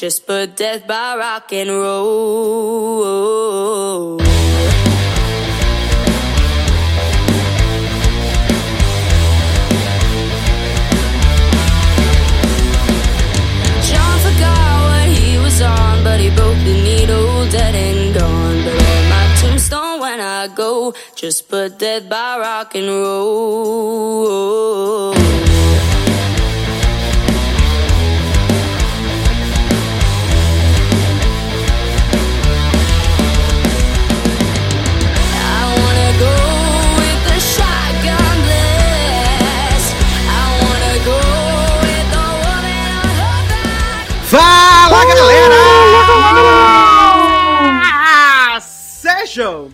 Just put death by rock and roll. John forgot what he was on, but he broke the needle, dead and gone. But on my tombstone when I go, just put death by rock and roll.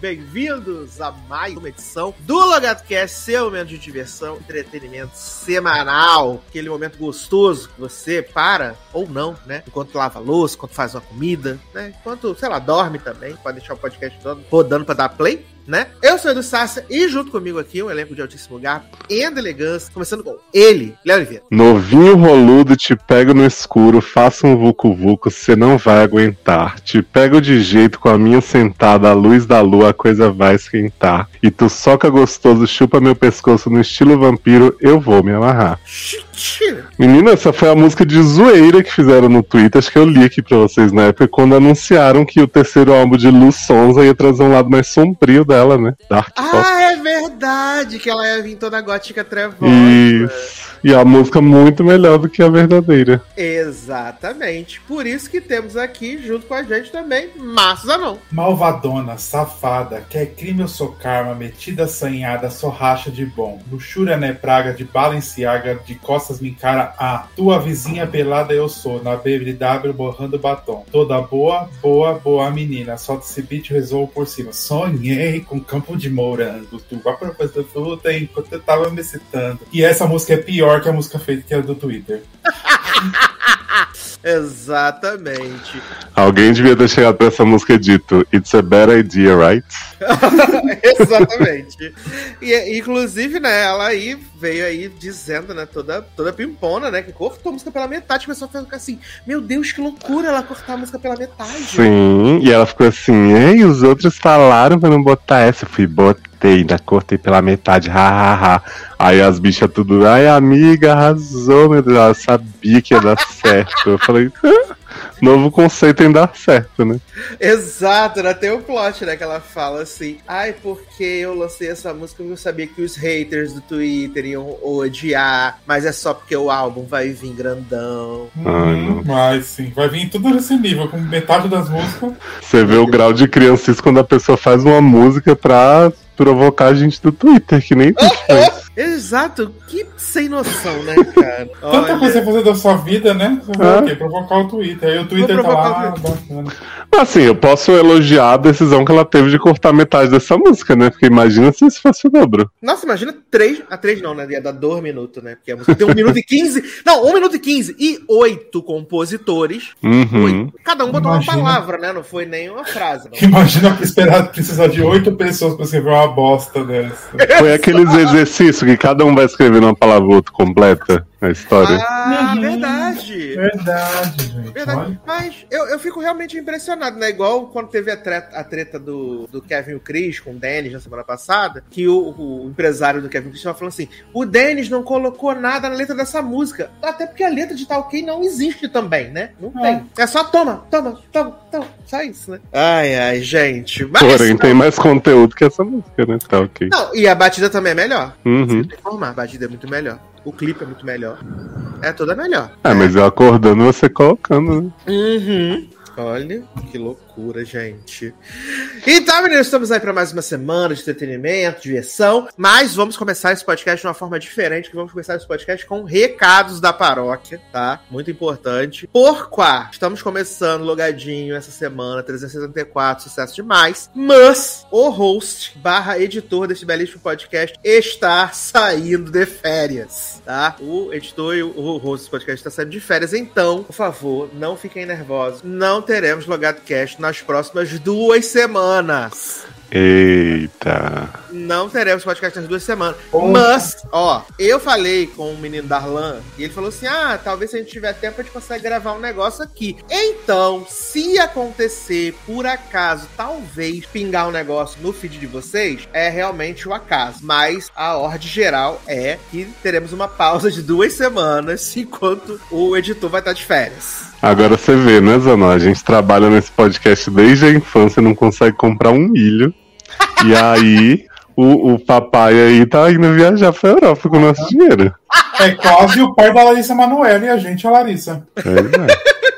Bem-vindos a mais uma edição do LogadoCast, seu momento de diversão, entretenimento semanal, aquele momento gostoso que você para ou não, né? Enquanto lava louça, enquanto faz uma comida, né? Enquanto, sei lá, dorme também, pode deixar o podcast rodando pra dar play. Né? Eu sou o Edu Sácia e junto comigo aqui um elenco de altíssimo lugar e elegância, começando com ele, Léo Oliveira. Novinho roludo, te pego no escuro, faça um vucu-vucu, você não vai aguentar. Te pego de jeito com a minha sentada, à luz da lua, a coisa vai esquentar. E tu soca gostoso, chupa meu pescoço no estilo vampiro, eu vou me amarrar. Menina, essa foi a música de zoeira que fizeram no Twitter, acho que eu li aqui pra vocês na época, quando anunciaram que o terceiro álbum de Lu Sonza ia trazer um lado mais sombrio dela, né? Dark. Ah, é verdade que ela ia vir toda gótica trevosa. Isso. E a música muito melhor do que a verdadeira. Exatamente. Por isso que temos aqui, junto com a gente também, Márcio Zanon. Malvadona, safada, quer crime eu sou karma, metida assanhada, sou racha de bom. Luxúria não é praga, de Balenciaga, de costas me encara a. tua vizinha pelada eu sou, na BBW borrando batom. Toda boa, boa, boa menina, solta esse beat resolvo por cima. Sonhei com campo de morango, tu a propósito da fruta enquanto eu tava me citando. E essa música é pior que a música feita que é do Twitter. Exatamente. Alguém devia ter chegado pra essa música e dito It's a bad idea, right? Exatamente. E, inclusive, né, ela aí veio aí dizendo, né, toda, toda pimpona, né, que cortou a música pela metade. Começou a ficar assim, meu Deus, que loucura ela cortar a música pela metade. Sim, e ela ficou assim, ei, os outros falaram pra não botar essa. Eu fui, botei, ainda cortei pela metade, hahaha. Aí as bichas tudo, ai amiga, arrasou, meu Deus, ela sabia que ia dar certo. Eu falei, "Hã? Novo conceito em dar certo, né? Exato, né? Tem o plot, né? Que ela fala assim: Ai, porque eu lancei essa música eu não sabia que os haters do Twitter iam odiar, mas é só porque o álbum vai vir grandão. Ai, não. Mas sim, vai vir tudo nesse nível, com metade das músicas. Você vê o grau de criancice quando a pessoa faz uma música pra provocar a gente do Twitter, que nem tu faz. Exato, que sem noção, né, cara? Tanta Olha, coisa pra fazer da sua vida, né? Você vai Ah. o quê? Provocar o Twitter. Aí o Twitter tá lá, o bacana. Assim, eu posso elogiar a decisão que ela teve de cortar metade dessa música, né? Porque imagina se isso fosse o dobro. Nossa, imagina três. A três não, né? Ia dar dois minutos, né? Porque a música tem um minuto e quinze. Não, um minuto e quinze. E oito compositores. Uhum. Oito. Cada um botou Imagina. uma palavra, né? Não foi nem uma frase. Não. Imagina esperar precisar de oito pessoas pra escrever uma bosta dessa. Foi aqueles exercícios que cada um vai escrever uma palavra ou outra completa na história. Ah, Uhum. verdade. Verdade, gente. Verdade. Olha. Mas eu, eu fico realmente impressionado, né? Igual quando teve a treta, a treta do, do Kevin e o Chris com o Dennis na semana passada, que o, o empresário do Kevin e o Chris tava falando assim: o Dennis não colocou nada na letra dessa música. Até porque a letra de Tá Ok não existe também, né? Não É. tem. É só toma, toma, toma, toma. Só isso, né? Ai, ai, gente. Mas, Porém, tem mais conteúdo que essa música, né? Tá ok. Não, e a batida também é melhor. Uhum. Se informar, a batida é muito melhor. O clipe é muito melhor. É toda melhor. É, mas eu acordando você colocando, né? Uhum. Olha, que loucura, gente. Então, meninos, estamos aí para mais uma semana de entretenimento, diversão. Mas vamos começar esse podcast de uma forma diferente, que vamos começar esse podcast com recados da paróquia, tá? Muito importante. Por quá, estamos começando logadinho essa semana, 374, sucesso demais. Mas o host barra editor desse belíssimo podcast está saindo de férias, tá? O editor e o host desse podcast está saindo de férias, então, por favor, não fiquem nervosos. Não teremos Logado Cast nas próximas duas semanas. Eita. Não teremos podcast nas duas semanas. Poxa. Mas, ó, eu falei com o menino Darlan e ele falou assim: ah, talvez se a gente tiver tempo a gente consegue gravar um negócio aqui. Então, se acontecer, por acaso, talvez pingar um negócio no feed de vocês, é realmente o acaso. Mas a ordem geral é que teremos uma pausa de duas semanas enquanto o editor vai estar de férias. Agora você vê, né, Zanó? A gente trabalha nesse podcast desde a infância, não consegue comprar um milho. e aí, o, o papai aí tá indo viajar pra Europa com o nosso dinheiro. É quase o pai da Larissa Manoela e a gente, a Larissa. Pois é.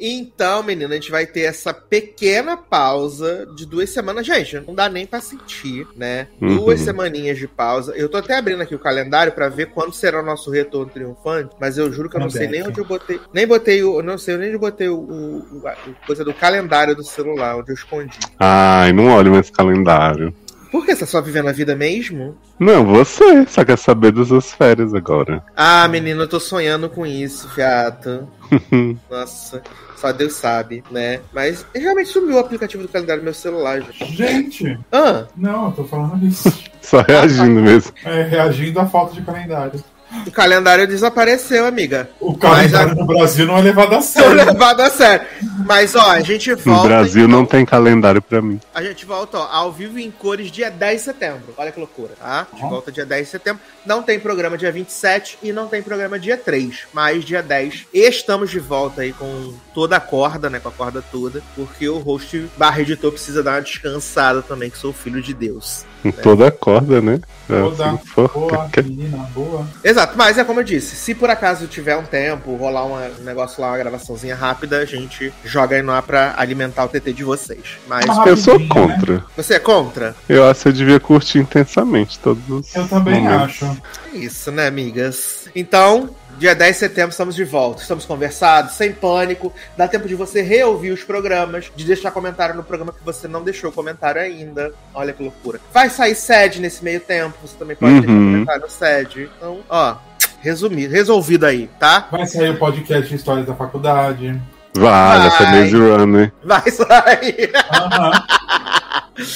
Então, menina, a gente vai ter essa pequena pausa de duas semanas. Gente, não dá nem pra sentir, né? Uhum. Duas semaninhas de pausa. Eu tô até abrindo aqui o calendário pra ver quando será o nosso retorno triunfante, mas eu juro que eu não sei nem onde eu botei. Nem botei o. Não sei nem onde eu botei o, o- o- a coisa do calendário do celular, onde eu escondi. Ai, não olhe mais calendário. Por que você tá só vivendo a vida mesmo? Não, você só quer saber das suas férias agora. Ah, menino, eu tô sonhando com isso, fiato. Nossa, só Deus sabe, né? Mas realmente sumiu o aplicativo do calendário do meu celular, gente. Gente, Ah, não, eu tô falando isso. Só reagindo mesmo. É, reagindo à falta de calendário. O calendário desapareceu, amiga. O calendário Mas no Brasil não é levado a sério. levado a sério. Mas, ó, a gente No volta. Brasil não tem calendário pra mim. A gente volta, ó, ao vivo em cores dia 10 de setembro. Olha que loucura, tá? A gente Ó. volta dia 10 de setembro. Não tem programa dia 27 e não tem programa dia 3, mas dia 10. Estamos de volta aí com toda a corda, né? Com a corda toda. Porque o host barra editor precisa dar uma descansada também, que sou filho de Deus. Com toda a corda, né? Toda se for- boa, menina boa. Exato, mas é como eu disse, se por acaso tiver um tempo, rolar uma- um negócio lá, uma gravaçãozinha rápida, a gente joga aí no ar pra alimentar o TT de vocês. Mas Eu sou né? contra. você é contra? Eu acho que você devia curtir intensamente todos os. Eu também momentos. acho. É Isso, né, amigas? Então, dia 10 de setembro estamos de volta. Estamos conversados, sem pânico. Dá tempo de você reouvir os programas, de deixar comentário no programa que você não deixou comentário ainda. Olha que loucura. Vai sair sede nesse meio tempo, você também pode deixar Uhum. comentário no sede. Então, ó, resumido, resolvido aí, tá? Vai sair o podcast de histórias da faculdade. Vai, vai ser Vai. Maze Runner. Vai sair.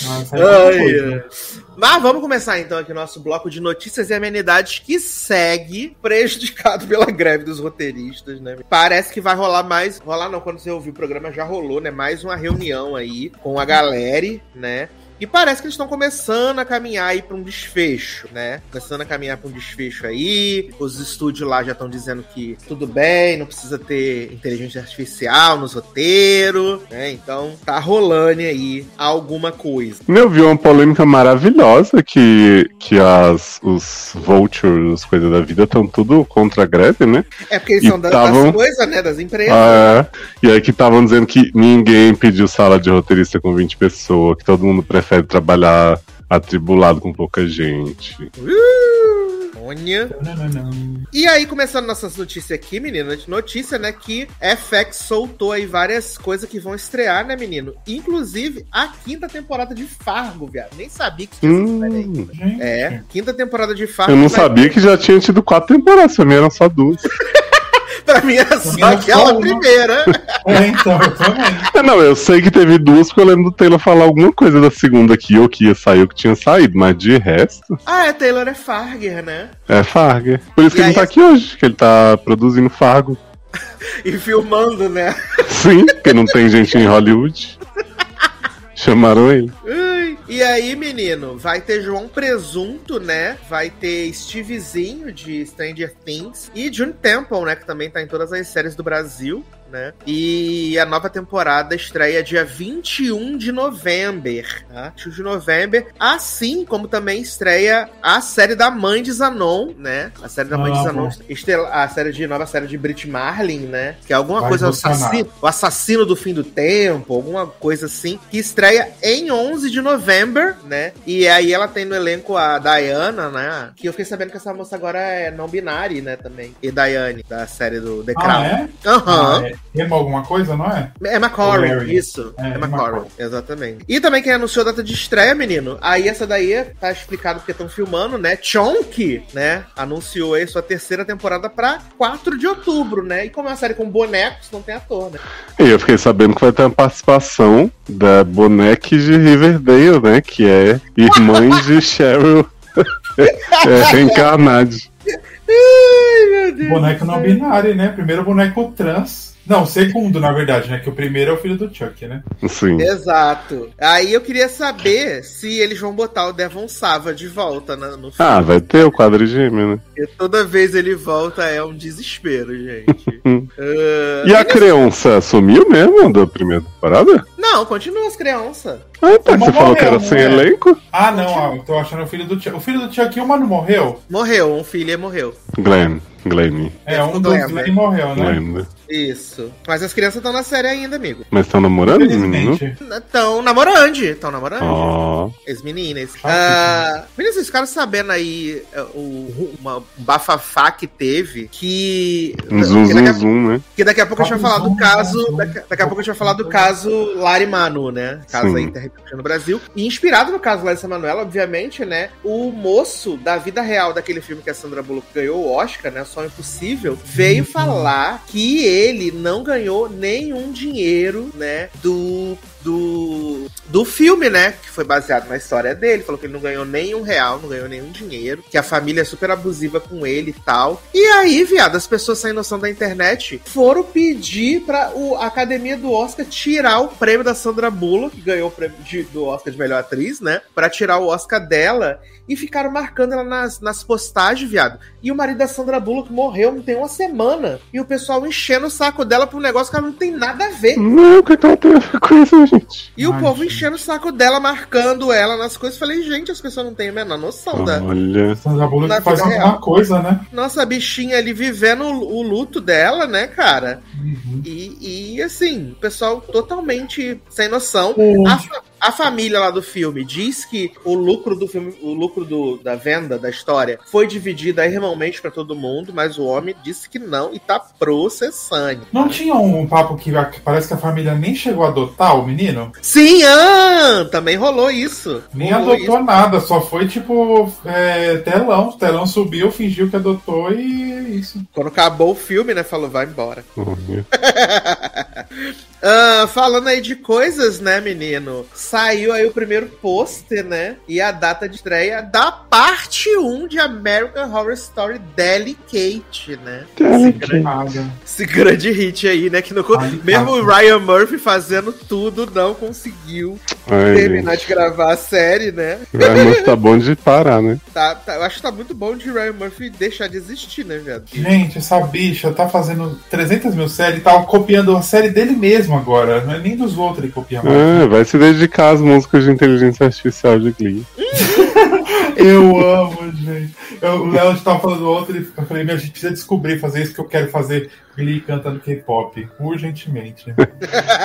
Vai Ai, coisa. Mas vamos começar então aqui nosso bloco de notícias e amenidades que segue prejudicado pela greve dos roteiristas, né? Parece que vai rolar mais. Rolar não, quando você ouvir o programa já rolou, né? Mais uma reunião aí com a galera, né? E parece que eles estão começando a caminhar aí para um desfecho, né? Começando a caminhar para um desfecho aí. Os estúdios lá já estão dizendo que tudo bem, não precisa ter inteligência artificial nos roteiros, né? Então tá rolando aí alguma coisa. Eu vi uma polêmica maravilhosa que, que as, os vultures, as coisas da vida, estão tudo contra a greve, né? É porque eles E são das, tavam- das coisas, né? Das empresas. Ah, é. E aí que estavam dizendo que ninguém pediu sala de roteirista com 20 pessoas, que todo mundo prefere trabalhar atribulado com pouca gente. Uh, Olha. Não, não, não. E aí, começando nossas notícias aqui, menino. Notícia, né, que FX soltou aí várias coisas que vão estrear, né, menino? Inclusive, a quinta temporada de Fargo, viado. Nem sabia que tinha. Hum. É, quinta temporada de Fargo. eu não vai- sabia que já tinha tido quatro temporadas, pra mim eram só duas. Pra mim era só era aquela primeira. É, então, eu também. É, não, eu sei que teve duas, porque eu lembro do Taylor falar alguma coisa da segunda aqui, ou que ia sair, ou que tinha saído, mas de resto, ah, é, Taylor é Farger, né? é Fargo. Por isso E que ele não tá as- aqui hoje, que ele tá produzindo Fargo. E filmando, né? Sim, porque não tem gente em Hollywood. Chamaram ele. E aí, menino, vai ter João Presunto, né? Vai ter Stevezinho de Stranger Things e June Temple, né? Que também tá em todas as séries do Brasil, né? E a nova temporada estreia dia 21 de novembro, tá? 21 de novembro, assim como também estreia a série da Mãe de Zanon, né? A série da Mãe de Ah, Zanon, bom. estel- a série de nova série de Brit Marlin, né? Que é alguma Vai coisa assassino, o assassino do fim do tempo, alguma coisa assim, que estreia em 11 de novembro, né? E aí ela tem no elenco a Diana, né? Que eu fiquei sabendo que essa moça agora é não binária, né, também. E Diane, da série do The Crown. Ah, é? Aham. Ah, é. Emma alguma coisa, não é? É McCorry, isso. É, É, McCorry, exatamente. E também quem anunciou a data de estreia, menino. Aí essa daí tá explicado porque estão filmando, né? Chonk, né? Anunciou aí sua terceira temporada pra 4 de outubro, né? E como é uma série com bonecos, não tem ator, né? E eu fiquei sabendo que vai ter uma participação da boneca de Riverdale, né? Que é irmã de Cheryl é, reencarnade. Ai, meu Deus. Boneco não binário, né? Primeiro boneco trans. Não, segundo, na verdade, né? Que o primeiro é o filho do Chuck, né? Sim. Exato. Aí eu queria saber se eles vão botar o Devon Sava de volta na- no filme. Ah, vai ter o quadrigêmeo, né? Porque toda vez ele volta é um desespero, gente. Ah, E a criança sumiu mesmo da primeira temporada? Não, continua as crianças. Ah, tá. Não Você falou que era sem é? elenco? Ah, não, ah, eu tô achando o filho do Chuck. O filho do Chuck Uma não morreu? Morreu, um filho morreu. Glenn. Glenn. É, Esse um do dos Glenn, né? morreu, né? Glenn. né? Isso. Mas as crianças estão na série ainda, amigo. Mas estão namorando, menino? Estão namorando, estão namorando. Ó. As meninas. Ah, Ah, meninas, vocês ficaram sabendo aí é, o, uma, um bafafá que teve que. Um zoom, que, daqui a, zoom, né? que daqui a pouco a gente vai falar do caso. Daqui, daqui a pouco a gente vai falar do caso Lari Manu, né? Caso Sim. aí que tá no Brasil. E inspirado no caso Larissa Manoela, obviamente, né? O moço da vida real daquele filme que a Sandra Bullock ganhou o Oscar, né? Só Impossível, veio falar que ele não ganhou nenhum dinheiro, né? Do do, do filme, né? Que foi baseado na história dele. Falou que ele não ganhou nenhum real, não ganhou nenhum dinheiro. Que a família é super abusiva com ele e tal. E aí, viado, as pessoas sem noção da internet foram pedir pra o, a academia do Oscar tirar o prêmio da Sandra Bullock, que ganhou o prêmio de- do Oscar de melhor atriz, né? Pra tirar o Oscar dela. E ficaram marcando ela nas, nas postagens, viado. E o marido da Sandra Bullock morreu não tem uma semana. E o pessoal enchendo o saco dela por um negócio que ela não tem nada a ver. Não, que ela tem com isso, gente? E o povo gente. enchendo o saco dela, marcando ela nas coisas. Falei, gente, as pessoas não têm a menor noção da Olha. Sandra faz alguma coisa, né? nossa bichinha ali vivendo o, o luto dela, né, cara? Uhum. E, e, assim, o pessoal totalmente sem noção. Uhum. A, a família lá do filme diz que o lucro do filme, o lucro do, da venda da história foi dividido irmãomente pra todo mundo, mas o homem disse que não e tá processando. Não tinha um papo que, parece que a família nem chegou a adotar o menino? Sim, ah, também rolou isso. Nem Rolou adotou nada, só foi tipo é, telão. O telão subiu, fingiu que adotou e é isso. Quando acabou o filme, né? Falou, vai embora. Olha. Ah, falando aí de coisas, né, menino? Saiu aí o primeiro pôster, né? E a data de estreia da parte 1 de American Horror Story Delicate, né? Nada. Esse grande hit aí, né? Que no, Ai, mesmo o. Ryan Murphy fazendo tudo, não conseguiu Ai, terminar gente. de gravar a série, né? Vai, mas tá bom de parar, né? Tá, tá- eu acho que tá muito bom de Ryan Murphy deixar de existir, né, viado? Gente, essa bicha tá fazendo 300 mil séries, tá copiando a série dele mesmo agora. Não é nem dos outros ele copia mais. É, vai se dedicar às músicas de inteligência artificial de Glee. Eu amo, gente. Eu, o Léo tava falando ontem, ele- eu falei, meu, a gente precisa descobrir, fazer isso que eu quero fazer Glee cantando K-pop, urgentemente.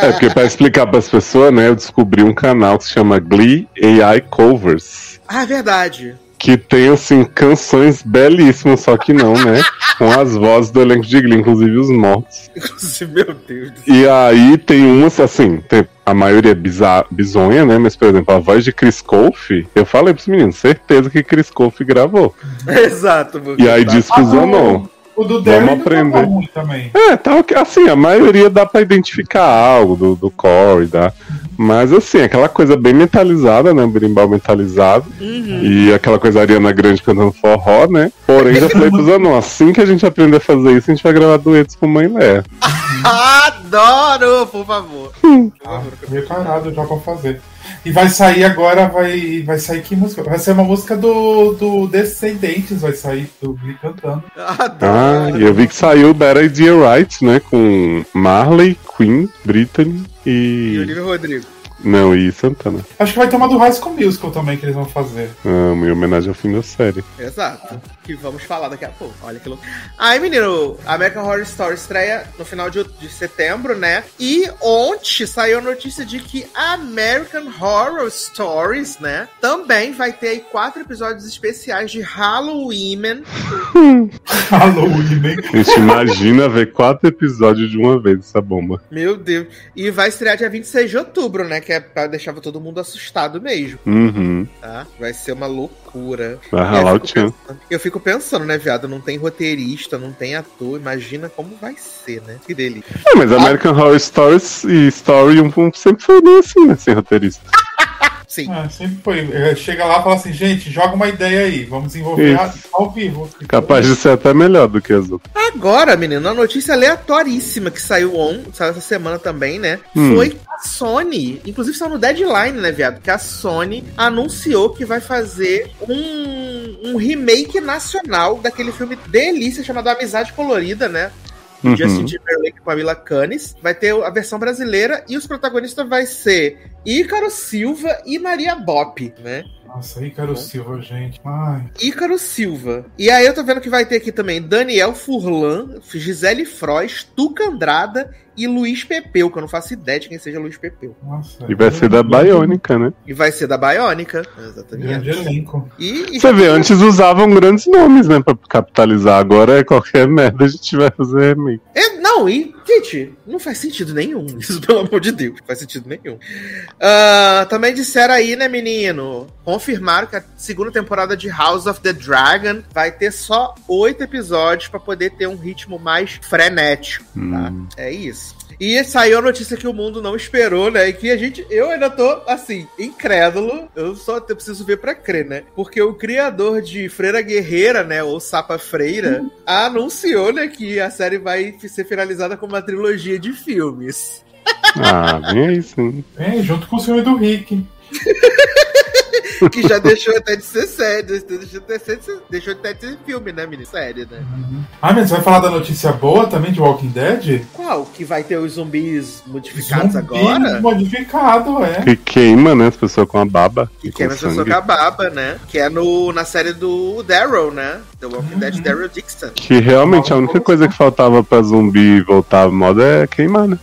É, porque pra explicar pras pessoas, né, eu descobri um canal que se chama Glee AI Covers. Ah, é verdade. Que tem, assim, canções belíssimas, só que não, né? Com as vozes do elenco de Glee, inclusive os mortos. Inclusive, meu Deus do céu. E aí tem umas, assim, tem- a maioria é biza- bizonha, né? Mas, por exemplo, a voz de Chris Colfe, eu falei pros meninos, certeza que Chris Colfe gravou. Exato. E aí tá- diz pros anões. O do Vamos Derry aprender. tava ruim também. É, tá ok. Assim, a maioria dá pra identificar algo do, do core, dá. Mas assim, aquela coisa bem mentalizada, né? Berimbau mentalizado. Uhum. E aquela coisa Ariana Grande cantando forró, né? Porém, já falei pros anões, assim que a gente aprender a fazer isso, a gente vai gravar duetos com Mãe Léa. Adoro, por favor. Ah, preparado já pra fazer. E vai sair agora, vai, vai sair que música? Vai ser uma música do, do Descendentes, vai sair do Glee cantando. Adoro. Ah, e eu vi que saiu Better Idea Right, né? Com Marley, Queen, Brittany E e. Olivia Rodrigo. Não, e Santana. Acho que vai ter uma do High School Musical também que eles vão fazer. Amo, em homenagem ao fim da série. Exato. Que vamos falar daqui a pouco. Olha que louco. Aí, menino, American Horror Story estreia no final de, de setembro, né? E ontem saiu a notícia de que American Horror Stories, né? Também vai ter aí quatro episódios especiais de Halloween. Halloween, né? Gente, imagina ver quatro episódios de uma vez essa bomba. Meu Deus. E vai estrear dia 26 de outubro, né? Que é pra deixar todo mundo assustado mesmo, Uhum. tá? Vai ser uma loucura. Vai ralar o tchan. Eu fico pensando, né, viado? Não tem roteirista, não tem ator. Imagina como vai ser, né? Que delícia. É, mas American Horror Stories e Story um, um, sempre foi meio assim, né? Sem roteirista. Sim. Ah, sempre foi. É, Chega lá e fala assim, gente, joga uma ideia aí, vamos desenvolver a- ao vivo. Capaz de ser até melhor do que as outras. Agora, menino, uma notícia aleatoríssima que saiu on, saiu essa semana também, né? Hum. Foi que a Sony, inclusive saiu no deadline, né, viado? Que a Sony anunciou que vai fazer um, um remake nacional daquele filme delícia chamado Amizade Colorida, né? Uhum. Justin Timberlake com a Mila Kunis. Vai ter a versão brasileira e os protagonistas vai ser Ícaro Silva e Maria Bop, né? Nossa, Ícaro Silva, gente. Ai, Ícaro Silva. E aí eu tô vendo que vai ter aqui também Daniel Furlan, Gisele Frois, Tuca Andrada e Luiz Pepeu, que eu não faço ideia de quem seja Luiz Pepeu. nossa. E vai ser da Biônica, né? E vai ser da Baiônica. Grande Exatamente. elenco. E, e Você vê, antes usavam grandes nomes, né? Pra capitalizar. Agora é qualquer merda a gente vai fazer remake. É, não, e, gente, não faz sentido nenhum isso, pelo amor de Deus. Não faz sentido nenhum. Ah, também disseram aí, né, menino? Confirmaram que a segunda temporada de House of the Dragon vai ter só oito episódios pra poder ter um ritmo mais frenético, tá? Hum. É isso. E saiu a notícia que o mundo não esperou, né? E que a gente, eu ainda tô, assim, incrédulo. Eu só preciso ver pra crer, né? Porque o criador de Freira Guerreira, né? Ou Sapa Freira, anunciou, né? Que a série vai ser finalizada com uma trilogia de filmes. Ah, bem aí sim. Vem, junto com o filme do Rick. Que já deixou até de ser série. Deixou, de ser, deixou até de ser filme, né, menino? Série, né? Ah, mas você vai falar da notícia boa também de Walking Dead? Qual? Que vai ter os zumbis modificados Zumbi agora? modificado, é. Que queima, né? As pessoas com a baba. Que queima as pessoas com a baba, né? Que é no, na série do Daryl, né? The Walking Uhum. Dead Daryl Dixon. Que realmente a única coisa que faltava pra zumbi voltar à moda é queimar, né?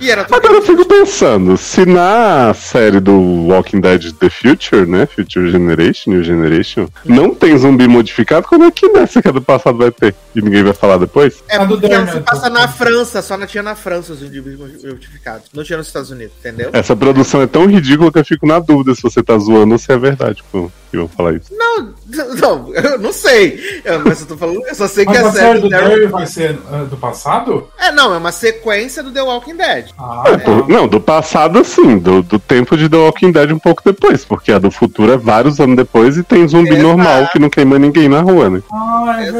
E era Agora eu fico pensando, se na série do Walking Dead The Future, né? Future Generation, New Generation, não tem zumbi modificado, como é que nessa que é do passado vai ter? E ninguém vai falar depois? É A do porque ela se passa né? na França, só não tinha na França os zumbis modificados. Não tinha nos Estados Unidos, entendeu? Essa produção é tão ridícula que eu fico na dúvida se você tá zoando ou se é verdade pô, que vão falar isso. Não, não, eu não sei. Eu, mas eu tô falando, eu só sei que Mas a a série do Daryl. Daryl vai ser ah, do passado? É, não, é uma sequência do The Walking Dead. Ah, É, pô, não, do passado sim, do, do tempo de The Walking Dead um pouco depois, porque a do futuro é vários anos depois e tem zumbi Exato. normal que não queima ninguém na rua, né? ah é Exato.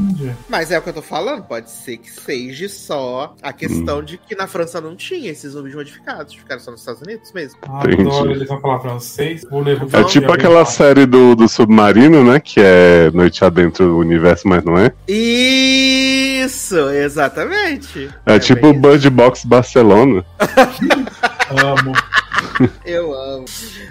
verdade. Mas é o que eu tô falando, pode ser que seja só a questão de que na França não tinha esses zumbis modificados, ficaram só nos Estados Unidos mesmo. Adoro, Entendi. eles vão falar francês. Vou levar É tipo aquela série do, do submarino, né? Que é Noite Adentro do Universo, mas não é. Isso, exatamente. É, tipo o bem Bird Box Barcelona. Amo. Eu amo.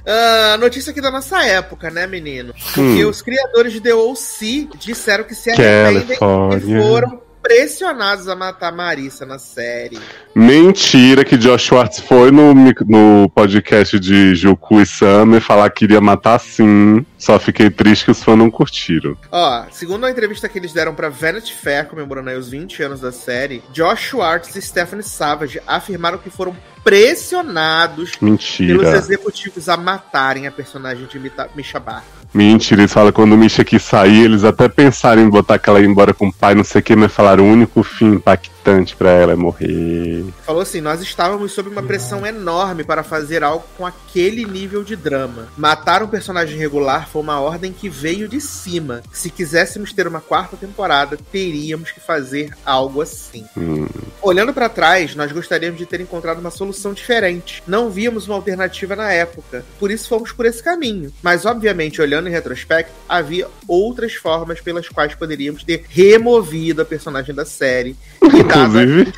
Ah, notícia aqui da nossa época, né, menino? Porque Hum. os criadores de The O.C. disseram que se arrependem e foram pressionados a matar Marissa na série. Mentira que Josh Schwartz foi no, no podcast de Juku e Summer falar que iria matar sim. Só fiquei triste que os fãs não curtiram. Ó, segundo a entrevista que eles deram pra Vanity Fair, comemorando aí os 20 anos da série, Josh Schwartz e Stephanie Savage afirmaram que foram pressionados pelos Mentira. executivos a matarem a personagem de Misha Barton. Mentira, eles falam quando o Misha quis sair, eles até pensaram em botar aquela embora com o pai, não sei o que, mas falaram o único fim impactante pra ela é morrer. Falou assim: nós estávamos sob uma pressão enorme para fazer algo com aquele nível de drama. Matar um personagem regular foi uma ordem que veio de cima. Se quiséssemos ter uma quarta temporada, teríamos que fazer algo assim. Hum. Olhando para trás, nós gostaríamos de ter encontrado uma solução diferente. Não víamos uma alternativa na época, por isso fomos por esse caminho. Mas, obviamente, olhando em retrospecto, havia outras formas pelas quais poderíamos ter removido a personagem da série e Inclusive-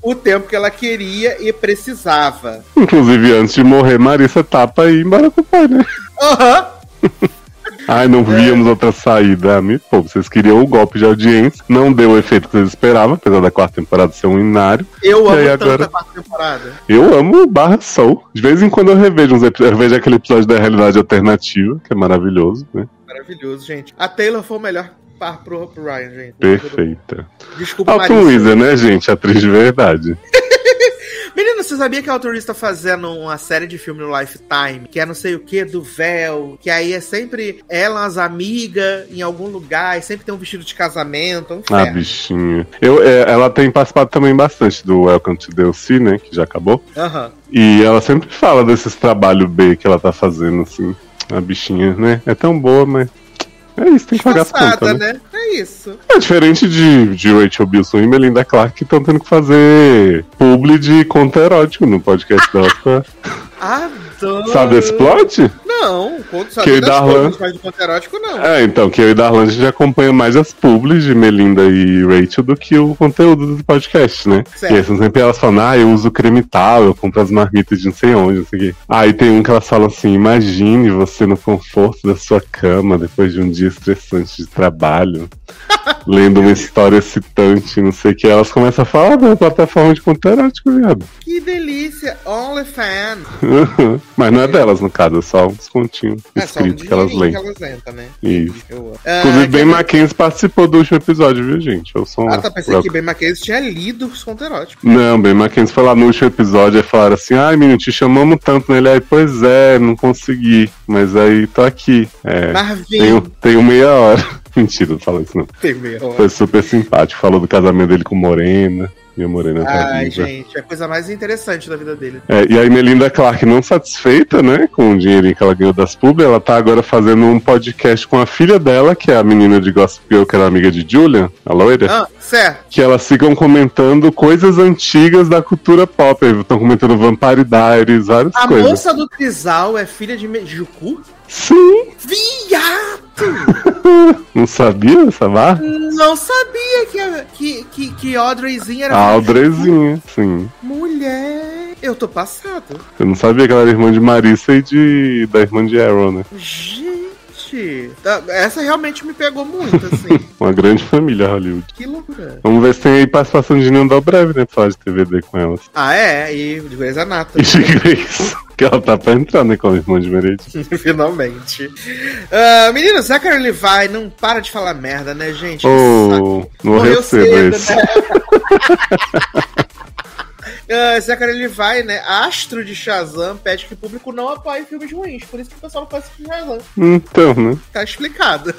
o tempo que ela queria e precisava. Inclusive, antes de morrer, Marissa tapa e com o pai, né? Aham. Ai, não víamos outra saída. Me pô, vocês queriam o golpe de audiência, não deu o efeito que vocês esperavam, apesar da quarta temporada ser um inário. Eu E amo aí agora- a quarta temporada. Eu amo Barra Soul. De vez em quando eu revejo uns episódios, eu vejo aquele episódio da realidade alternativa, que é maravilhoso, né? Maravilhoso, gente. A Taylor foi o melhor par pro, pro Ryan, gente. Perfeita. Desculpa. Weasley, né, gente? Atriz de verdade. Menina, você sabia que a Reese tá fazendo uma série de filme no Lifetime? Que é não sei o que, do véu. Que aí é sempre ela, as amigas, em algum lugar. E sempre tem um vestido de casamento. Um Ah, bichinha. Eu, é, ela tem participado também bastante do Welcome to DLC, né? Que já acabou. Aham. E ela sempre fala desses trabalhos B que ela tá fazendo, assim. A bichinha, né? É tão boa, mas. É isso, tem que pagar as contas, né? né? É isso. É diferente de, de Rachel Bilson e Melinda Clark que estão tendo que fazer publi de conto erótico no podcast dela. pra- Adoro. Sabe esse plot? Não, conto Que sabe Darlan- coisas, mas de conto erótico não. É, então, que eu e Darlan a gente acompanha mais as publis de Melinda e Rachel do que o conteúdo do podcast, né? Certo. E aí são sempre elas falando, ah, eu uso creme tal, eu compro as marmitas de não sei onde, não sei o quê. Aí tem um que elas falam assim, imagine você no conforto da sua cama depois de um dia estressante de trabalho, lendo uma história excitante, não sei o que. Elas começam a falar da plataforma de conteúdo erótico, viado. Que delícia. OnlyFans. Mas não é delas, no caso, é só uns continhos É só um escritos que elas leem. que elas né? Isso. Eu amo. Inclusive, Ah, Ben que- Mackenzie participou do último episódio, viu, gente? Eu sou um Ah, tá. Pensei que Ben Mackenzie tinha lido os contos eróticos. Não, Ben Mackenzie foi lá no último episódio e falaram assim: ai, menino, te chamamos tanto nele. Aí, pois é, não consegui. Mas aí tô aqui. É, tenho, tenho meia hora. Mentira, não fala isso não. Tem meia hora. Foi super simpático. Falou do casamento dele com Morena. E a Morena tá Ai, viva. gente, é a coisa mais interessante da vida dele. É, e aí, Melinda Clark, não satisfeita, né, com o dinheirinho que ela ganhou das pub, ela tá agora fazendo um podcast com a filha dela, que é a menina de Gossip Girl, que era amiga de Julia, a loira. Ah, certo. que elas ficam comentando coisas antigas da cultura pop. Estão comentando Vampire Diaries, várias A coisas. moça do Trisal é filha de Mejuku? Sim, Viado! não sabia essa barra? Não sabia que, a- que, que, que Audreyzinha era A Audreyzinha, sim. Mulher, eu tô passado. Eu não sabia que ela era irmã de Marissa e de da irmã de Arrow, né? Gente, tá- essa realmente me pegou muito, assim. Uma grande família Hollywood. que loucura. Vamos ver se tem aí participação de Nindal breve, né? Pra falar de TVD com elas. Ah, é, e de Grey's Anatomy. E de Grace, que ela tá pra entrar, né? De Meredith. Finalmente. Ah, menino, Zachary Levi não para de falar merda, né, gente? Oh, Morreu recebo cedo, esse. né? Ah, Zachary Levi, né? Astro de Shazam pede que o público não apoie filmes ruins. Por isso que o pessoal não de Shazam. Então, né? Tá explicado.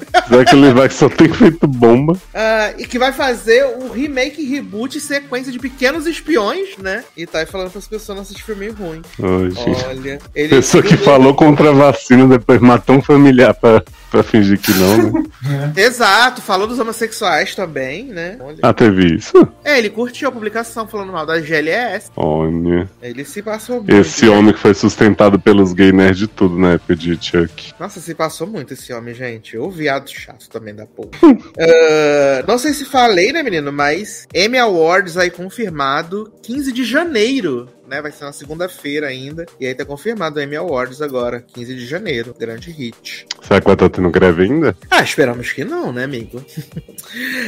Ele vai que só tem feito bomba. Ah, e que vai fazer o remake, reboot e sequência de Pequenos Espiões, né? E tá aí falando pras pessoas não assistir filme ruim. Olha. Ele Pessoa que falou contra a vacina, depois matou um familiar pra, pra fingir que não, né? Exato, falou dos homossexuais também, né? Olha. Ah, teve isso? É, ele curtiu a publicação falando mal da GLS. Olha. Ele se passou muito. Esse né? homem que foi sustentado pelos gay nerds de tudo na época de Chuck. Nossa, se passou muito esse homem, gente. O viado chato também da porra. Ah, não sei se falei, né, menino? Mas Emmy Awards aí confirmado 15 de janeiro. Né, vai ser na segunda-feira ainda. E aí tá confirmado o Emmy Awards agora, 15 de janeiro. Grande hit. Será que vai estar tendo greve ainda? Ah, esperamos que não, né, amigo?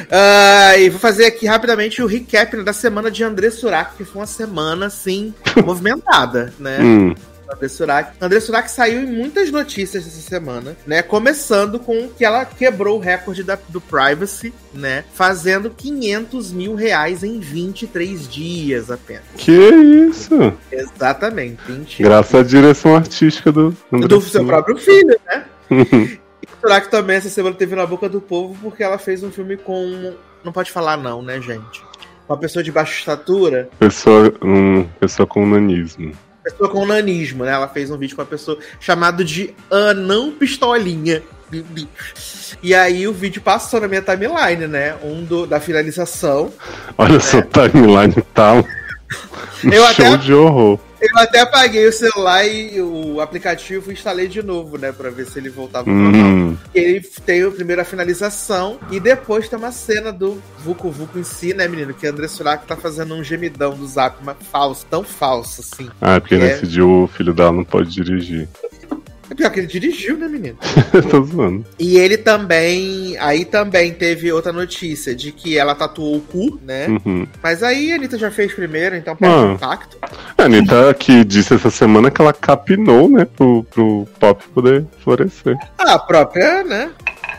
Ah, e vou fazer aqui rapidamente o recap né, da semana de André Surak, que foi uma semana, assim, movimentada, né? Hum. André Surak. André Surak saiu em muitas notícias essa semana, né? Começando com que ela quebrou o recorde da- do Privacy, né? Fazendo 500 mil reais em 23 dias apenas. Que isso? Exatamente, 20 Graças à direção artística do André do seu próprio filho, né? Surak também essa semana teve na boca do povo porque ela fez um filme com. Não pode falar, não, né, gente? Uma pessoa de baixa estatura, pessoa, um, pessoa com nanismo. Pessoa com nanismo, né? Ela fez um vídeo com uma pessoa chamado de Anão Pistolinha. E aí o vídeo passou na minha timeline, né? Um do, da finalização. Olha só, timeline e tal. Um Eu show até- de horror. Eu até apaguei o celular e o aplicativo e instalei de novo, né? Pra ver se ele voltava normal. Hum, Ele tem primeiro a finalização e depois tem uma cena do Vucu Vucu em si, né, menino? Que André Surak tá fazendo um gemidão do zap, mas falso, tão falso, assim. Ah, porque É. dia o filho dela não pode dirigir. É pior que ele dirigiu, né, menino? Tô zoando. E ele também. Aí também teve outra notícia de que ela tatuou o cu, né? Uhum. Mas aí a Anitta já fez primeiro, então perde Ah. o impacto. A Anitta que disse essa semana que ela capinou, né, pro, pro pop poder florescer. A própria, né?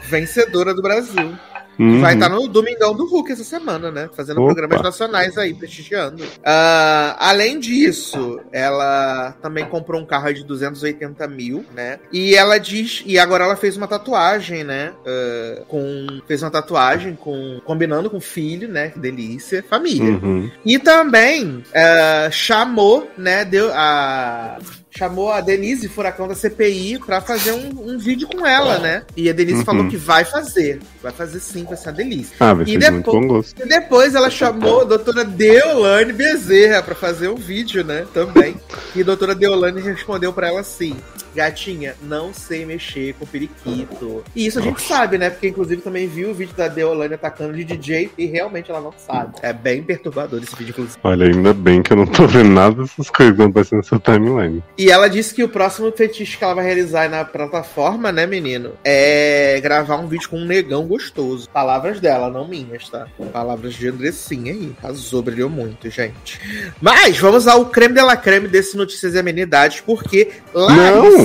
Vencedora do Brasil. Uhum. Vai estar no Domingão do Hulk essa semana, né? Fazendo Opa. programas nacionais aí, prestigiando. Ah, além disso, ela também comprou um carro de 280 mil, né? E ela diz. E agora ela fez uma tatuagem, né? Ah, com. Fez uma tatuagem com. Combinando com filho, né? Que delícia. Família. Uhum. E também ah, chamou, né? Deu a. Chamou a Denise Furacão da CPI pra fazer um, um vídeo com ela, né? E a Denise Uhum. falou que vai fazer. Vai fazer sim, ser uma delícia. Ah, vai E depois-. E depois ela chamou a doutora Deolane Bezerra pra fazer um vídeo, né? Também. E a doutora Deolane respondeu pra ela assim: Gatinha, não sei mexer com periquito. E isso a gente sabe, né? Porque inclusive também viu o vídeo da Deolane atacando de DJ e realmente ela não sabe. É bem perturbador esse vídeo, inclusive. Olha, ainda bem que eu não tô vendo nada dessas coisas que aparecendo nessa timeline. E ela disse que o próximo fetiche que ela vai realizar na plataforma, né, menino? É gravar um vídeo com um negão gostoso. Palavras dela, não minhas, tá? Palavras de Andressinha aí. Arrasou, brilhou muito, gente. Mas vamos ao creme de la creme desse Notícias e Amenidades, porque Larissa... Não.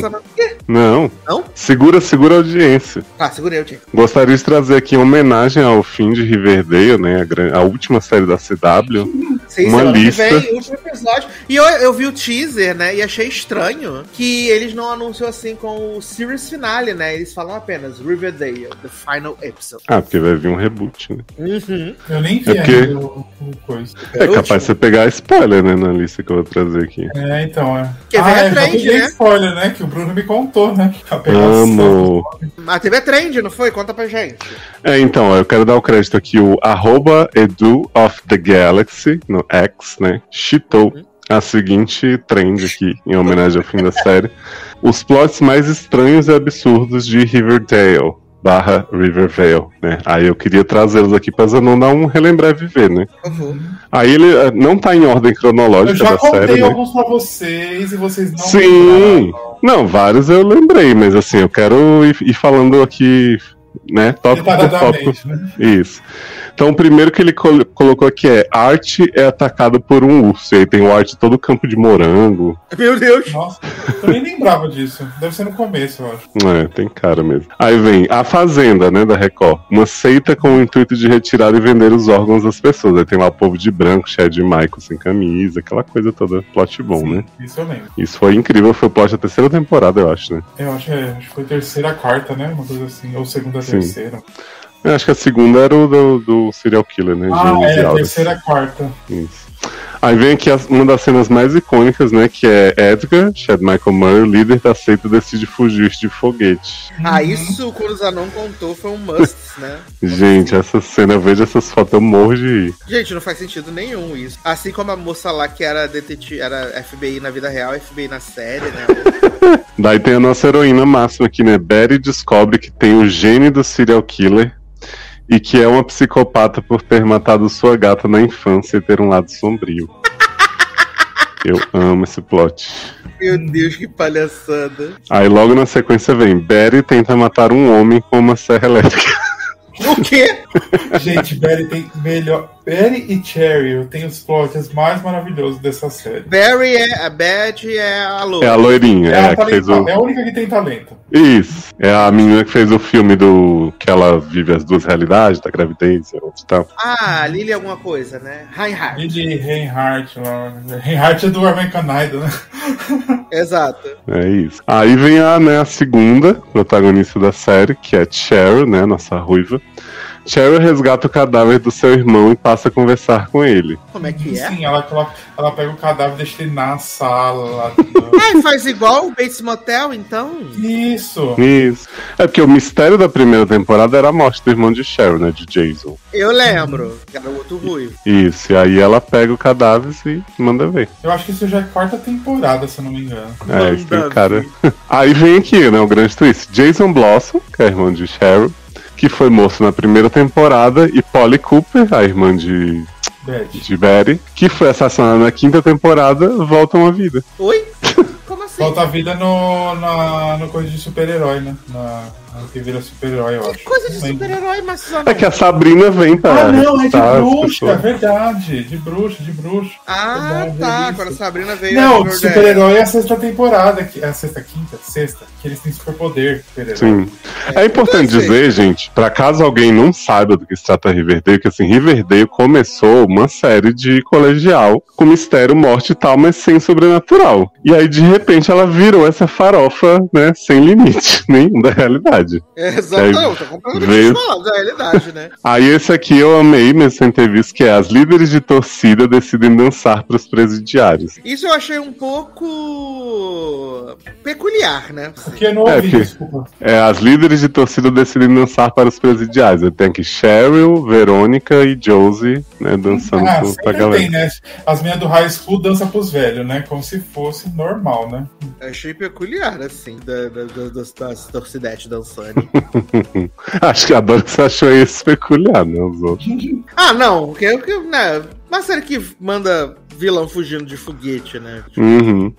Não? Segura, segura a audiência. Ah, segurei o dia. Gostaria de trazer aqui em homenagem ao fim de Riverdale, né? A, gran- a última série da CW. Sim, Uma que lista. vem, último episódio. E eu, eu vi o teaser, né? E achei estranho que eles não anunciam assim com o series finale, né? Eles falam apenas Riverdale, the final episode. Ah, porque vai vir um reboot, né? Uhum. Eu nem vi É porque- ainda o, o coisa. É último. capaz de você pegar spoiler, né? Na lista que eu vou trazer aqui. É, então, é. Que vem ah, a já trend, né? spoiler, né? Que o Bruno me contou, né? Pegação. Amo. A TV é trend, não foi? Conta pra gente. É, então, eu quero dar o crédito aqui, o arroba edu of the galaxy, no X, né? Chitou a seguinte trend aqui, em homenagem ao fim da série. Os plots mais estranhos e absurdos de Riverdale. Barra Rivervale, né? Aí eu queria trazê-los aqui pra não dar um relembrar e viver, né? Por favor. Aí ele eh, não tá em ordem Eu cronológica já da contei série, né? alguns pra vocês e vocês não Sim. lembraram. Não, vários eu lembrei, mas assim, eu quero ir, ir falando aqui, né? Tópico por tópico. Né? Isso. Então, o primeiro que ele col- colocou aqui é Art é atacado por um urso. E aí tem o Art todo campo de morango. Meu Deus. Nossa, eu nem lembrava disso. Deve ser no começo, eu acho. É, tem cara mesmo. Aí vem A Fazenda, né, da Record. Uma seita com o intuito de retirar e vender os órgãos das pessoas. Aí tem lá o povo de branco, cheio de Michael sem camisa, aquela coisa toda. Plot bom, Sim, né? Isso eu lembro. Isso foi incrível, foi o plot da terceira temporada, eu acho, né? Eu acho, é, acho que foi terceira, quarta, né? Uma coisa assim. Ou segunda, Sim. Terceira. Eu acho que a segunda era o do, do serial killer, né? Ah, é, Alden. terceira, quarta. Isso. Aí vem aqui as- uma das cenas mais icônicas, né? Que é Edgar, Chad Michael Murray, o líder da seita, decide fugir de foguete. Ah, isso quando o Zanon contou foi um must, né? Gente, essa cena, eu vejo essas fotos, eu morro de rir. Gente, não faz sentido nenhum isso. Assim como a moça lá que era detetive, era FBI na vida real, FBI na série, né? Daí tem a nossa heroína máxima aqui, né? Betty descobre que tem o gene do serial killer e que é uma psicopata por ter matado sua gata na infância e ter um lado sombrio. Eu amo esse plot. Meu Deus, que palhaçada. Aí logo na sequência vem Betty tenta matar um homem com uma serra elétrica. O quê? Gente, Barry tem melhor. Barry e Cheryl tem os plots mais maravilhosos dessa série. Barry é. A Bad é a Lu. É a loirinha, é, Ela a que fez o. é a única que tem talento. Isso. É a menina que fez o filme do. que ela vive as duas realidades, da gravidez e outro e tal. Ah, Lily alguma coisa, né? Reinhardt. Lily Reinhardt lá. Reinhardt é do American Idol, né? Exato. É isso. Aí vem a, né, a segunda protagonista da série, que é Cheryl, né? Nossa ruiva. Cheryl resgata o cadáver do seu irmão e passa a conversar com ele. Como é que é? Sim, ela, ela, ela pega o cadáver e deixa ele na sala. Ah, e faz igual o Bates Motel, então? Isso. Isso. É porque o mistério da primeira temporada era a morte do irmão de Cheryl, né? De Jason. Eu lembro. que Era o outro ruivo. Isso. E aí ela pega o cadáver e manda ver. Eu acho que isso já é quarta temporada, se eu não me engano. É, isso tem cara. Aí vem aqui, né? O grande twist. Jason Blossom, que é a irmã de Cheryl, que foi morto na primeira temporada, e Polly Cooper, a irmã de, de Betty, que foi assassinada na quinta temporada, voltam à vida. Oi? Como assim? Volta a vida no, na, no coisa de super-herói, né? Na, que vira super-herói, eu acho. Que coisa de super-herói, mas É que a Sabrina vem pra. Ah, não, é de as bruxa, é verdade. De bruxa, de bruxa. Ah, Verdade, tá. é Quando a. Sabrina veio. Não, super-herói é a sexta temporada, que, é a sexta, quinta, sexta, que eles têm superpoder, super-herói. Sim. É importante então, assim, dizer, gente, pra caso alguém não saiba do que se trata Riverdale, que assim, Riverdale começou uma série de colegial com mistério, morte e tal, mas sem sobrenatural. E aí, de repente, ela virou essa farofa, né, sem limite nenhum da realidade. É, Exato, Aí não, completamente veio- da realidade, né? Aí esse aqui eu amei mesmo sem ter visto, que é as líderes de torcida decidem dançar pros presidiários. Isso eu achei um pouco peculiar, né? Porque não É, ouvi, que- desculpa. É, as líderes de torcida decidem dançar para os presidiários. Tem aqui Cheryl, Verônica e Josie, né, dançando Ah, pro- pra galera. tem, né? As minhas do high school dançam pros velhos, né? Como se fosse normal, né? Achei peculiar, assim, da, da, da- das, das torcidetes dançando. Acho que que você achou isso peculiar, né, os outros. ah, não, porque, porque né, uma série que manda vilão fugindo de foguete, né? Uhum.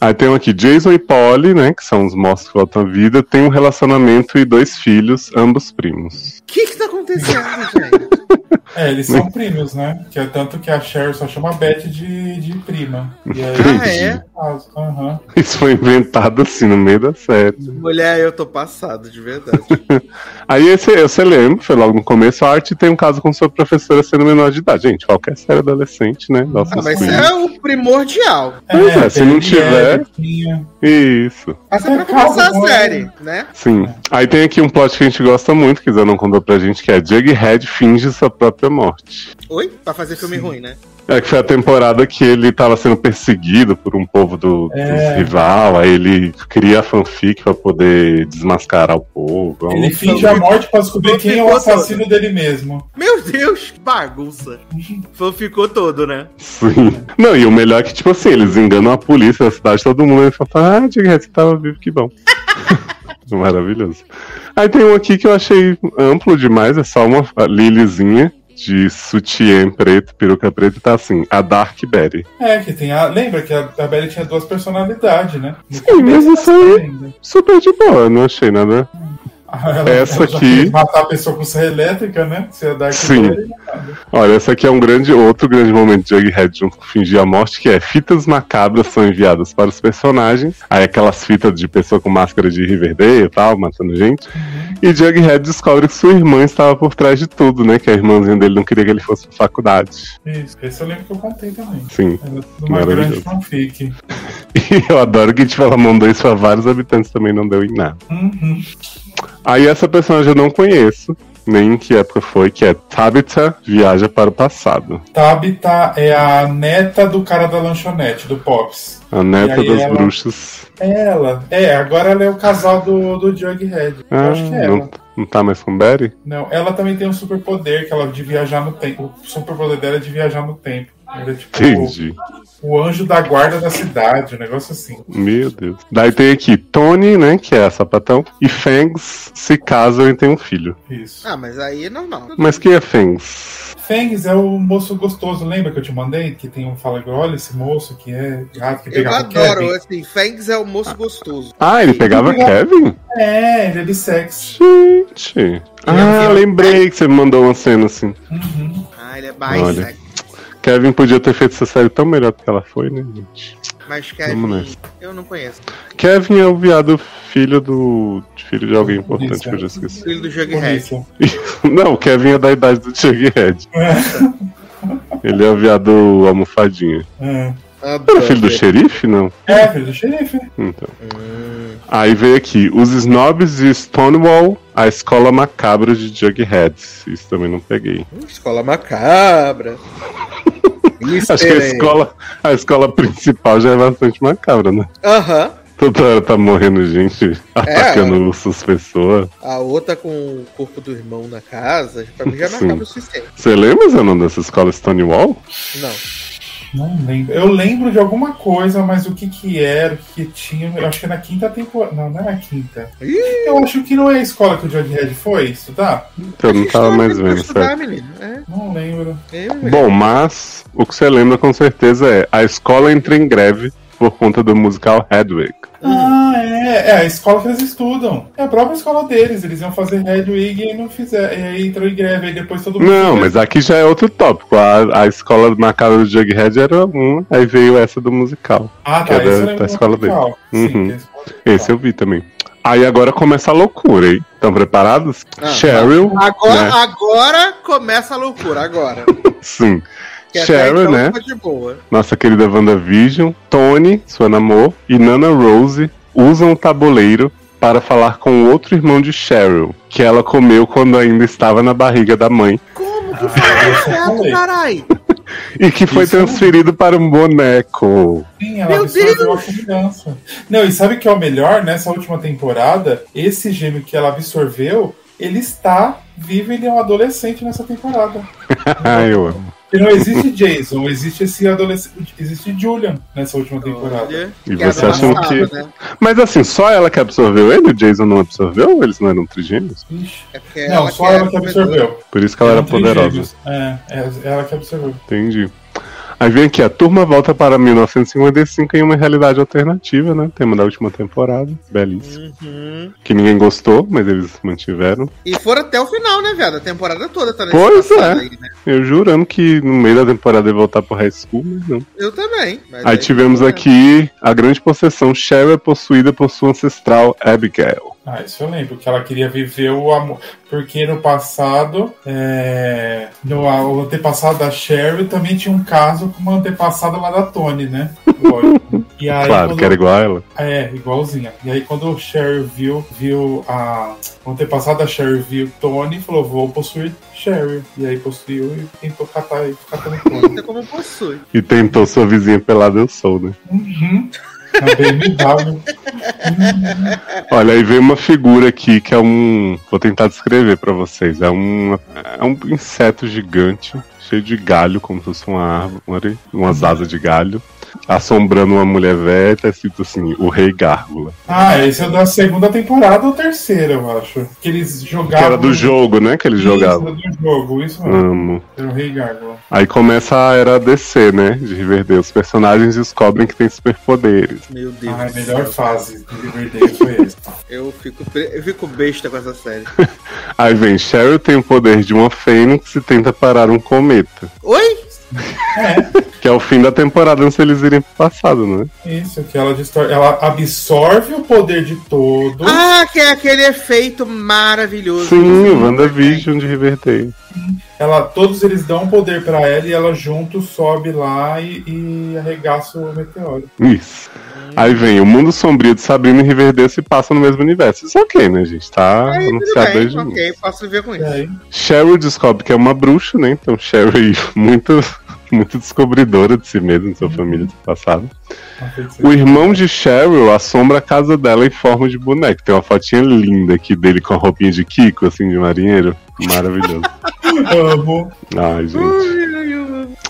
Aí tem um aqui Jason e Polly, né, que são os monstros que voltam à vida, tem um relacionamento e dois filhos, ambos primos. O que que tá acontecendo, gente? É, eles são primos, né? Que é tanto que a Cheryl só chama a Beth de, de prima. E aí, Ah, é? caso, aham. Isso foi inventado assim no meio da série. Mulher, eu tô passado, de verdade. Aí esse, você lembra, foi logo no começo, a arte tem um caso com sua professora sendo menor de idade. Gente, qualquer série adolescente, né? Nossa, Ah, mas é o primordial. Pois é, se não a tiver- Betinha. Isso. Essa é pra É, começar a calma. série, né? Sim. Aí tem aqui um plot que a gente gosta muito, que Zé não contou pra gente, que é Jughead finge sua própria morte. Oi? Pra fazer filme ruim, né? É que foi a temporada que ele tava sendo perseguido por um povo do, É. dos rival, aí ele cria a fanfic pra poder desmascarar o povo. É Ele finge a morte pra descobrir quem é o assassino dele mesmo. Meu Deus, que bagunça. Foi, ficou todo, né? Sim. Não, e o melhor é que, tipo assim, eles enganam a polícia da cidade, todo mundo aí fala, ah, Jughead, você tava vivo, que bom. Maravilhoso. Aí tem um aqui que eu achei amplo demais, é só uma Lilizinha de sutiã preto, peruca preta, tá assim, a Dark Betty. É, que tem a. Lembra que a, a Belle tinha duas personalidades, né? No Sim, mas isso aí- ainda. Super de boa, não achei nada. Ela, Essa aqui- matar a pessoa com serra elétrica, né? Se a Dark Sim. Belle, Olha, esse aqui é um grande, outro grande momento de Jughead junto com Fingir a Morte, que é fitas macabras são enviadas para os personagens. Aí aquelas fitas de pessoa com máscara de Riverdale e tal, matando gente. E Jughead descobre que sua irmã estava por trás de tudo, né? Que a irmãzinha dele não queria que ele fosse pra faculdade. Isso, esse eu lembro que eu contei também. Sim. Era uma grande fanfic. E eu adoro que tipo, ela mandou isso pra vários habitantes também, não deu em nada. Uhum. Aí essa personagem eu não conheço, nem em que época foi, que é Tabitha Viaja para o Passado. Tabitha é a neta do cara da lanchonete, do Pops. A neta das ela- bruxas. É ela. É, agora ela é o casal do, do Jughead. Eu Ah, acho que é ela. não, não tá mais com Betty? Não, ela também tem um superpoder que ela de viajar no tempo. O superpoder dela é de viajar no tempo. Ela é tipo Entendi. O, anjo da guarda da cidade, um negócio assim. Meu Deus. Daí tem aqui Tony, né, que é a sapatão, e Fangs se casam e tem um filho. Isso. Ah, mas aí é normal. Mas quem é Fangs? Fangs é o moço gostoso, lembra que eu te mandei? Que tem um fala olha esse moço que é gato que Eu pegava o adoro, Kevin. assim, Fangs é o moço gostoso. Ah, ele pegava Ele Kevin? É, ele é bissexo. Gente. Ah, é um- lembrei que você me mandou uma cena assim. Uhum. Ah, ele é Olha. Kevin podia ter feito essa série tão melhor do que ela foi, né, gente? Mas Kevin, eu não conheço. Kevin é o viado filho do. filho de alguém importante Isso, que eu já é. esqueci. Filho do Jughead. Não, o Kevin é da idade do Jughead. Ele é o viado almofadinha. É. Era filho do xerife? Não. É, filho do xerife. Então. Aí veio aqui, os snobs de Stonewall, a escola macabra de Jughead. Isso também não peguei. Escola macabra. Acho que a é. escola, a escola principal já é bastante macabra, né? Aham. Toda hora tá morrendo gente atacando ursos pessoas. A outra com o corpo do irmão na casa, pra mim já Sim. acaba o suficiente. Você lembra, Zanon, dessa escola Stonewall? Não. Não lembro. Eu lembro de alguma coisa, mas o que que era, o que que tinha. Eu acho que é na quinta temporada. Não, não é na quinta. Ih. Eu acho que não é a escola que o Jughead foi estudar. Eu não tava mais vendo, certo? menino. É, Não lembro. eu, Bom, mas o que você lembra com certeza é a escola entra em greve por conta do musical Hedwig. Ah, é. É a escola que eles estudam. É a própria escola deles. Eles iam fazer Hedwig e não fizeram. E aí entrou em greve. Aí depois todo mundo. Não, fez. mas aqui já é outro tópico. A, a escola marcada do Jughead era uma, aí veio essa do musical. Ah, que tá. é eu lembro da escola musical. Sim, Uhum. tem a escola. Esse eu vi também. Aí agora começa a loucura, hein? Estão preparados? Ah, Cheryl. Agora, né? agora começa a loucura, agora. Sim. Que até Cheryl, então né? ficou de boa. Nossa querida WandaVision, Tony, sua namor, e Nana Rose usam o tabuleiro para falar com o outro irmão de Cheryl, que ela comeu quando ainda estava na barriga da mãe, Como que Ah, foi eu certo, carai? e que foi Isso. transferido para um boneco. Sim, ela Meu absorveu a criança. Não, e sabe o que é o melhor? Nessa última temporada, esse gêmeo que ela absorveu, ele está vivo e ele é um adolescente nessa temporada. Ai, eu amo. E não existe Jason, existe esse adolescente. Existe Julian nessa última temporada. Olha, E que você avançado, que. né? Mas assim, só ela que absorveu ele? O Jason não absorveu? Eles não eram trigêmeos? É porque Não, só é ela que absorveu. Por isso que ela era poderosa. É, é ela que absorveu. Entendi. Aí vem aqui, a turma volta para 1955 em uma realidade alternativa, né? Tema da última temporada. Belíssimo. Uhum. Que ninguém gostou, mas eles mantiveram. E foram até o final, né, viado? A temporada toda tá nesse Pois é. aí, né? Eu jurando que no meio da temporada ia voltar pro high school, mas não. Eu também. mas Aí tivemos é. aqui a grande possessão. Cheryl é possuída por sua ancestral Abigail. Ah, isso eu lembro, que ela queria viver o amor. Porque no passado, é, no o antepassado da Sherry também tinha um caso com uma antepassada lá da Tony, né? E aí, claro, quando- que era igual a ela. É, igualzinha. E aí quando o Sherry viu, viu a. O antepassado da Sherry viu Tony, falou, vou possuir Sherry. E aí possuiu e tentou catar e catando Tony. Como possui. E tentou sua vizinha pelada, eu sou, né? uhum. Olha, aí vem uma figura aqui que é um. Vou tentar descrever pra vocês. É um, é um inseto gigante, cheio de galho, como se fosse uma árvore, umas asas de galho, assombrando uma mulher velha. Tá escrito assim: o Rei Gárgula. Ah, esse é da segunda temporada ou terceira, eu acho. Que eles Que jogavam. era do jogo, né? Que eles Isso, jogavam. era do jogo, isso mesmo. Amo. Era o Rei Gárgula. Aí começa a era DC, né? De Riverdale. Os personagens descobrem que têm superpoderes. Meu Deus. Ah, a melhor fase de Riverdale foi essa. Eu fico, eu fico besta com essa série. Aí vem, Cheryl tem o poder de uma fênix e tenta parar um cometa. Oi? Que é o fim da temporada antes deles irem pro passado, né? Isso, que ela, distor... ela absorve o poder de todos. Ah, que é aquele efeito maravilhoso. Sim, o WandaVision de Riverdale. Ela, todos eles dão poder pra ela e ela junto sobe lá e, e arregaça o meteoro. Isso. Aí vem, o mundo sombrio de Sabrina e Riverdale se passa no mesmo universo. Isso é ok, né, gente? Tá Aí, tudo anunciado bem, desde ok, posso viver com isso. aí, Cheryl descobre que é uma bruxa, né? Então Cheryl muito, muito descobridora de si mesma, de sua família do passado. O irmão de Cheryl assombra a casa dela em forma de boneco. Tem uma fotinha linda aqui dele com a roupinha de Kiko, assim, de marinheiro. Maravilhoso. Amo. Ai, gente.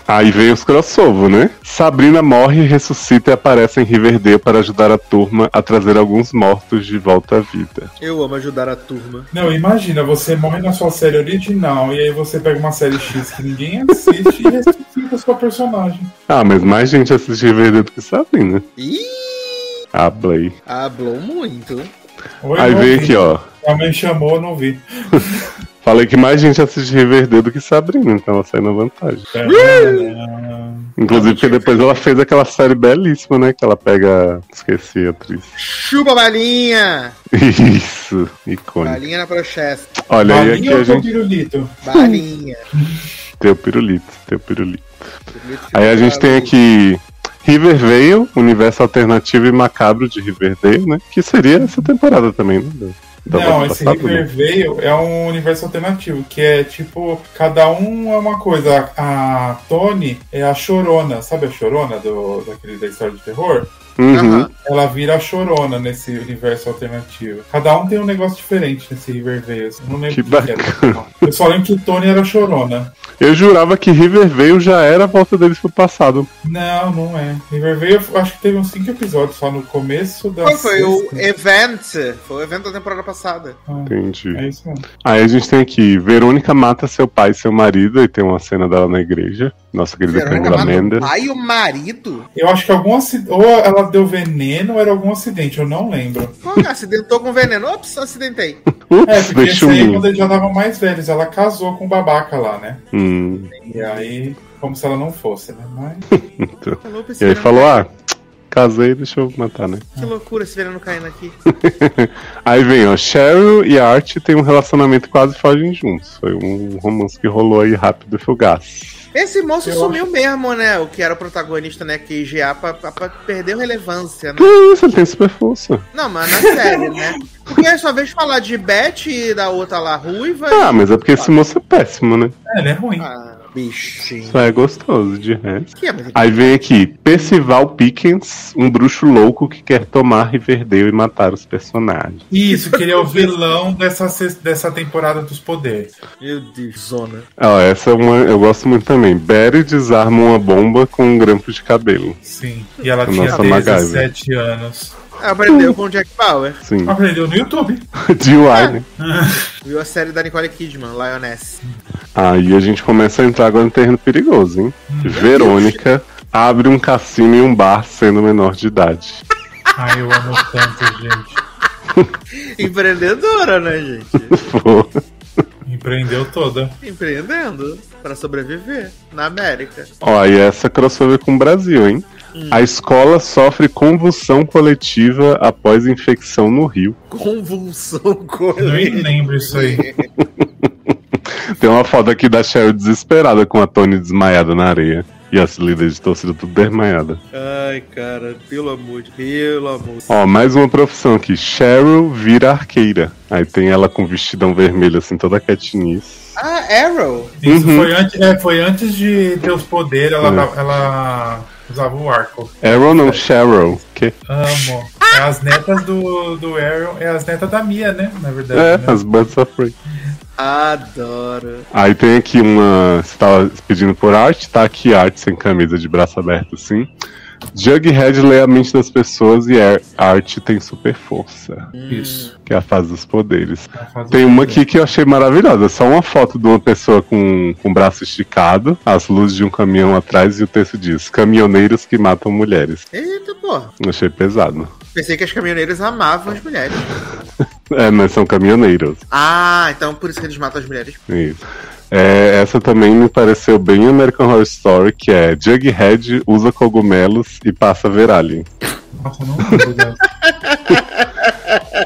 Aí vem os crossover, né? Sabrina morre, ressuscita e aparece em Riverdale para ajudar a turma a trazer alguns mortos de volta à vida. Eu amo ajudar a turma. Não, imagina, você morre na sua série original e aí você pega uma série X que ninguém assiste e ressuscita sua personagem. Ah, mas mais gente assiste Riverdale do que Sabrina. Ih, Hablei. hablou muito. Oi, Aí vem vi. aqui, ó. A mãe chamou, não vi. Falei que mais gente assiste Riverdale do que Sabrina, então ela sai na vantagem. Inclusive porque depois ela fez aquela série belíssima, né? Que ela pega. Esqueci a atriz. Chupa balinha! Isso, icônico. Balinha na prochesta. Olha, aí aqui Balinha a ou gente. pirulito? Balinha. Tem o pirulito, tem o pirulito. Aí a gente tem aqui Rivervale, universo alternativo e macabro de Riverdale, né? Que seria essa temporada também, né? Da Não, esse né? Rivervale é um universo alternativo, que é tipo, cada um é uma coisa. A, a Tony é a chorona, sabe a chorona do, daquele da história de terror? Uhum. Ela vira a chorona nesse universo alternativo. Cada um tem um negócio diferente nesse Rivervale. assim. Não lembro Que o que era. não. Eu só lembro que o Tony era chorona. Eu jurava que Rivervale já era a volta deles pro passado. Não, não é. Rivervale, eu acho que teve uns 5 episódios só no começo da. Qual foi o event? Foi o evento da temporada passada. Ah, Entendi. É isso mesmo. Aí a gente tem aqui, Verônica mata seu pai e seu marido, e tem uma cena dela na igreja. Nossa querida Verônica Camila Mendes. pai e o marido? Eu acho que algum acidente. Ou ela deu veneno ou era algum acidente, eu não lembro. Pô, acidentou com veneno. Ops, acidentei. Ups, É, porque isso um aí mim. quando eles já estavam mais velhos. Ela casou com o babaca lá, né? Hum, E aí, como se ela não fosse, né? Mas. então. Esse E aí falou, ah, casei, deixa eu matar, né? Que loucura esse veneno caindo aqui. Aí vem, ó, Cheryl e Art têm um relacionamento quase fogem juntos. Foi um romance que rolou aí rápido e fugaz. Esse moço Eu sumiu mesmo, né? O que era o protagonista, né? Que GA pra, pra, pra perdeu relevância, né? Que isso, ele tem super força. Não, mas na série, né? Porque eu só vejo falar de Beth e da outra lá, Ruiva. Ah, mas é porque esse moço é péssimo, né? É, ele é ruim. Ah, bichinho. Só é gostoso de resto. Que é, Aí vem aqui, Percival Pickens, um bruxo louco que quer tomar Riverdale e matar os personagens. Isso, que ele é o vilão dessa, dessa temporada dos poderes. Meu Deus, zona. Ó, essa é uma, eu gosto muito também. Barry desarma uma bomba com um grampo de cabelo. Sim. E ela A tinha nossa 17 anos. Aprendeu com o Jack Bauer. Sim. Aprendeu no YouTube. DUI, né? Viu a série da Nicole Kidman, Lioness. Aí a gente começa a entrar agora no terreno perigoso, hein? Verônica abre um cassino e um bar sendo menor de idade. Ai, eu amo tanto, gente. Empreendedora, né, gente? Pô. Empreendeu toda. Empreendendo pra sobreviver na América. Ó, e essa crossover com o Brasil, hein? A escola sofre convulsão coletiva após infecção no Rio. Convulsão Eu nem coletiva. lembro isso aí. Tem uma foto aqui da Cheryl desesperada com a Tony desmaiada na areia. E as líderes de torcida tudo desmaiada. Ai, cara, pelo amor de pelo amor. Ó, mais uma profissão aqui. Cheryl vira arqueira. Aí tem ela com vestidão vermelho, assim, toda quietinice. Ah, Arrow. Isso Uhum. foi, antes, é, foi antes de ter os poderes, ela, dava- ela usava o arco. Arrow não, Cheryl. Que? Amo. É as netas do, do Aaron, é as netas da Mia, né? Na verdade. É, né? as Birds of Prey. Adoro. Aí tem aqui uma. Você tava pedindo por arte, tá aqui arte sem camisa de braço aberto, assim. Jughead lê a mente das pessoas e Ar- arte tem super força, Isso. que é a fase dos poderes. Ela faz Tem uma aqui que eu achei maravilhosa, só uma foto de uma pessoa com, com o braço esticado, as luzes de um caminhão atrás e o texto diz: Caminhoneiros que matam mulheres. Eita. Eu achei pesado. Pensei que as caminhoneiras amavam as mulheres. É, mas são caminhoneiros. Ah, então por isso que eles matam as mulheres. Isso. É, essa também me pareceu bem American Horror Story, que é Jughead usa cogumelos e passa a ver alien. Nossa, não lembro dessa.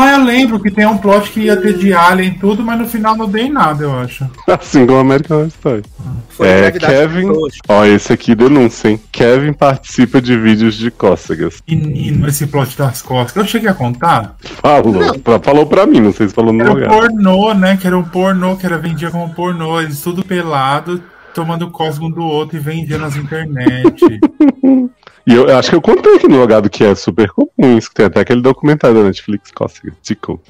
Ah, eu lembro que tem um plot que ia ter de Alien e tudo, mas no final não dei nada, eu acho. Assim como American Horror Story. Foi é, Kevin. Ó, esse aqui denúncia, hein? Kevin participa de vídeos de cócegas. E, e nesse plot das costas, eu cheguei a contar. Falou. Pra, falou pra mim, não sei se falou no Era um lugar. pornô, né? Que era um pornô, que era vendia como pornô, eles tudo pelado, tomando cosmo um do outro e vendia nas internet. E eu, eu acho que eu contei aqui no logado que é super comum isso, que tem até aquele documentário da Netflix, cócegas. Tico.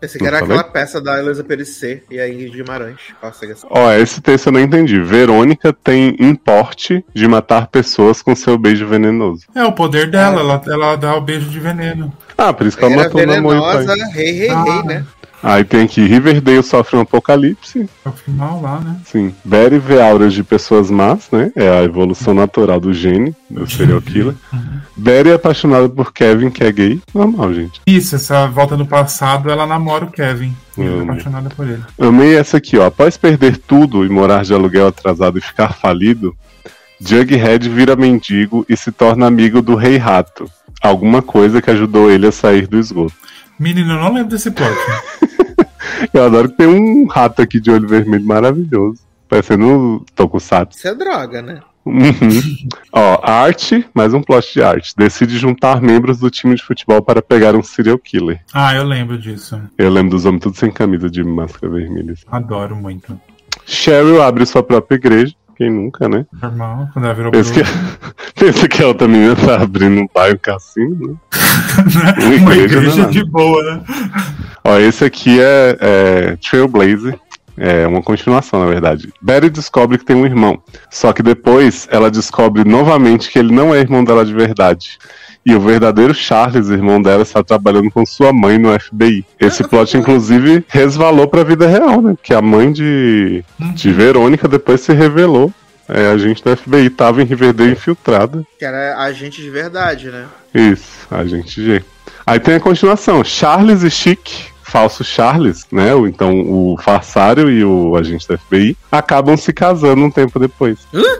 Pensei que era falei? aquela peça da Heloísa Perissé e a Ingrid Guimarães. Cócegas. Ó, esse texto eu não entendi. Verônica tem importe de matar pessoas com seu beijo venenoso. é o poder dela, ela, ela dá o beijo de veneno. Ah, por isso que ela Era matou o namoro. e o pai. venenosa, rei, rei, Ah. rei, né? Aí tem aqui, Riverdale sofre um apocalipse. É o final lá, né? Sim. Barry vê auras de pessoas más, né? É a evolução natural do gene, do serial killer. Barry é apaixonado por Kevin, que é gay. Normal, gente. Isso, essa volta no passado, ela namora o Kevin. E ela é apaixonada por ele. Amei essa aqui, ó. Após perder tudo e morar de aluguel atrasado e ficar falido, Jughead vira mendigo e se torna amigo do Rei Rato. Alguma coisa que ajudou ele a sair do esgoto. Menino, eu não lembro desse plot. Eu adoro que tem um rato aqui de olho vermelho maravilhoso. Parecendo um Tokusatsu. Isso é droga, né? Uhum. Ó, arte, mais um plot de arte. Decide juntar membros do time de futebol para pegar um serial killer. ah, eu lembro disso. Eu lembro dos homens tudo sem camisa de máscara vermelha. Adoro muito. Cheryl abre sua própria igreja. Quem nunca, né? Normal, quando ela virou Pensa que, pensa que a outra menina tá abrindo um um cassino, né? Uma igreja igreja danada. de boa, né? Ó, esse aqui é, é Trailblazer. É uma continuação, na verdade. Betty descobre que tem um irmão. Só que depois ela descobre novamente que ele não é irmão dela de verdade. E o verdadeiro Charles, irmão dela, está trabalhando com sua mãe no FBI. Esse plot, inclusive, resvalou pra vida real, né? Porque a mãe de, de Verônica depois se revelou. É, a gente do FBI tava em Riverdale infiltrada. Que era agente de verdade, né? Isso, a gente G. Aí tem a continuação, Charles e Chic, falso Charles, né? O, então o farsário e o agente da FBI acabam se casando um tempo depois.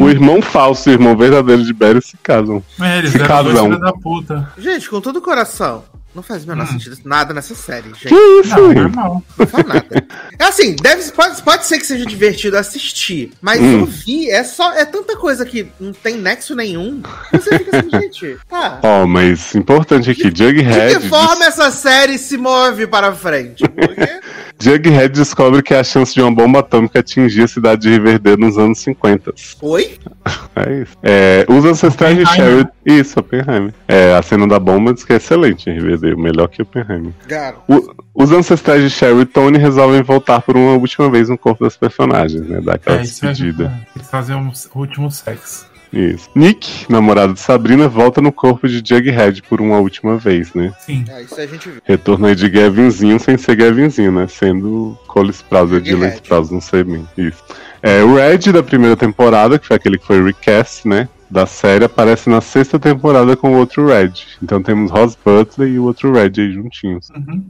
O irmão falso e o irmão verdadeiro de Barry se casam. É, eles casão. filhos da puta. Gente, com todo o coração. Não faz o menor sentido nada nessa série, Que gente. isso, Não, hein? normal. Não faz nada. É assim, deve, pode, pode ser que seja divertido assistir, mas Hum. eu vi, é só. É tanta coisa que não tem nexo nenhum. que Você fica assim, gente. Tá. Ó, mas importante aqui, De Jughead, que forma essa série se move para frente? Porque. Jughead descobre que a chance de uma bomba atômica atingir a cidade de Riverdale nos anos 50. Oi? É isso. É, os ancestrais de. Sherry. Isso, Oppenheimer. É, a cena da bomba diz que é excelente em Riverdale, melhor que Oppenheimer. Cara. O- os ancestrais de Sherry e Tony resolvem voltar por uma última vez no corpo das personagens, né? Dar aquela É, é, despedida. eles fazem um último sexo. Isso. Nick, namorado de Sabrina, volta no corpo de Jughead por uma última vez, né? Sim. É, isso a gente viu. Retorno aí de Gavinzinho sem ser Gavinzinho, né? Sendo Cole Sprouse, Dylan. Sprouse, não sei bem. Isso. É, o Red da primeira temporada, que foi aquele que foi recast, né? Da série, aparece na sexta temporada com o outro Red. Então temos Ross Butler e o outro Red aí juntinhos. Uhum.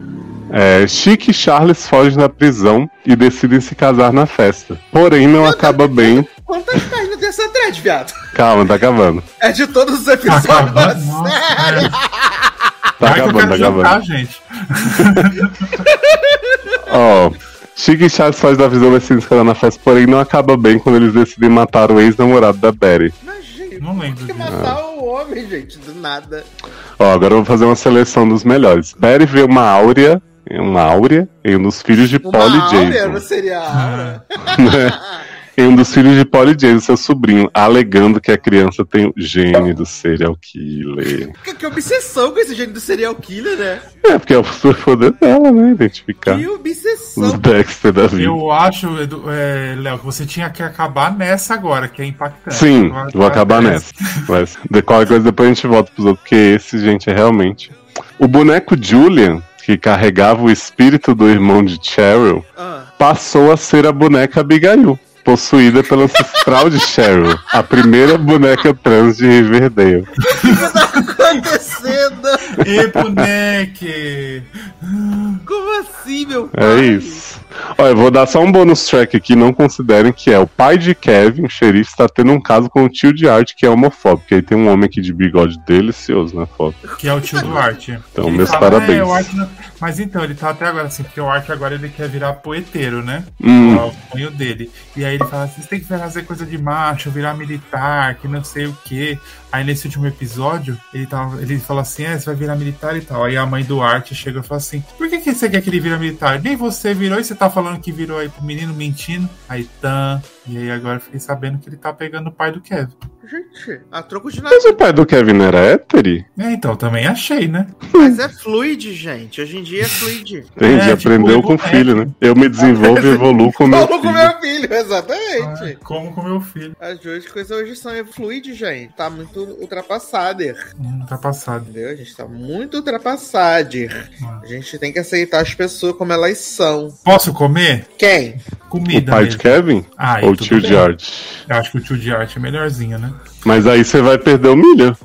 É, Chic e Charles fogem da prisão e decidem se casar na festa. Porém, não acaba bem. Quantas páginas tem essa thread, viado? Calma, tá acabando. É de todos os episódios da Acabando, nossa, série. Tá eu acabando, tá quero jantar, acabando. gente. Ó, Chic e Charles fogem da prisão e decidem se casar na festa, porém não acaba bem quando eles decidem matar o ex-namorado da Betty. Mas, Não lembro por que matar o homem, gente? Do nada. Ó, agora eu vou fazer uma seleção dos melhores. Betty vê uma áurea, uma áurea em um dos filhos de Uma Polly áurea Jason. não seria a aura? em um dos filhos de Polly Jason, seu sobrinho, alegando que a criança tem o gene do serial killer. Que, que obsessão com esse gênio do serial killer, né? É, porque é o superpoder dela, né? Identificar Que os obsessão. Dexter da vida. Eu acho, é, Léo, que você tinha que acabar nessa agora, que é impactante. Sim, Agora vou acabar nessa. nessa. Mas de qualquer coisa depois a gente volta pros outros, porque esse, gente, é realmente. O boneco Julian, que carregava o espírito do irmão de Cheryl, Ah. passou a ser a boneca Abigail, possuída pela ancestral de Cheryl, a primeira boneca trans de Riverdale. O que tá acontecendo? E boneque! Como assim, meu pai? É isso. Olha, eu vou dar só um bônus track aqui, não considerem que é o pai de Kevin, o xerife, está tendo um caso com o tio de arte que é homofóbico. Aí tem um homem aqui de bigode delicioso na foto. Que é o tio do Art. Então, Ele meus fala, parabéns. "É, o Art não-" Mas então, ele tá até agora assim, porque o Art agora ele quer virar poeteiro, né? Hum. É o sonho dele. E aí ele fala, vocês têm que fazer coisa de macho, virar militar, que não sei o quê. Aí nesse último episódio, ele, tava, ele fala assim, é, você vai virar militar e tal. Aí a mãe do Art chega e fala assim, por que, que você quer que ele vira militar? Nem você virou e você tá falando que virou aí pro menino mentindo. Aí, tan. E aí agora fiquei sabendo que ele tá pegando o pai do Kevin. Gente, a troco de nada. Mas o pai do Kevin era hétero? É, então, também achei, né? Mas é fluid, gente. Hoje em dia é fluid. Entendi, É, tipo, aprendeu o com o boneco. filho, né? Eu me desenvolvo e evoluo com meu Falou com filho. meu filho, exatamente. Como com meu filho. As duas coisas hoje são é fluid, gente. Tá muito ultrapassado. Hum, tá passado. Entendeu? A gente tá muito ultrapassado. A gente tem que aceitar as pessoas como elas são. Posso comer? Quem? O Comida pai mesmo. de Kevin? Ah, Ou o tio bem. de arte? Eu acho que o tio de arte é melhorzinho, né? Mas aí você vai perder o milho.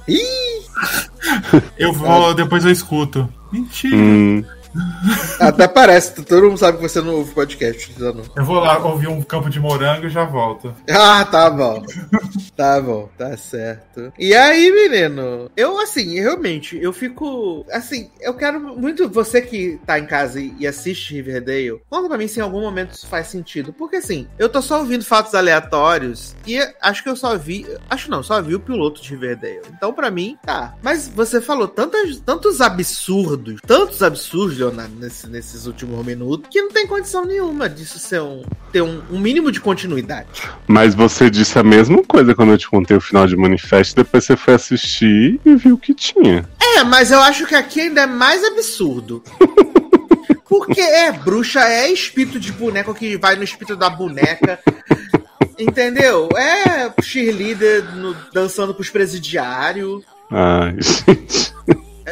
Eu vou, depois eu escuto. Mentira. Hum, Até parece, todo mundo sabe que você não ouve podcast, Zanon. Eu vou lá ouvir um campo de morango e já volto. Ah, tá bom. Tá bom, tá certo. E aí, menino? Eu, assim, realmente, eu fico. Assim, eu quero muito. Você que tá em casa e e assiste Riverdale, conta pra mim se em algum momento isso faz sentido. Porque, assim, eu tô só ouvindo fatos aleatórios e acho que eu só vi. Acho não, só vi o piloto de Riverdale. Então, pra mim, tá. Mas você falou tantas, tantos absurdos, tantos absurdos horrível na- nesse- nesses últimos minutos que não tem condição nenhuma disso ser um, ter um, um mínimo de continuidade. Mas você disse a mesma coisa quando eu te contei o final de Manifesto, depois você foi assistir e viu que tinha. É, mas eu acho que aqui ainda é mais absurdo. Porque é, bruxa é espírito de boneco que vai no espírito da boneca. Entendeu? É cheerleader no- dançando pros presidiários. Ai, gente.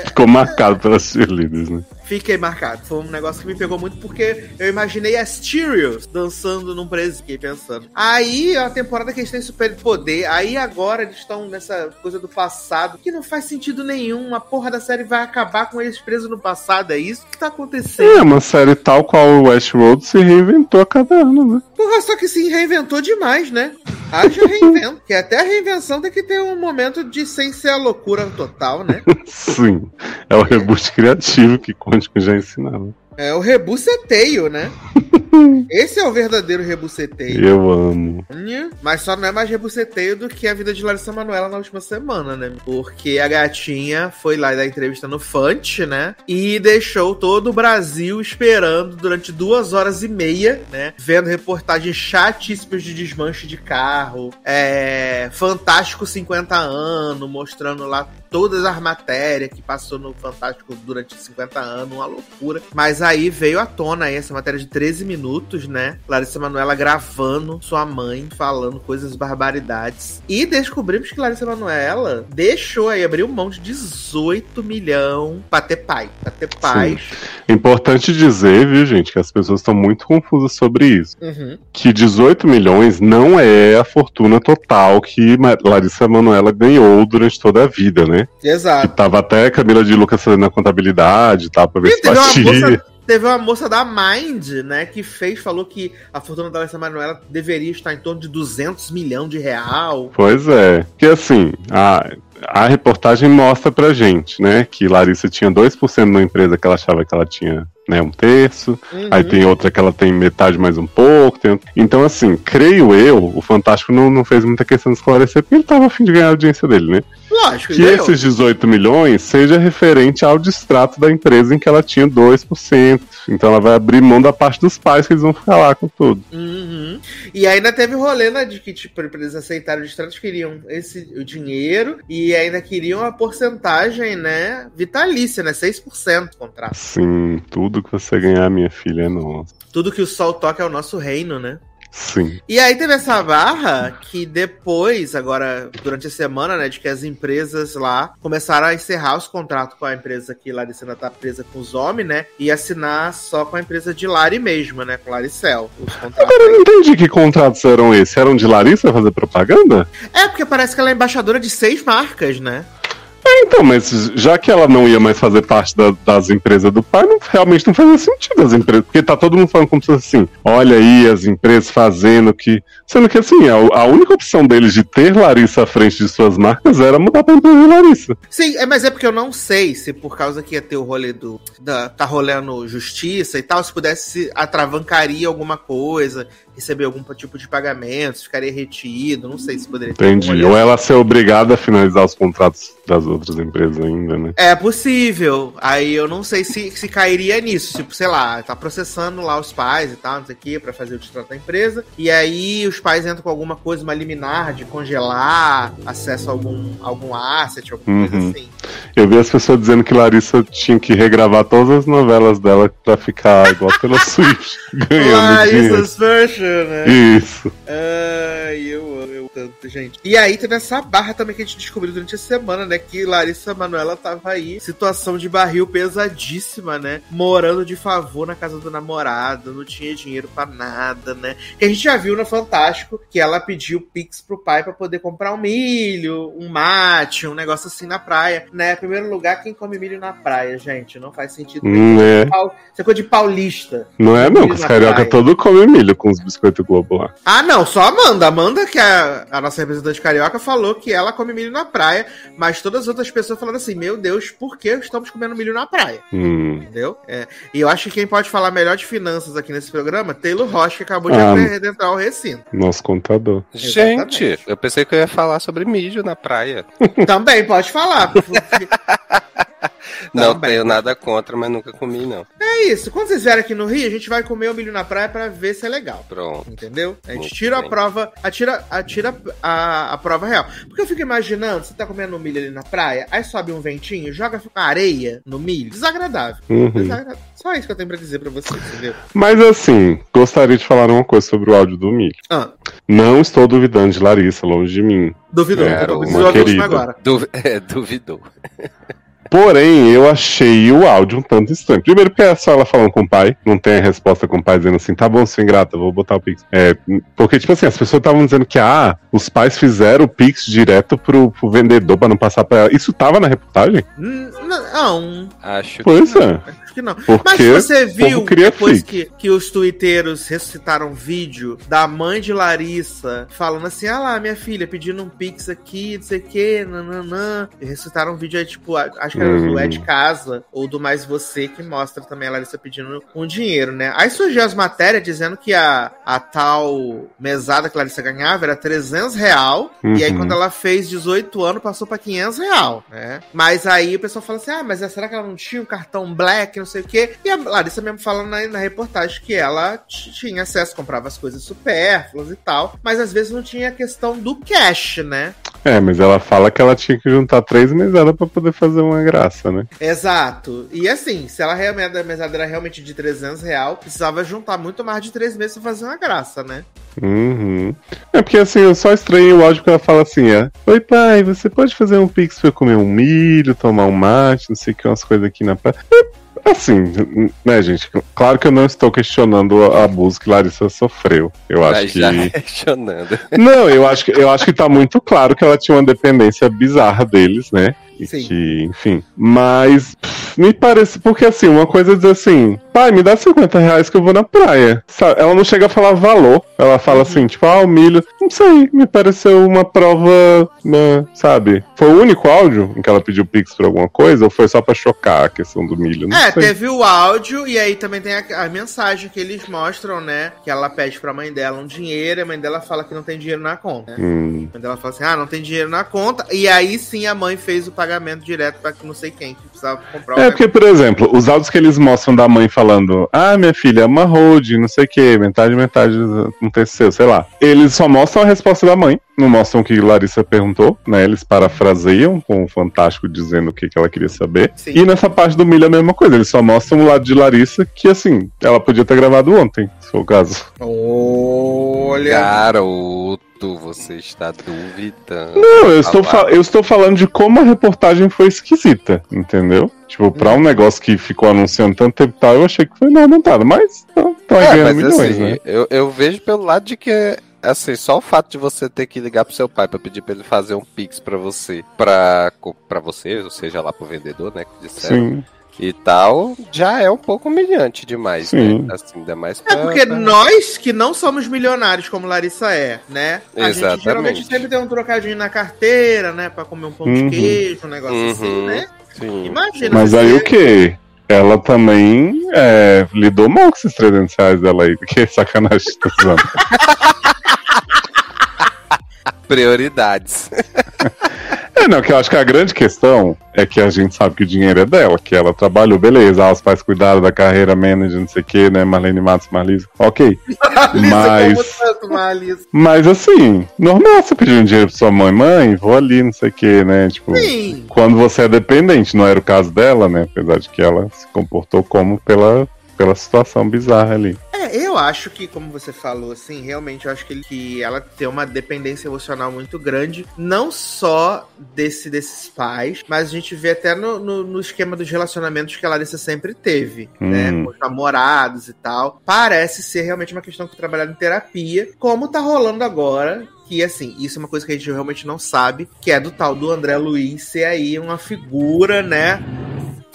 Ficou marcado pelas cheerleaders, né? Fiquei marcado. Foi um negócio que me pegou muito porque eu imaginei as Tyrios dançando num preso. Fiquei pensando. Aí, é a temporada que eles têm super poder. Aí agora eles estão nessa coisa do passado que não faz sentido nenhum. A porra da série vai acabar com eles presos no passado. É isso que tá acontecendo. É uma série tal qual o Westworld se reinventou a cada ano, né? Porra, só que se reinventou demais, né? Haja reinvento. que até a reinvenção tem que ter um momento de sem ser a loucura total, né? Sim. É o reboot criativo que Quantico já ensinava. É o rebuceteio, né? Esse é o verdadeiro rebuceteio. Eu amo. Mas só não é mais rebuceteio do que a vida de Larissa Manoela na última semana, né? Porque a gatinha foi lá dar entrevista no Fante, né? E deixou todo o Brasil esperando durante duas horas e meia, né? Vendo reportagens chatíssimas de desmanche de carro, é, Fantástico 50 anos, mostrando lá todas as matérias que passou no Fantástico durante 50 anos, uma loucura. Mas aí veio à tona aí essa matéria de 13 minutos, né? Larissa Manoela gravando sua mãe falando coisas barbaridades. E descobrimos que Larissa Manoela deixou aí, abriu mão de 18 milhões pra ter pai. Pra ter paz. Importante dizer, viu, gente, que as pessoas estão muito confusas sobre isso. Uhum. Que 18 milhões não é a fortuna total que Larissa Manoela ganhou durante toda a vida, né? Que Exato. tava até Camila de Lucas fazendo a contabilidade, tá? Pra ver E se batia. Teve uma moça da Mind, né, que fez, falou que a fortuna da Larissa Manoela deveria estar em torno de 200 milhões de real. Pois é. Que assim, a, a reportagem mostra pra gente, né? Que Larissa tinha 2% numa empresa que ela achava que ela tinha né, um terço. Uhum. Aí tem outra que ela tem metade mais um pouco. tem- Então, assim, creio eu, o Fantástico não, não fez muita questão de esclarecer, porque ele tava afim de ganhar a audiência dele, né? Lógico, Que esses 18 milhões seja referente ao distrato da empresa em que ela tinha 2%. Então ela vai abrir mão da parte dos pais que eles vão ficar lá com tudo. Uhum. E ainda teve rolê né, de que, tipo, eles aceitarem o distrato, queriam esse, o dinheiro e ainda queriam a porcentagem, né, vitalícia, né, 6% do contrato. Sim, tudo que você ganhar, minha filha, é nossa. Tudo que o sol toca é o nosso reino, né? Sim. E aí teve essa barra que depois, agora, durante a semana, né, de que as empresas lá começaram a encerrar os contratos com a empresa que Laricena tá presa com os homens, né, e assinar só com a empresa de Lari mesmo, né, com Laricel. Os contratos Agora eu não entendi que contratos eram esses. Eram de Larissa fazer propaganda? É, porque parece que ela é embaixadora de seis marcas, né? É, então, mas já que ela não ia mais fazer parte da- das empresas do pai, não, realmente não fazia sentido as empresas. Porque tá todo mundo falando como se assim: olha aí as empresas fazendo que. Sendo que assim, a, a única opção deles de ter Larissa à frente de suas marcas era mudar pra empresa de Larissa. Sim, é, mas é porque eu não sei se por causa que ia ter o rolê do. Da, tá rolando justiça e tal, se pudesse atravancaria alguma coisa, receber algum tipo de pagamento, se ficaria retido, não sei se poderia ter Entendi. Ou ela ser obrigada a finalizar os contratos das outras empresas ainda, né? É possível. Aí eu não sei se, se cairia nisso. Tipo, sei lá, tá processando lá os pais e tal, não sei o que, pra fazer o distrato da empresa. E aí os pais entram com alguma coisa, uma liminar de congelar acesso a algum, algum asset, alguma coisa Uhum. assim. Eu vi as pessoas dizendo que Larissa tinha que regravar todas as novelas dela pra ficar igual pela Swift, ganhando dinheiro. Larissa's né? Isso. Ai, eu amo tanto, gente. E aí teve essa barra também que a gente descobriu durante a semana, né? Que Larissa Manoela tava aí, situação de barril pesadíssima, né? Morando de favor na casa do namorado, não tinha dinheiro pra nada, né? Que a gente já viu no Fantástico que ela pediu Pix pro pai pra poder comprar um milho, um mate, um negócio assim na praia, né? Primeiro lugar, quem come milho na praia, gente? Não faz sentido. Hum, é. Isso é coisa de paulista. Não é não, que os carioca praia. todo comem milho com os biscoitos Globo lá. Ah, não, só a Amanda. Amanda, que é a nossa representante carioca, falou que ela come milho na praia, mas todas as outras pessoas falaram assim: Meu Deus, por que estamos comendo milho na praia? Hum. Entendeu? É, e eu acho que quem pode falar melhor de finanças aqui nesse programa, Taylor Rocha, que acabou Ah. de adentrar o recinto. Nosso contador. Gente, Exatamente. eu pensei que eu ia falar sobre mídia na praia. Também pode falar. Não Também. tenho nada contra, mas nunca comi, não. É isso. Quando vocês vierem aqui no Rio, a gente vai comer o milho na praia pra ver se é legal. Pronto. Entendeu? A gente Muito tira a bem. prova, atira, atira a, a prova real. Porque eu fico imaginando, você tá comendo milho ali na praia, aí sobe um ventinho, joga uma areia no milho. Desagradável. Uhum. Desagradável. Só isso que eu tenho pra dizer pra vocês, entendeu? Mas assim, gostaria de falar uma coisa sobre o áudio do milho. Ah, Não estou duvidando de Larissa, longe de mim. duvidou. É, tô uma querida. agora. Du- é, duvidou. Porém, eu achei o áudio um tanto estranho. Primeiro, porque é só ela falando com o pai, não tem a resposta com o pai dizendo assim: tá bom, sou ingrata, vou botar o Pix. É, porque, tipo assim, as pessoas estavam dizendo que, ah, os pais fizeram o Pix direto pro, pro vendedor pra não passar pra ela. Isso tava na reportagem? Não, Acho Pois que é. Que não. Porque Mas você viu depois que, que os twitteiros ressuscitaram um vídeo da mãe de Larissa falando assim: ah lá, minha filha pedindo um pix aqui, não sei o que, nananã. E ressuscitaram um vídeo aí, tipo, acho que era do Hum. É de Casa ou do Mais Você, que mostra também a Larissa pedindo um dinheiro, né? Aí surgiu as matérias dizendo que a, a tal mesada que a Larissa ganhava era 300 real. E aí, Uhum. quando ela fez 18 anos, passou pra 500 real, né? Mas aí o pessoal fala assim: ah, mas será que ela não tinha um cartão black, não sei o quê? E a Larissa mesmo falando na, na reportagem que ela tinha acesso, comprava as coisas supérfluas e tal, mas às vezes não tinha a questão do cash, né? É, mas ela fala que ela tinha que juntar três mesadas pra poder fazer uma graça, né? Exato. E assim, se ela realmente a mesada era realmente de 300 real, precisava juntar muito mais de três meses pra fazer uma graça, né? Uhum. É porque assim, eu só estranho o áudio que ela fala assim, é. Oi pai, você pode fazer um pix pra eu comer um milho, tomar um mate, não sei o que, umas coisas aqui na praia. Assim, né, gente? Claro que eu não estou questionando o abuso que Larissa sofreu. Eu acho Mas que. já questionando. Não, eu acho que eu acho que tá muito claro que ela tinha uma dependência bizarra deles, né? E Sim. que, enfim. Mas pff, me parece, porque assim, uma coisa é dizer assim, pai, me dá 50 reais que eu vou na praia. Sabe? Ela não chega a falar valor. Ela fala assim, tipo, ah, o milho. Não sei, me pareceu uma prova, né, sabe? Foi o único áudio em que ela pediu Pix pra alguma coisa, ou foi só pra chocar a questão do milho? Não É, sei. teve o áudio e aí também tem a, a mensagem que eles mostram, né? Que ela pede pra mãe dela um dinheiro e a mãe dela fala que não tem dinheiro na conta. Né? Hum, A mãe dela fala assim: ah, não tem dinheiro na conta. E aí sim a mãe fez o pagamento direto pra não sei quem que precisava comprar o É, porque, por exemplo, os áudios que eles mostram da mãe falando, ah, minha filha, é uma road, não sei o que, metade, metade aconteceu, sei lá. Eles só mostram a resposta da mãe, não mostram o que Larissa perguntou, né? Eles parafraseiam com o Fantástico dizendo o que, que ela queria saber. Sim. E nessa parte do milho é a mesma coisa, eles só mostram o lado de Larissa que, assim, ela podia ter gravado ontem, se for o caso. Olha. Garoto, você está duvidando. Não, eu estou, Ah, eu estou falando de como a reportagem foi esquisita, entendeu? Tipo, pra um negócio que ficou anunciando tanto tempo e tal, eu achei que foi mal montado, mas tá É, ganhando mas milhões, assim, né? eu, eu vejo pelo lado de que, assim, só o fato de você ter que ligar pro seu pai pra pedir pra ele fazer um pix pra você, pra, co- pra você, ou seja, lá pro vendedor, né, que disseram, Sim, e tal, já é um pouco humilhante demais, Sim. né? Assim, ainda mais É pra... porque pra- nós que não somos milionários como Larissa é, né? A gente Exatamente. geralmente sempre tem um trocadinho na carteira, né? Pra comer um pão Uhum. de queijo, um negócio assim, Uhum. né? Sim. Imagina. mas aí o que? Ela também é, lidou mal com esses 300 reais dela aí, que sacanagem tá usando. Prioridades. É, não, que eu acho que a grande questão é que a gente sabe que o dinheiro é dela, que ela trabalhou, beleza, os pais cuidaram da carreira manager, não sei o que, né, Marlene Matos, Marlisa, ok. Marlisa, mas-. Mas assim, normal você pedir um dinheiro pra sua mãe, mãe, vou ali, não sei o que, né, tipo... Sim. Quando você é dependente, não era o caso dela, né, apesar de que ela se comportou como pela, pela situação bizarra ali. É, eu acho que, como você falou, assim, realmente eu acho que, ele- que ela tem uma dependência emocional muito grande, não só desse desses pais, mas a gente vê até no, no, no esquema dos relacionamentos que a Larissa sempre teve, né? Hum. Com os namorados e tal. Parece ser realmente uma questão que foi trabalhada em terapia, como tá rolando agora. Que assim, isso é uma coisa que a gente realmente não sabe, que é do tal do André Luiz ser aí uma figura, né?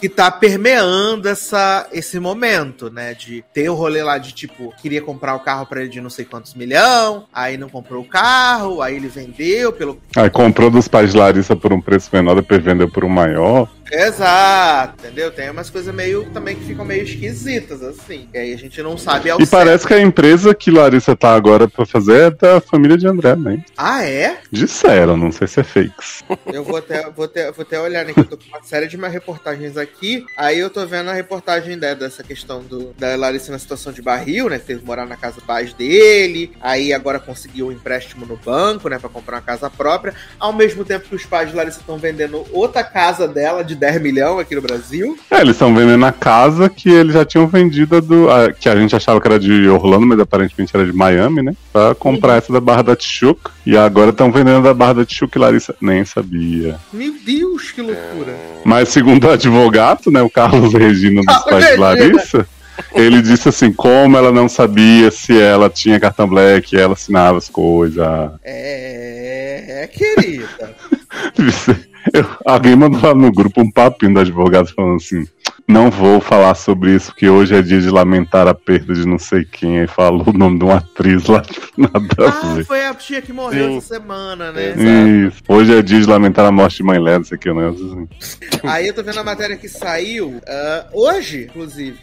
Que tá permeando essa, esse momento, né? De ter o rolê lá de tipo, queria comprar o carro pra ele de não sei quantos milhão, aí não comprou o carro, aí ele vendeu pelo. Aí comprou dos pais de Larissa por um preço menor, depois vendeu por um maior. Exato, entendeu? Tem umas coisas meio também que ficam meio esquisitas, assim. E aí a gente não sabe ao E parece que a empresa que Larissa tá agora pra fazer é da família de André, né? Ah, é? Disseram, não sei se é fakes. Eu vou até, vou até, vou até olhar, né? Que eu tô com uma série de mais reportagens aqui. Aí eu tô vendo a reportagem né, dessa questão do, da Larissa na situação de barril, né? Que teve que morar na casa pais dele. Aí agora conseguiu um empréstimo no banco, né? Pra comprar uma casa própria. Ao mesmo tempo que os pais de Larissa estão vendendo outra casa dela de 10 milhões aqui no Brasil. É, eles estão vendendo a casa que eles já tinham vendido do. a- que a gente achava que era de Orlando, mas aparentemente era de Miami, né? Pra comprar essa da Barra da Tijuca. E agora estão vendendo da Barra da Tijuca e Larissa nem sabia. Meu Deus, que loucura. Mas segundo o advogado, né, o Carlos Regina dos Carlos pais de. Larissa, ele disse assim, como ela não sabia se ela tinha cartão black, ela assinava as coisas. É, querida. Eu- alguém mandou lá no grupo um papinho do advogado falando assim. Não vou falar sobre isso, porque hoje é dia de lamentar a perda de não sei quem. Aí falou o nome de uma atriz lá, tipo, nada a Ah, ver. foi a tia que morreu Sim. essa semana, né? Isso. Hoje é dia de lamentar a morte de mãe Léa, não sei o que, né? Aí eu tô vendo a matéria que saiu ah, hoje, inclusive.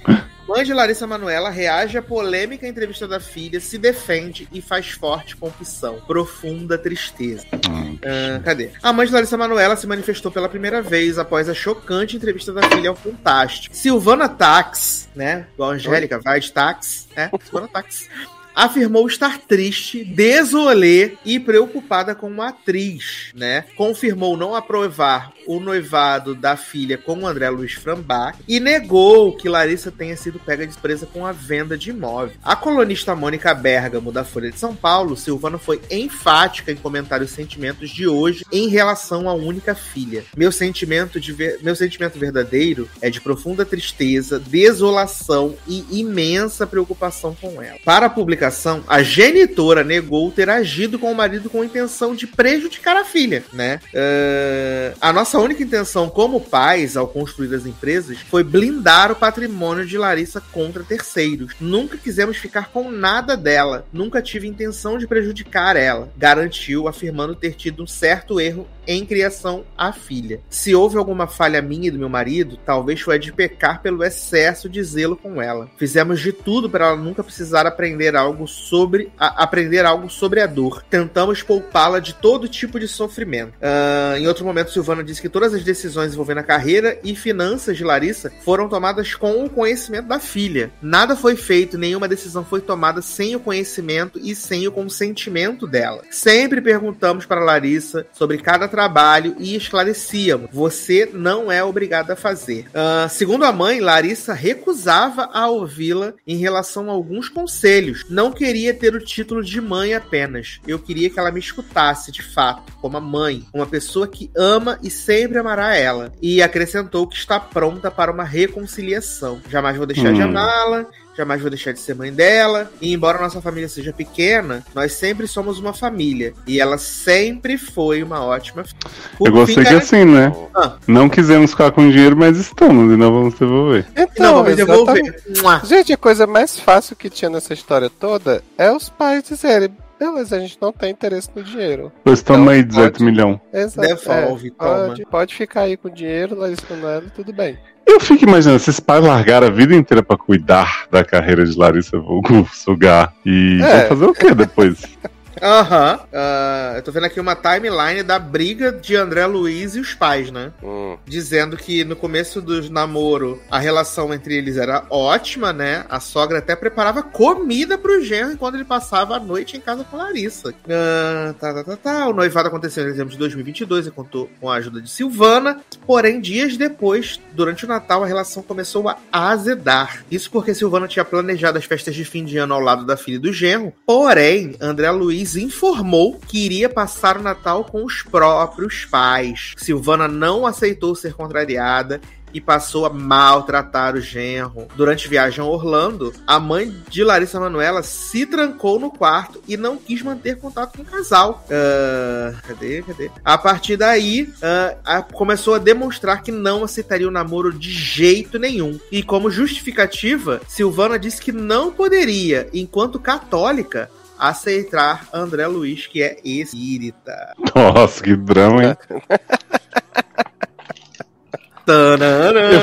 Mãe de Larissa Manoela reage à polêmica entrevista da filha, se defende e faz forte confissão. Profunda tristeza. Hum. Ah, cadê? A mãe de Larissa Manoela se manifestou pela primeira vez após a chocante entrevista da filha ao Fantástico. Silvana Tax, né? Igual a Angélica, vai de Tax, né? Silvana Tax. Afirmou estar triste, desolê e preocupada com uma atriz, né? Confirmou não aprovar o noivado da filha com o André Luiz Frambach e negou que Larissa tenha sido pega de surpresa com a venda de imóvel. A colunista Mônica Bergamo, da Folha de São Paulo, Silvana foi enfática em comentar os sentimentos de hoje em relação à única filha. Meu sentimento, de ver- Meu sentimento verdadeiro é de profunda tristeza, desolação e imensa preocupação com ela. Para a publicação, a genitora negou ter agido com o marido com intenção de prejudicar a filha, né? Eh, a nossa única intenção como pais, ao construir as empresas, foi blindar o patrimônio de Larissa contra terceiros. Nunca quisemos ficar com nada dela. Nunca tive intenção de prejudicar ela, garantiu, afirmando ter tido um certo erro em criação à filha. Se houve alguma falha minha e do meu marido, talvez foi a de pecar pelo excesso de zelo com ela. Fizemos de tudo para ela nunca precisar aprender algo sobre a- aprender algo sobre a dor. Tentamos poupá-la de todo tipo de sofrimento. Ah, em outro momento, Silvana disse que todas as decisões envolvendo a carreira e finanças de Larissa foram tomadas com o conhecimento da filha. Nada foi feito, nenhuma decisão foi tomada sem o conhecimento e sem o consentimento dela. Sempre perguntamos para Larissa sobre cada trabalho e esclarecíamos: você não é obrigada a fazer. Ah, segundo a mãe, Larissa recusava a ouvi-la em relação a alguns conselhos. Não queria ter o título de mãe apenas. Eu queria que ela me escutasse de fato, como a mãe, uma pessoa que ama e sempre amará ela. E acrescentou que está pronta para uma reconciliação. Jamais vou deixar de Hum. amá-la, jamais vou deixar de ser mãe dela. E embora nossa família seja pequena, nós sempre somos uma família. E ela sempre foi uma ótima filha. Por Eu gostei que assim, né? Ah. Não quisemos ficar com dinheiro, mas estamos e não vamos devolver. Não, Então, vamos exatamente. devolver. Mua. Gente, a coisa mais fácil que tinha nessa história toda é os pais dizerem: beleza, a gente não tem interesse no dinheiro. Pois toma Então, aí 18 pode- milhões. Exato. Devolve, é, toma. pode, pode ficar aí com o dinheiro, Larissa Manoela, tudo bem. Eu fico imaginando, esses pais largaram a vida inteira pra cuidar da carreira de Larissa Vulgo, sugar. E É. vão fazer o que depois? Aham. Ah, eu tô vendo aqui uma timeline da briga de André Luiz e os pais, né? Hum. Dizendo que no começo do namoro a relação entre eles era ótima, né? A sogra até preparava comida pro genro enquanto ele passava a noite em casa com a Larissa. Ah, tá, tá, tá, tá. O noivado aconteceu em dezembro de 2022 e contou com a ajuda de Silvana. Porém, dias depois, durante o Natal, a relação começou a azedar. Isso porque Silvana tinha planejado as festas de fim de ano ao lado da filha do genro. Porém, André Luiz informou que iria passar o Natal com os próprios pais. Silvana não aceitou ser contrariada e passou a maltratar o genro. Durante viagem a Orlando, a mãe de Larissa Manoela se trancou no quarto e não quis manter contato com o casal. Ah, cadê, cadê? A partir daí, ah, a- começou a demonstrar que não aceitaria o namoro de jeito nenhum. E como justificativa, Silvana disse que não poderia, enquanto católica, aceitar André Luiz, que é espírita. Nossa, que drama, hein?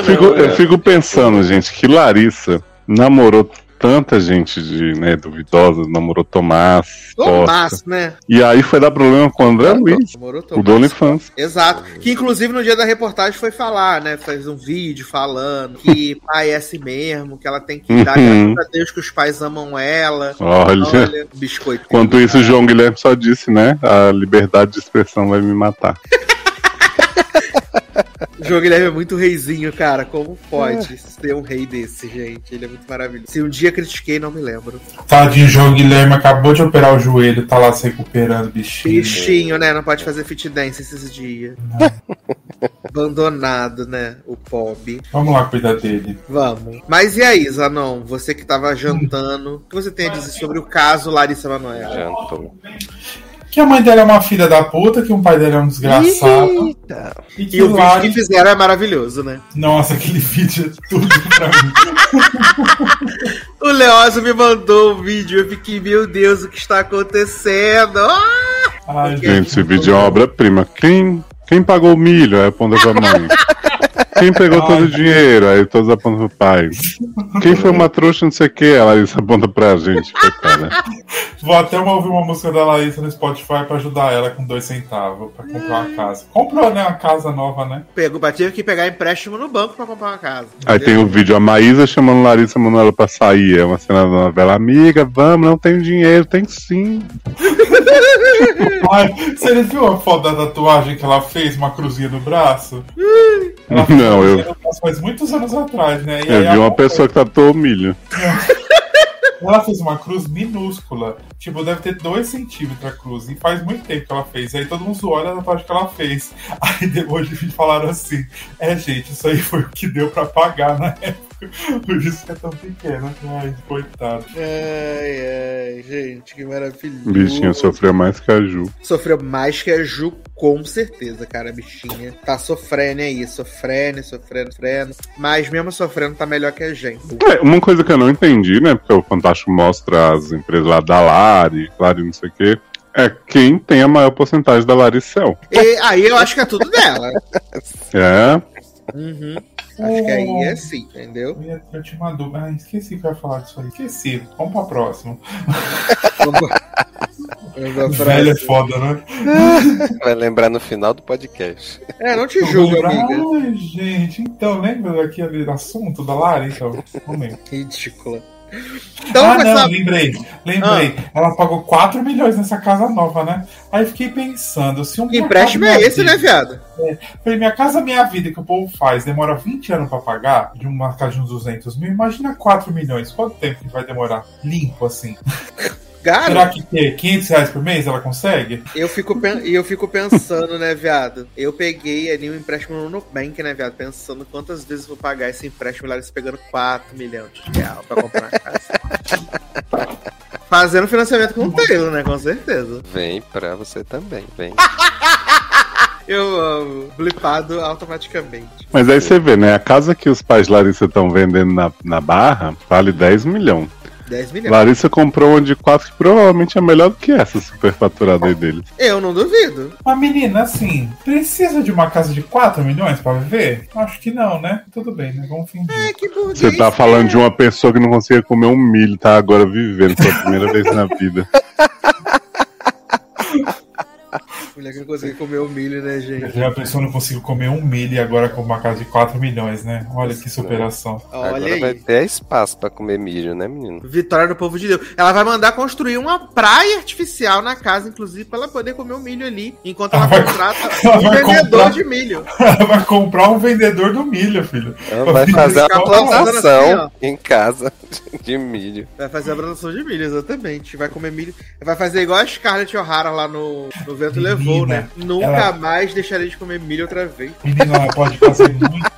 fico, eu fico pensando, gente, que Larissa namorou tanta gente de, né, duvidosa, namorou Tomás, Tomás, Costa. né? E aí foi dar problema com o André Luiz, o do OnlyFans. Exato. Que inclusive no dia da reportagem foi falar, né? Fez um vídeo falando que pai é assim mesmo, que ela tem que dar Uhum. graças a Deus que os pais amam ela. Olha. Olha, biscoito. Enquanto isso, o João Guilherme só disse, né? A liberdade de expressão vai me matar. O João Guilherme é muito reizinho, cara. Como pode ser um rei desse, gente? Ele é muito maravilhoso. Se um dia critiquei, não me lembro. Tadinho, João Guilherme acabou de operar o joelho, tá lá se recuperando, bichinho. Bichinho, né? Não pode fazer fit dance esses dias. Abandonado, né? O Pob. Vamos lá cuidar dele. Vamos. Mas e aí, Zanon? Você que tava jantando, o que você tem a dizer sobre o caso Larissa Manoela? Jantou. Que a mãe dela é uma filha da puta, que o pai dela é um desgraçado. Eita. E que E o vídeo que fizeram é maravilhoso, né? Nossa, aquele vídeo é tudo pra mim. O Leozo me mandou o vídeo, eu fiquei, meu Deus, o que está acontecendo? Ah! Ai, Gente, esse vídeo é uma obra-prima. Quem, quem pagou o milho? Aí aponta pra mãe. Quem pegou todo o dinheiro? Aí todos apontam pro pai. Quem foi uma trouxa, não sei o que? A Larissa aponta pra gente. Coitada. Vou até ouvir uma música da Larissa no Spotify pra ajudar ela com dois centavos pra comprar uma casa. Comprou, né? Uma casa nova, né? Pegou, tive que pegar empréstimo no banco pra comprar uma casa. Aí tem o vídeo, a Maísa chamando Larissa Manoela pra sair. É uma cena da novela. Amiga, vamos, não tenho dinheiro. Tem sim. Você viu a foto da tatuagem que ela fez, uma cruzinha no braço? Ela fez Não, eu- Faz muitos anos atrás, né? E Eu vi uma pessoa que tatuou milho. Ela fez uma cruz minúscula. Tipo, deve ter dois centímetros a cruz. E faz muito tempo que ela fez. Aí todo mundo zoou a tatuagem que ela fez. Aí depois de falaram assim: É, gente, isso aí foi o que deu pra pagar na época. Por isso que é tão pequena. Ai, coitado. Ai, ai, gente, que maravilhoso. Bichinho sofreu mais que a Ju. Sofreu mais que a Ju, com certeza, cara, a bichinha. Tá sofrendo aí, sofrendo, sofrendo, sofrendo. Mas mesmo sofrendo, tá melhor que a gente. É, uma coisa que eu não entendi, né? Porque o Fantástico mostra as empresas lá da Lari, Lari não sei o quê. É quem tem a maior porcentagem da Laricel. E aí eu acho que é tudo dela. É. Uhum. Acho que aí é sim, entendeu? Eu, ia, eu tinha uma dúvida. Ah, esqueci que eu ia falar disso aí. Esqueci. Vamos pra próxima. Velho é foda, né? Vai lembrar no final do podcast. É, não te julgo, amiga. Ai, gente. Então, lembra daquele assunto da Lara? Então, vamos ver. Ridícula. Então, ah, não, essa- lembrei. Lembrei. Ela pagou 4 milhões nessa casa nova, né? Aí fiquei pensando, se um que empréstimo é esse, né, viado? Falei, minha casa, minha vida que o povo faz, demora 20 anos pra pagar, de uma casa de uns 200 mil, imagina 4 milhões. Quanto tempo que vai demorar? Limpo, assim. Será Cara, que quê? 500 reais por mês ela consegue? eu fico, pen- e eu fico pensando, né, viado? Eu peguei ali um empréstimo no Nubank, né, viado? Pensando quantas vezes eu vou pagar esse empréstimo lá, eles pegando 4 milhões de reais pra comprar uma casa. Fazendo financiamento com o Taylor, né? Com certeza. Vem pra você também, vem. Eu amo. Blipado automaticamente. Mas aí você vê, né? A casa que os pais Larissa estão vendendo na, na Barra vale 10 milhões. 10 milhões. Larissa comprou uma de 4 que provavelmente é melhor do que essa superfaturada aí deles. Eu não duvido. Uma menina, assim, precisa de uma casa de 4 milhões pra viver? Acho que não, né? Tudo bem, né? Vamos fingir. É, que burguês. Você tá falando de uma pessoa que não conseguia comer um milho, tá agora vivendo pela primeira vez na vida. Mulher que não consegue comer o milho, né, gente? Já pensou não consigo comer um milho e agora com uma casa de 4 milhões, né? Olha que superação. Olha Agora aí. vai ter espaço pra comer milho, né, menino? Vitória do povo de Deus. Ela vai mandar construir uma praia artificial na casa, inclusive, pra ela poder comer o milho ali, enquanto ela Ela vai- contrata ela um vendedor comprar- de milho. Ela vai comprar um vendedor do milho, filho. Ela vai fazer assim, plantação ó. em casa de milho. Vai fazer a plantação de milho, exatamente. Vai comer milho. Vai fazer igual a Scarlett O'Hara lá no, no Vento Menina, Levou, né? Nunca ela- mais deixarei de comer milho outra vez. Menina, ela pode fazer muito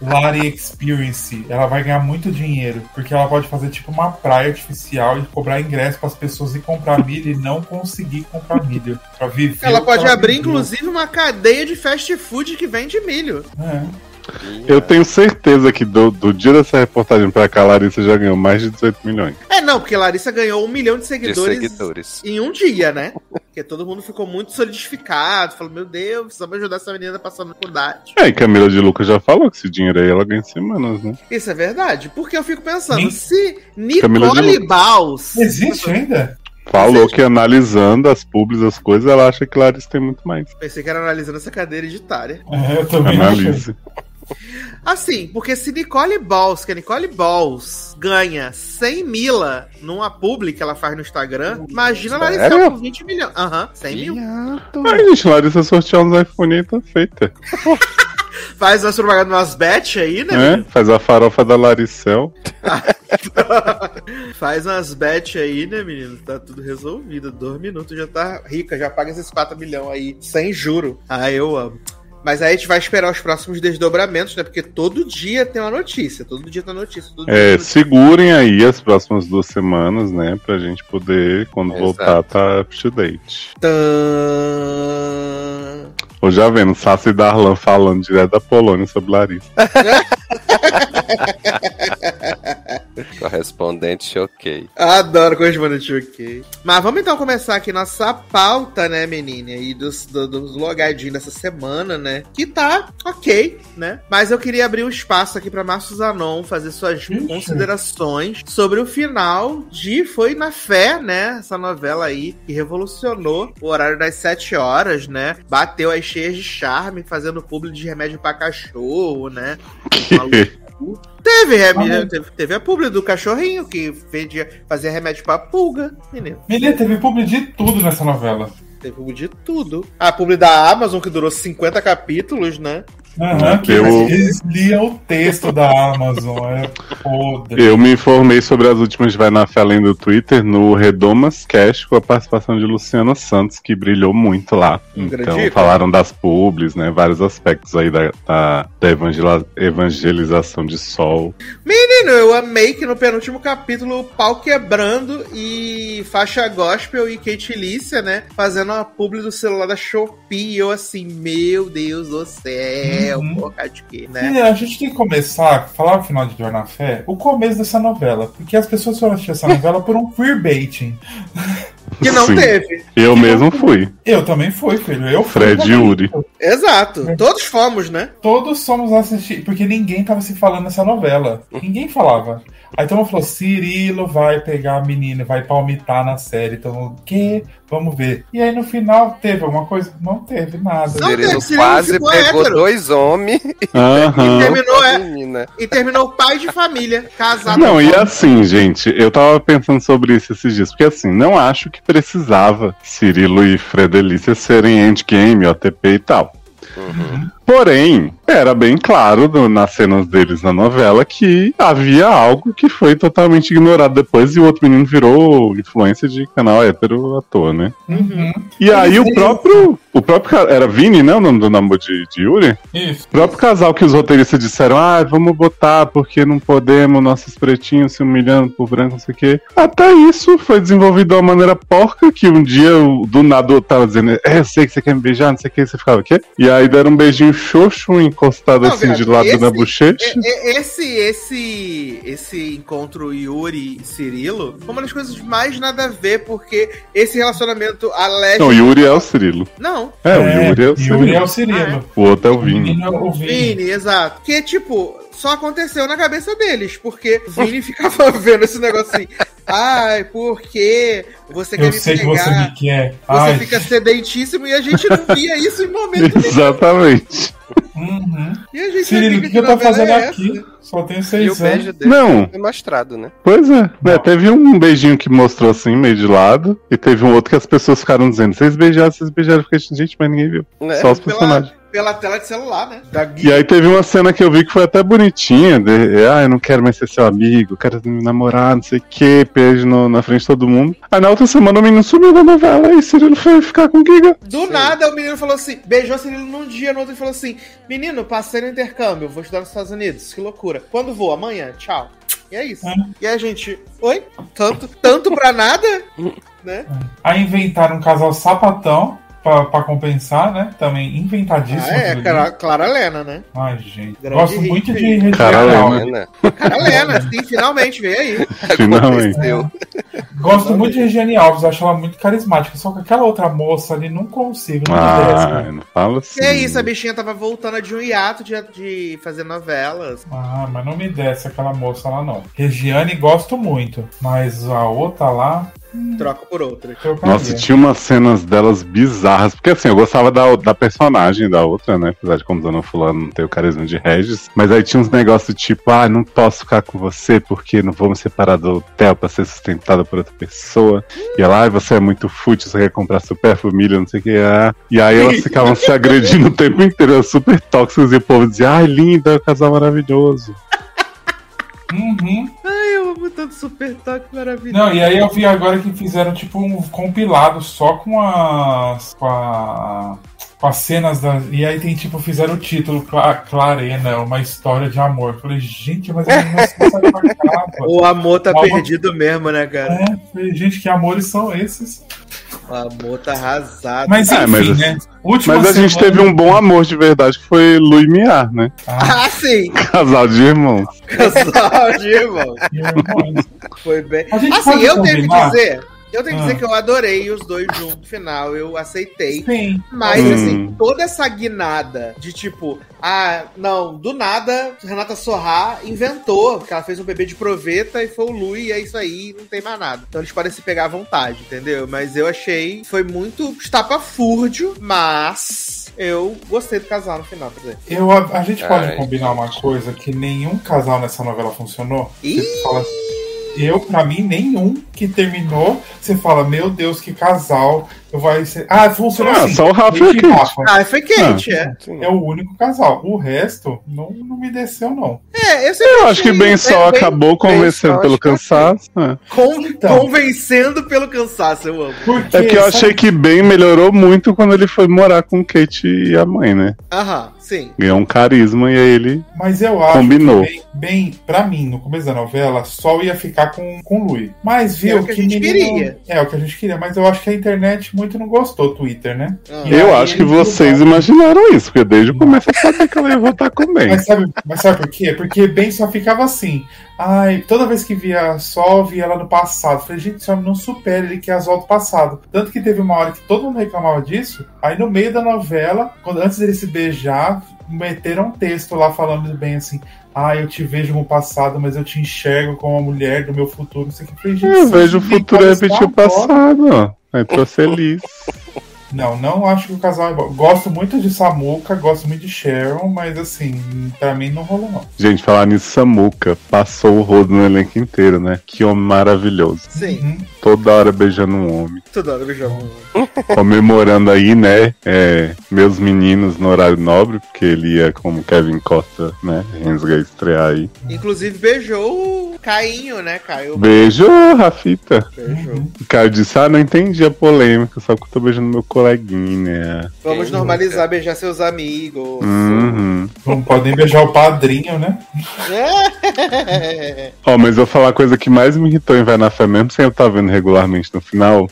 Lari Experience. Ela vai ganhar muito dinheiro. Porque ela pode fazer tipo uma praia artificial e cobrar ingresso para as pessoas ir comprar milho e não conseguir comprar milho. Pra viver. Ela pode abrir, viveu. inclusive, uma cadeia de fast food que vende milho. É. Eu tenho certeza que do, do dia dessa reportagem pra cá, a Larissa já ganhou mais de 18 milhões. É, não, porque Larissa ganhou um milhão de De seguidores, seguidores. em um dia, né? Porque todo mundo ficou muito solidificado, falou, meu Deus, precisamos ajudar essa menina passando dificuldade. É, e Camila de Lucas já falou que esse dinheiro aí ela ganha em semanas, né? Isso é verdade, porque eu fico pensando, se Nicole. Baus... Existe ainda? Falou que analisando as publis, as coisas, ela acha que Larissa tem muito mais. Pensei que era analisando essa cadeira editária. É, eu também acho. Analise. Assim, porque se Nicole Balls, que a Nicole Balls ganha 100 mila numa publi que ela faz no Instagram, imagina a Larissa Sério? com 20 milhões. Aham, 100 mil. Ai, gente, Larissa sortear uns iPhone aí tá feita. Faz umas propagandas, umas bet aí, né? É, faz a farofa da Laricel. Faz umas bet aí, né, menino? Tá tudo resolvido. Dois minutos já tá rica, já paga esses 4 milhões aí, sem juro. Ah, eu amo. Mas aí a gente vai esperar os próximos desdobramentos, né? Porque todo dia tem uma notícia. Todo dia tem uma notícia. Todo dia tem É, notícia. segurem aí as próximas duas semanas, né? Pra gente poder, quando Exato. voltar, tá up to date. Tã... Ou já vendo, Sassi e Darlan falando direto da Polônia sobre Larissa. Correspondente choquei. Adoro correspondente ok. Mas vamos então começar aqui nossa pauta, né, menina? E dos, do- dos logadinhos dessa semana, né? Que tá ok, né? Mas eu queria abrir um espaço aqui pra Márcio Zanon fazer suas Ixi. considerações sobre o final de Foi na Fé, né? Essa novela aí que revolucionou o horário das 7 horas, né? Bateu as cheias de charme, fazendo publi de remédio pra cachorro, né? Teve, remédio, teve, teve a publi do cachorrinho que vendia, fazia remédio pra pulga, menino. Menina, teve publi de tudo nessa novela. Teve publi de tudo. A publi da Amazon, que durou 50 capítulos, né? Aham, que Eu- eles liam o texto da Amazon. É podre. Eu me informei sobre as últimas Vai na Fé além do Twitter no Redomas Cash com a participação de Luciana Santos, que brilhou muito lá. Então, falaram das publis, né? Vários aspectos aí da, da, da evangela- evangelização de sol. Menino, eu amei que no penúltimo capítulo o pau quebrando e faixa gospel e Kate Lícia, né? Fazendo uma publi do celular da Shopee. E eu assim, meu Deus do céu, Uhum. porra de quê, né? E a gente tem que começar a falar o final de Dor na Fé, o começo dessa novela. Porque as pessoas foram assistir essa novela por um queerbaiting. Que não Sim. teve. Eu mesmo fui. Eu também fui, filho. Eu fui Fred também. Yuri. Exato. Todos fomos, né? Todos somos assistir, porque ninguém tava se falando nessa novela. Ninguém falava. Aí todo mundo falou: Cirilo vai pegar a menina, vai palmitar na série. Todo mundo, que? Vamos ver. E aí no final teve alguma coisa? Não teve nada. Não Cirilo teve, Cirilo quase ficou pegou hétero. dois homens e Aham. Terminou, é. menina. E terminou pai de família, casado. Não, e assim, gente, eu tava pensando sobre isso esses dias, porque assim, não acho que precisava Cirilo e Fredelícia serem endgame, OTP e tal. Porém, era bem claro no- nas cenas deles na novela que havia algo que foi totalmente ignorado depois e o outro menino virou influência de canal hétero à toa, né? Uhum. E aí o próprio. O próprio. Era Vini, né? O nome do namoro de, de Yuri? Isso. O próprio casal que os roteiristas disseram, ah, vamos botar porque não podemos, nossos pretinhos se humilhando por branco, não sei o quê. Até isso foi desenvolvido de uma maneira porca, que um dia o- do nada eu tava dizendo, é, eu sei que você quer me beijar, não sei o que, você ficava o quê? E aí deram um beijinho xoxo, encostado Não, assim viado, de lado esse- na bochecha. E- e- Esse, esse, esse encontro Yuri e Cirilo foi uma das coisas mais nada a ver, porque esse relacionamento alégrico. Não, Yuri é o Cirilo. Não, É, o Yuri é o Cirilo. Yuri é o Cirilo. O outro é o O Vini. é o Vini. Vini, exato. Que, tipo, só aconteceu na cabeça deles, porque Vini ficava vendo esse negócio assim. Ai, porque você quer Eu me sei que pegar? você me quer. Você Ai. fica sedentíssimo e a gente não via isso em momento nenhum. Exatamente. Uhum. E a gente Cirilo, o que, que eu tô fazendo é aqui? essa? Só tenho seis anos. Não. foi mostrado, né? Pois é, né? Não. Teve um beijinho que mostrou assim, meio de lado, e teve um outro que as pessoas ficaram dizendo, vocês beijaram, vocês beijaram, fiquei, gente, mas ninguém viu. É, Só os personagens. pela tela de celular, né? Da E aí teve uma cena que eu vi que foi até bonitinha, de, ah, eu não quero mais ser seu amigo, quero me namorar, não sei o que, beijo no- na frente de todo mundo. Aí na outra semana o menino sumiu da novela e Cirilo foi ficar com Giga. Do nada o menino falou assim, beijou Cirilo num dia, no outro ele falou assim, menino, passei no intercâmbio, vou estudar nos Estados Unidos, que loucura. Quando vou? Amanhã, tchau. E é isso. É. E a gente, oi? Tanto, tanto pra nada? né? Aí inventaram um casal sapatão. Pra, pra compensar, né? Também inventadíssimo. Ah, é. Clara, Clara Lena, né? Ai, gente. Grande Gosto hit muito de aí. Regina Cara, Alves. Né? Clara Lena, sim, finalmente, veio aí. Finalmente. Gosto muito de Regiane Alves, acho ela muito carismática. Só que aquela outra moça ali não consigo. Não me Ah, desce. não fala assim. Que é isso, a bichinha tava voltando de um hiato de, de fazer novelas. Ah, mas não me desce aquela moça lá, não. Regiane gosto muito, mas a outra lá. Troca por outra. Nossa, tinha umas cenas delas bizarras. Porque assim, eu gostava da, da personagem da outra, né? Apesar de como Dona Fulano não ter o carisma de Regis. Mas aí tinha uns negócios tipo, ah, não posso ficar com você porque não vou me separar do Theo pra ser sustentada por outra pessoa. E ela, ah, você é muito fútil, você quer comprar super família, não sei o que. Ah. E aí elas ficavam se agredindo o tempo inteiro, eram super tóxicas, e o povo dizia, ai, linda, é um casal maravilhoso. Uhum. Tanto super toque maravilhoso. Não, e aí eu vi agora que fizeram tipo um compilado só com as. com a. com as cenas da. E aí tem tipo, fizeram o título, Cla- Clarena, uma história de amor. Eu falei, gente, mas capa. O amor tá Amor- perdido mesmo, né, cara? É, falei, gente, que amores são esses? O amor tá arrasado. Mas É, enfim, mas- né? Última Mas a gente semana- teve um bom amor de verdade, que foi Lu e Miar, né? Ah, Ah, sim! Casal de irmãos. Casal de irmãos. Foi bem. A gente Assim, eu tenho que combinar? dizer. Eu tenho que Ah. dizer que eu adorei os dois juntos no final. Eu aceitei. Sim. Mas, Hum. assim, toda essa guinada de tipo, ah, não, do nada, Renata Sorrá inventou, porque ela fez um bebê de proveta e foi o Lu, e é isso aí, não tem mais nada. Então eles podem se pegar à vontade, entendeu? Mas eu achei, foi muito estapafúrdio, mas eu gostei do casal no final, por exemplo. Eu, a, a gente pode Ai, combinar uma coisa que nenhum casal nessa novela funcionou? Ih! Você fala, eu, pra mim, nenhum que terminou, você fala, meu Deus, que casal. Eu vai ser. Ah, funcionou Ah, assim. só o Rafa e. Rafa. Ah, foi quente, é. Sim. É o único casal. O resto não, não me desceu, não. É, eu, Eu acho que bem só é, bem- acabou convencendo só, pelo que cansaço. é. Con- Então. Convencendo pelo cansaço, eu amo. Porque, É que eu sabe- achei que bem melhorou muito quando ele foi morar com Kate e a mãe, né? Aham, sim. Ganhou um carisma e aí ele. Mas eu acho Combinou. que, bem, bem, pra mim, no começo da novela, Sol ia ficar com, com o Lui. Mas viu É o que a gente menino- queria. É o que a gente queria, mas eu acho que a internet muito não gostou, Twitter, né? Ah. Eu acho que vocês mudaram. imaginaram isso, porque desde o começo eu sabia que ela ia voltar com o bem. Mas sabe, mas sabe por quê? Porque bem só ficava assim. Ai, toda vez que via Sol, via ela no passado. Falei, gente, esse homem não supera, ele quer as voltas do passado. Tanto que teve uma hora que todo mundo reclamava disso. Aí no meio da novela, quando, antes dele se beijar, meteram um texto lá falando bem assim. Ah, eu te vejo no passado, mas eu te enxergo como a mulher do meu futuro. Não sei o que. Falei, gente, Eu vejo o futuro repetir o passado, ó. Aí tô feliz. Não, não acho que o casal é bom. Gosto muito de Samuca, gosto muito de Sharon, mas assim, pra mim não rolou não. Gente, falar nisso, Samuca passou o rodo no elenco inteiro, né? Que homem maravilhoso. Sim, Uhum. Toda hora beijando um homem. toda hora eu jogo. Comemorando aí, né? é, meus meninos no horário nobre, porque ele ia como Kevin Costa, né? Rensga estrear aí. Inclusive beijou o Cainho, né, Caio? Beijo, Rafita. Beijou. O cara disse: Ah, não entendi a polêmica, só que eu tô beijando meu coleguinha. Vamos Quem normalizar beijar seus amigos. Uhum. Não podem beijar o padrinho, né? Ó, mas eu vou falar a coisa que mais me irritou em Vai na Fé, mesmo sem eu estar vendo regularmente no final,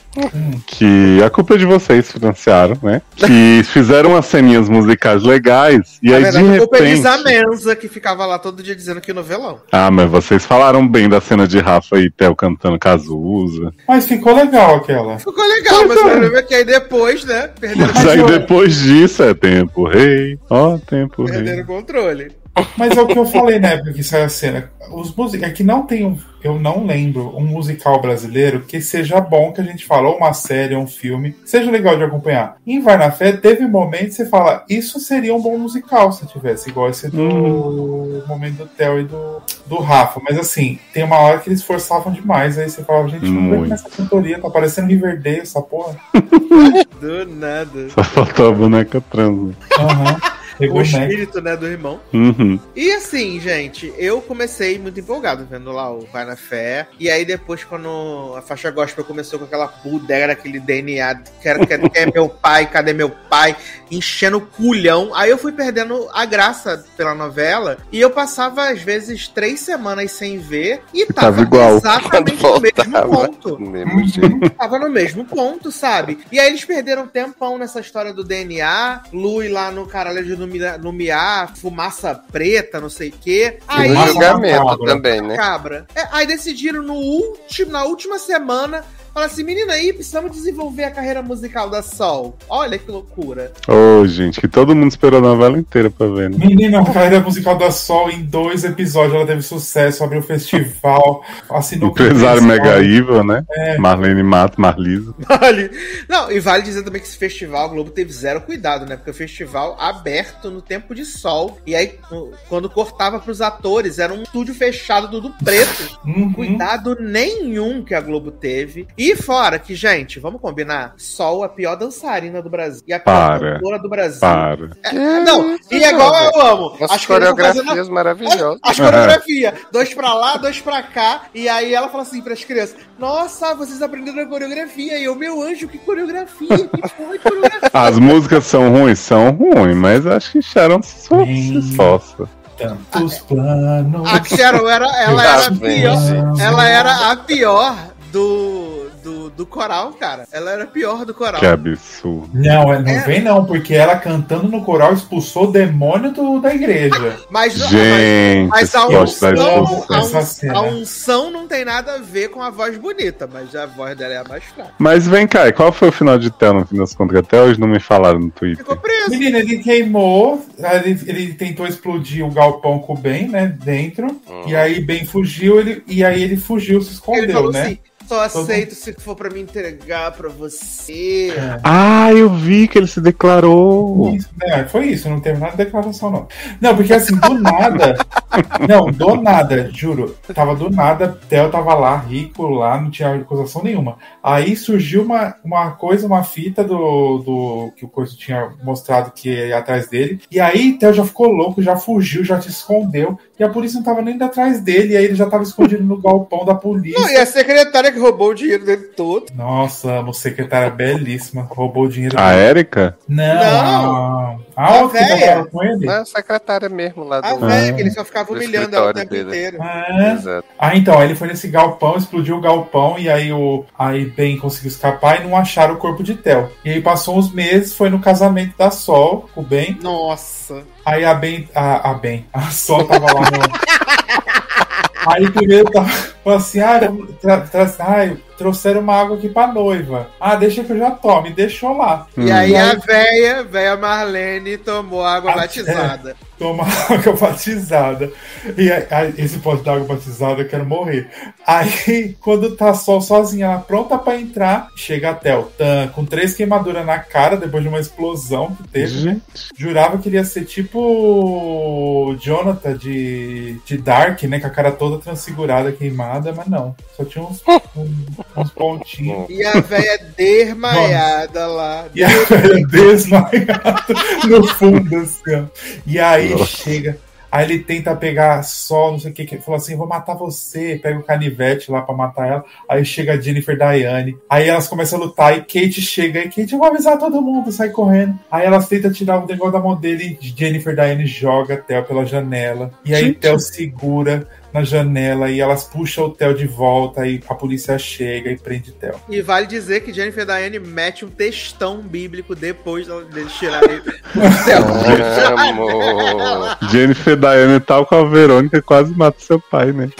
que a culpa é de vocês financiaram, né? Que fizeram umas ceninhas musicais legais, e Na aí de verdade, a culpa é de repente... Zamenza, que ficava lá todo dia dizendo que novelão. Ah, mas vocês falaram bem da cena de Rafa e Theo cantando Cazuza. Mas ficou legal aquela. Ficou legal, mas o problema é que aí depois, né, perderam, Mas aí depois disso é tempo rei, ó, tempo perderam rei. o controle. Mas é o que eu falei na época que saiu a cena. Os music... É que não tem um. Eu não lembro um musical brasileiro que seja bom que a gente fala, ou uma série, ou um filme, seja legal de acompanhar. Em Vai na Fé, teve momentos que você fala, isso seria um bom musical se tivesse, igual esse do momento do Theo e do, do Rafa. Mas assim, tem uma hora que eles forçavam demais, aí você fala, gente, não vem nessa cantoria, tá parecendo Riverdale essa porra. Do nada. Só faltou a boneca trans. Aham. Pegou o o espírito, né, do irmão. Uhum. E assim, gente, eu comecei muito empolgado vendo lá o Vai na Fé. E aí depois, quando a faixa gospel começou com aquela bodega, aquele DNA, quero, quero, quer meu pai, cadê meu pai? Enchendo o culhão. Aí eu fui perdendo a graça pela novela. E eu passava, às vezes, três semanas sem ver. E tava, Tava igual. exatamente no mesmo ponto mesmo tava no mesmo ponto, sabe? E aí eles perderam um tempão nessa história do DNA, Lui lá no caralho de Lumia- Lumiar, fumaça preta, não sei o quê. Aí, julgamento macabra. também, né? cabra. É, aí decidiram no último, na última semana, falar assim, menina aí, precisamos desenvolver a carreira musical da Sol. Olha que loucura. Ô, gente, que todo mundo esperou a novela inteira pra ver, né? Menina, a carreira musical da Sol em dois episódios ela teve sucesso, abriu festival, assinou Empresário. Mega Evil, né? Marlene Mato, Marlisa. Vale. Não, e vale dizer também que esse festival, a Globo teve zero cuidado, né? Porque o festival aberto no tempo de sol. E aí, quando cortava pros atores, era um estúdio fechado, tudo preto. Uhum. Cuidado nenhum que a Globo teve. E fora que, gente, vamos combinar? Sol, a pior dançarina do Brasil. E a pior Para. cantora do Brasil. Para. É, não, e é igual eu amo. As As coreografias fazendo maravilhosas. as coreografias, dois pra lá, dois pra cá, e aí ela fala assim pras crianças: Nossa, vocês aprenderam a coreografia, e eu, meu anjo, que coreografia, que porra de coreografia. As músicas são ruins? São ruins, mas acho que Sharon se esfor- se esforça. Tantos planos. A Cheryl era, ela era a Tá pior, ela era a pior do, do, do coral, cara. Ela era a pior do coral. Que absurdo. Não, é- não É. vem não, porque ela cantando no coral expulsou o demônio do- da igreja. Mas, Gente, mas a poste da unção, a, cena. a unção não tem nada a ver com a voz bonita, mas a voz dela é a mais fraca. Mas vem cá, e qual foi o final de Theo no fim das contas? Até hoje não me falaram no Twitter. Ficou preso. Menina, ele queimou, ele, ele tentou explodir o galpão com o Ben, né, dentro, e aí Ben fugiu, ele, e aí ele fugiu, se Ele escondeu, falou né? assim: só aceito se for pra me entregar pra você. Ah, eu vi que ele se declarou. Isso, né, foi isso, não teve nada de declaração, não. Não, porque assim, do nada. não, do nada, juro. Tava do nada, Theo tava lá, rico lá, não tinha acusação nenhuma. Aí surgiu uma, uma coisa, uma fita do, do que o Coisa tinha mostrado que ia atrás dele. E aí Theo já ficou louco, já fugiu, já se escondeu. E a polícia não tava nem atrás dele. E aí ele já tava escondido no galpão da polícia. Não, e a secretária que roubou o dinheiro dele todo. Nossa, amo secretária belíssima. Roubou o dinheiro A dele. Érica? Não, Não. a, A a trabalhava com ele. Não, é a secretária mesmo lá A do. velha, que ele só ficava do humilhando ela o tempo dele. inteiro. Ah, Exato. Ah, então, aí ele foi nesse galpão, explodiu o galpão e aí o aí Ben conseguiu escapar e não acharam o corpo de Tel. E aí passou uns meses, foi no casamento da Sol, com o Ben. Nossa. Aí a Ben, a, a Ben, a Sol tava lá no Aí primeiro tava falou assim: ah, tra, tra, ai, trouxeram uma água aqui pra noiva. Ah, deixa que eu já tomo. E deixou lá. E aí E a aí- véia, véia Marlene, tomou água Ah, batizada. Toma água batizada. E aí, aí, esse pote de água batizada, eu quero morrer. Aí, quando tá Sol sozinha, ela pronta pra entrar, chega até o Tan, com três queimaduras na cara, depois de uma explosão que teve. Gente. Jurava que ele ia ser tipo Jonathan de, de Dark, né? Com a cara toda transfigurada, queimada, mas não. Só tinha uns, um- uns pontinhos. E a véia desmaiada lá. E a velha desmaiada no fundo, assim, ó. E aí Nossa. chega. Aí ele tenta pegar sol, não sei o que, que ele falou assim: vou matar você. Pega o canivete lá pra matar ela. Aí chega a Jennifer Diane. Aí elas começam a lutar. E Kate chega. E Kate, eu vou avisar todo mundo, sai correndo. Aí elas tentam tirar o negócio da mão dele. E Jennifer Diane joga a Theo pela janela. E aí Gente. Theo segura na janela. E elas puxam o Theo de volta. E a polícia chega e prende Theo. E vale dizer que Jennifer Diane mete um textão bíblico depois deles tirarem do céu. Amor. Jennifer Diane tal com a Verônica quase mata seu pai, né?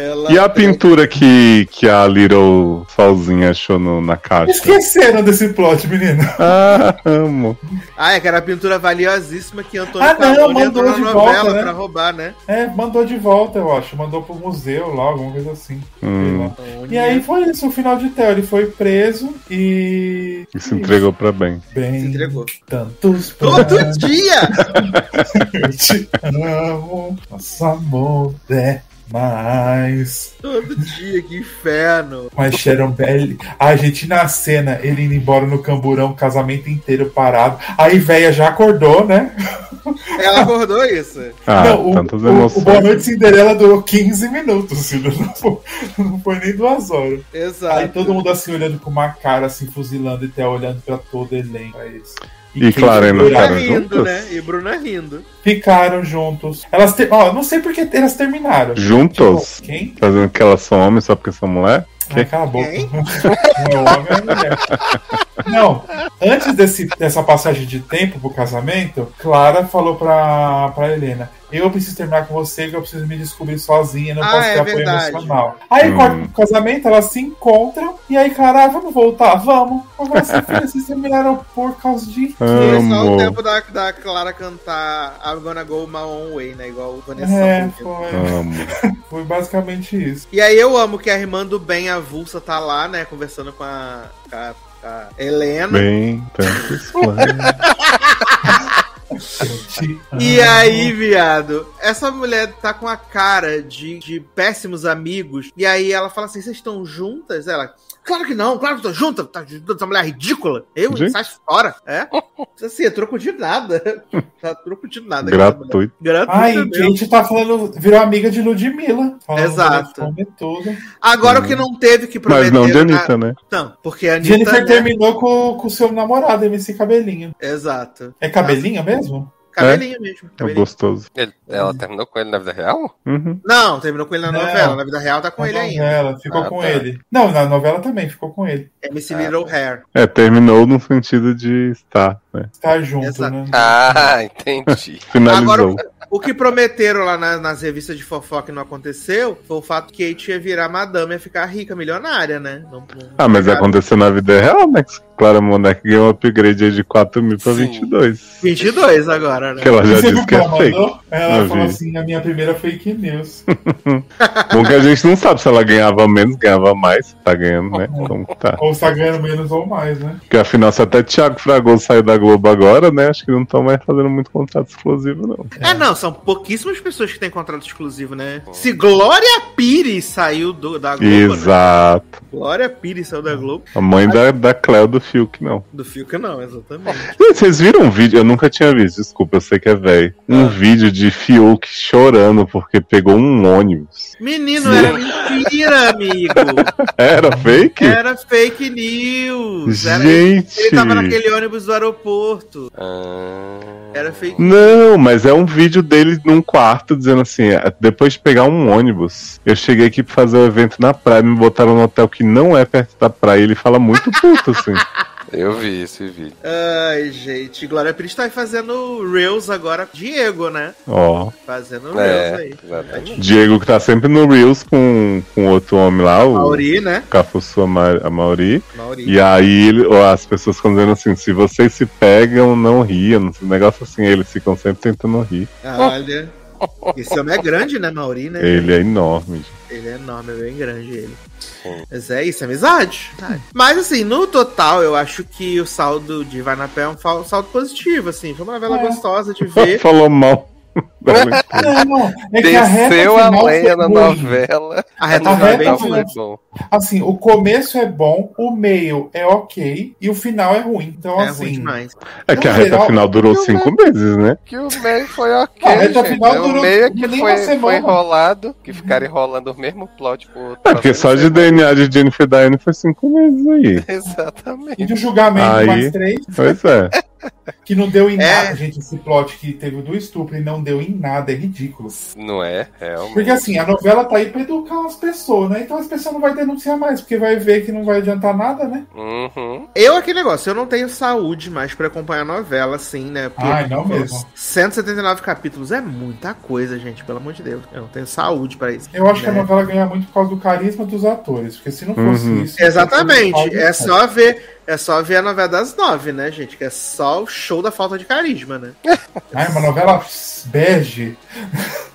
Ela E a pintura que, que a Little Solzinha achou no- na caixa? Esqueceram desse plot, menino. Ah, amo. Ah, é que era a pintura valiosíssima que Antônio Ah, não, mandou de novela volta, né? pra roubar, né? É, mandou de volta, eu acho. Mandou pro museu lá, alguma coisa assim. Hum. E aí foi isso, o final de Theo. Ele foi preso e. E se entregou pra bem. Bem. Se entregou. Tantos Todo dia! eu te amo. Nosso amor é Mas. Todo dia, que inferno. Mas Sharon Belly. A gente na cena, ele indo embora no camburão, o casamento inteiro parado. Aí véia já acordou, né? Ela acordou isso. Ah, não, o, tantas o, emoções. o Boa Noite Cinderela durou 15 minutos. Não foi, não foi nem duas horas. Exato. Aí todo mundo assim olhando com uma cara, assim, fuzilando e até olhando pra todo elenco. É isso. E e segura- Bruna ficaram rindo, juntas? né? E Bruna rindo. Ficaram juntos. Elas ter... Ó, não sei porque elas terminaram. Juntos? Tipo, quem? Fazendo que elas são homens só porque são mulher? Ai, cala a boca. É homem, é mulher. Não, antes desse, dessa passagem de tempo pro casamento, Clara falou pra, pra Helena: Eu preciso terminar com você, que eu preciso me descobrir sozinha, não Ah, posso é ter apoio verdade. emocional. Aí, Hum. corta pro casamento, elas se encontram, e aí, Clara, ah, vamos voltar? Vamos. Agora, assim, filha, vocês terminaram por causa de quê? Foi só o tempo da, da Clara cantar I'm gonna go my own way, né? Igual o Vanessa. É, foi, Amo. foi basicamente isso. E aí eu amo que a irmã do Ben avulsa tá lá, né? Conversando com a, com a, com a Helena. Bem, tantos planos. E aí, viado, essa mulher tá com a cara de, de péssimos amigos. E aí ela fala assim: vocês estão juntas? Ela. Claro que não, claro que tô junta. Tá junto essa mulher ridícula. Eu, Gente. sai fora. É? Assim, é troco de nada. Tá troco de nada. essa mulher. Gratuito. Gratuito Ai, mesmo. gente tá falando, virou amiga de Ludmilla. Exato. Agora o que não teve que prometer. Mas não de Anitta, né? Não, porque a Anitta. Jennifer né? terminou com o seu namorado, MC Cabelinho. Exato. É cabelinho mesmo? Cabelinho mesmo. É Cabelinho. gostoso. Ele- ela terminou com ele na vida real? Uhum. Não, terminou com ele na Não. novela. Na vida real tá com Na ele ainda. novela, ficou Ah, com tá. ele. Não, na novela também ficou com ele. MC Ah, Little Hair. É, terminou no sentido de estar, né? Estar junto, Exato. né? Ah, entendi. Finalizou. Agora, O que prometeram lá na- nas revistas de fofoca e não aconteceu foi o fato que Kate ia virar madame e ia ficar rica, milionária, né? Não- não- Ah, mas aconteceu na vida real, né? Clara Monek ganhou um upgrade aí de 4 mil pra Sim. 22. 22 agora, né? Que ela já Você disse que é ela fake. mandou? Ela Eu falou vi. assim: a minha primeira fake news. Bom que a gente não sabe se ela ganhava menos, ganhava mais. Tá ganhando, né? Como que tá? ou está ganhando menos ou mais, né? Porque afinal, se até Thiago Fragoso saiu da Globo agora, né? Acho que não estão mais fazendo muito contrato exclusivo, não. É, não, são pouquíssimas pessoas que têm contrato exclusivo, né? Se Glória Pires saiu do- da Globo, né? Exato. Glória Pires saiu da Globo, A mãe da, da Cleo do Fiuk, não. do Fiuk não, exatamente. Vocês viram um vídeo? Eu nunca tinha visto, desculpa, eu sei que é velho. Um Ah. vídeo de Fiuk chorando porque pegou um ônibus. Menino, era mentira, amigo. Era fake? Era fake news. Era Gente. Ele tava naquele ônibus do aeroporto. Ah, Era fake Não, mas é um vídeo dele num quarto dizendo assim: "É, depois de pegar um ônibus, eu cheguei aqui pra fazer o evento na praia, me botaram no hotel que não é perto da praia. Ele fala muito puto, assim. eu vi esse vídeo. Ai, gente. Glória Pires tá aí fazendo Reels agora. Diego, né? Ó. Fazendo Reels É, aí. exatamente. Diego que tá sempre no Reels com, com outro homem lá, o Mauri, né? Cafuçu a Mauri. Mauri. E aí ele, ou as pessoas ficam dizendo assim: se vocês se pegam, não riam. Um negócio assim, eles ficam sempre tentando rir. Olha. Esse homem é grande, né, Mauri, né? Ele é enorme. gente. Ele é enorme, é bem grande ele. Sim. Mas é isso, é amizade. Mas assim, no total, eu acho que o saldo de Vai na Pé é um saldo positivo, assim. Foi uma novela É. gostosa de ver. Falou mal. Não, não. É que a reta Desceu a final lenha foi na ruim. novela. A reta A final é reta final- foi bom. Assim, o começo é bom, o meio é ok e o final é ruim. Então, É assim. ruim demais. É que a reta geral, final durou cinco meses, né? Que o meio foi ok. A reta gente. final É o durou meio que nem foi, uma semana. foi enrolado, que ficaram enrolando o mesmo plot por. É porque só de DNA de Jennifer Diane foi cinco meses aí. Exatamente. E do julgamento Aí- mais três, Pois é. que não deu em É. nada, gente. Esse plot que teve o do estupro e não deu em nada, é ridículo. Não é? Realmente. Porque assim, a novela tá aí pra educar as pessoas, né? Então as pessoas não vão denunciar mais, porque vai ver que não vai adiantar nada, né? Uhum. Eu, aquele negócio, eu não tenho saúde mais pra acompanhar a novela, assim, né? Porque Ai, não mesmo. 179 capítulos é muita coisa, gente, pelo amor de Deus. Eu não tenho saúde pra isso. Eu acho que a né? novela ganha muito por causa do carisma dos atores, porque se não fosse Uhum. isso. Exatamente. É só ver. É só ver a novela das nove, né, gente? Que é só o show da falta de carisma, né? Ai, uma novela bege.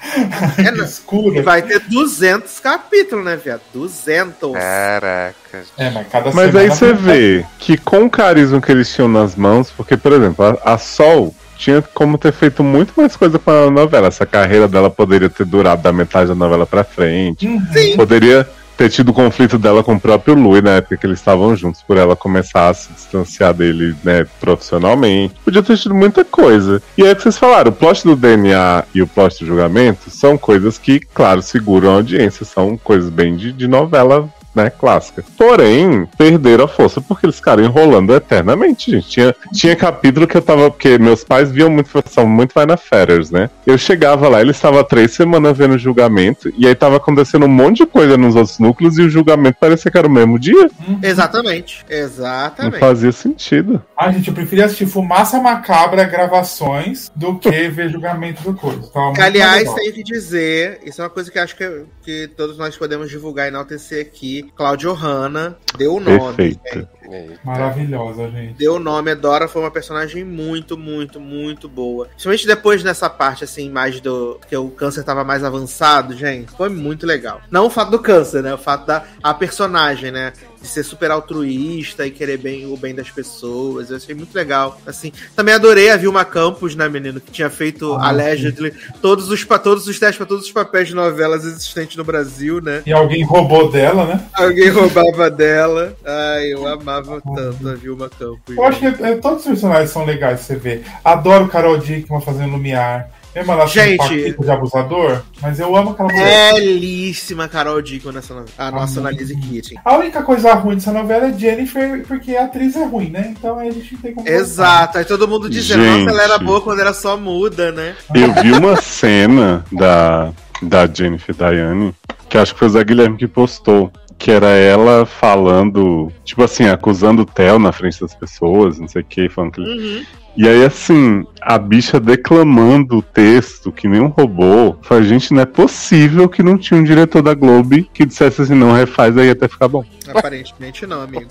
É. E escura. vai ter 200 capítulos, né, viado? 200. Caraca. É, mas cada Mas aí você vê que com o carisma que eles tinham nas mãos, porque, por exemplo, a, a Sol tinha como ter feito muito mais coisa com a novela. Essa carreira dela poderia ter durado da metade da novela pra frente. Sim. Poderia ter tido o conflito dela com o próprio Louis na época que eles estavam juntos, por ela começar a se distanciar dele, né, profissionalmente. Podia ter tido muita coisa. E aí que vocês falaram, o plot do DNA e o plot do julgamento são coisas que, claro, seguram a audiência, são coisas bem de, de novela né, clássica. Porém, perderam a força porque eles ficaram enrolando eternamente, gente. Tinha, tinha capítulo que eu tava. Porque meus pais viam muito, são muito vai na Fetters, né? Eu chegava lá, ele estava três semanas vendo o julgamento, e aí tava acontecendo um monte de coisa nos outros núcleos, e o julgamento parecia que era o mesmo dia. Exatamente. Não Exatamente. fazia sentido. Ai, gente, eu preferia assistir Fumaça Macabra gravações do que ver julgamento do coisa. Tava Que, aliás, legal. tem que dizer, isso é uma coisa que acho que, que todos nós podemos divulgar e enaltecer aqui. Cláudio Hanna deu o nome. Perfeito. gente. Eita. Maravilhosa, gente. Deu o nome, a Dora foi uma personagem muito, muito, muito boa. Principalmente depois nessa parte, assim, mais do. que o câncer tava mais avançado, gente. Foi muito legal. Não o fato do câncer, né? O fato da a personagem, né? De ser super altruísta e querer bem o bem das pessoas. Eu achei muito legal. Assim, também adorei a Vilma Campos, né, menino? Que tinha feito, Ah, allegedly, todos os, todos os testes para todos os papéis de novelas existentes no Brasil, né? E alguém roubou dela, né? Alguém roubava dela. Ai, eu amava tanto a Vilma Campos. Eu acho que é, todos os personagens são legais de você ver. Adoro Carol Dickman fazendo Lumiar. Mesmo ela Gente. paquita de abusador, mas eu amo aquela mulher. Belíssima Carol Dickman nessa. A nossa muito Annalise Keating. A única coisa ruim dessa novela é Jennifer, porque a atriz é ruim, né? Então aí a gente tem como. Exato. Aí todo mundo dizendo, Gente. nossa, ela era boa quando era só muda, né? Eu vi uma cena da, da Jennifer Diane, que acho que foi o Zé Guilherme que postou. Que era ela falando, tipo assim, acusando o Theo na frente das pessoas, não sei o que, falando que ele Uhum. E aí, assim, a bicha declamando o texto, que nem um robô. Falei, gente, não é possível que não tinha um diretor da Globo que dissesse assim, não, refaz aí até ficar bom. Aparentemente não, amigo.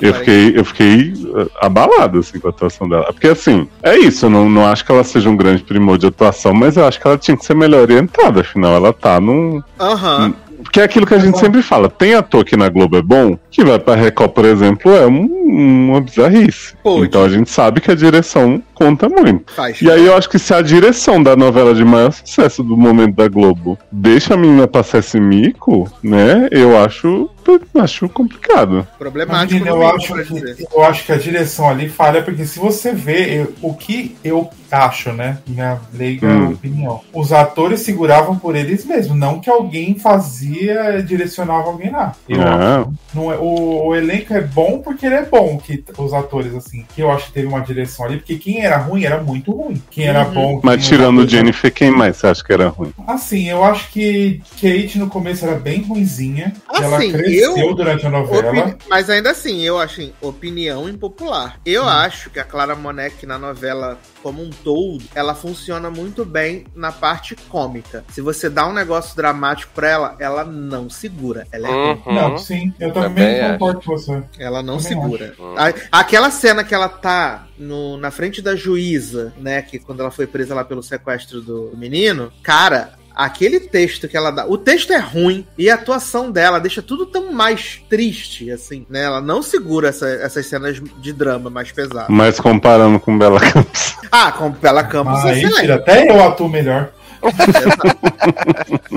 Eu fiquei, eu fiquei uh, abalado, assim, com a atuação dela. Porque, assim, é isso, eu não, não acho que ela seja um grande primor de atuação, mas eu acho que ela tinha que ser melhor orientada, afinal, ela tá num... Aham. Porque é aquilo que a gente sempre fala, tem ator que na Globo é bom, que vai pra Record, por exemplo, é um- uma bizarrice. Pode. Então a gente sabe que a direção conta muito. Faz. E aí eu acho que se a direção da novela de maior sucesso do momento da Globo deixa a menina passar esse mico, né? Eu acho, acho complicado. Problemático no eu, acho que, eu acho que a direção ali falha, porque se você vê eu- o que eu acho, né? Minha leiga Hum. opinião. Os atores seguravam por eles mesmos, não que alguém fazia, direcionava alguém lá. Eu Ah. acho. Não é, o, o elenco é bom porque ele é bom, que os atores, assim, que eu acho que teve uma direção ali, porque quem era ruim era muito ruim. Quem era Uhum. bom. Mas quem tirando era- Jennifer, quem mais você acha que era ruim? Assim, eu acho que Kate no começo era bem ruinzinha. e ela Assim, cresceu eu- durante a novela. Opini- Mas ainda assim, eu acho, assim, opinião impopular. Eu acho que a Clara Monet na novela como um todo, ela funciona muito bem na parte cômica. Se você dá um negócio dramático pra ela, ela não segura. Ela é. Uhum. Não, sim, eu também, Também concordo com você. Ela não Também segura. acho. A- aquela cena que ela tá no- na frente da juíza, né? Que quando ela foi presa lá pelo sequestro do menino, cara. Aquele texto que ela dá. O texto é ruim e a atuação dela deixa tudo tão mais triste, assim, né? Ela não segura essa- essas cenas de drama mais pesadas. Mas comparando com Bela Campos. Ah, com Bela Campos é Aí, excelente. tira, até eu atuo melhor.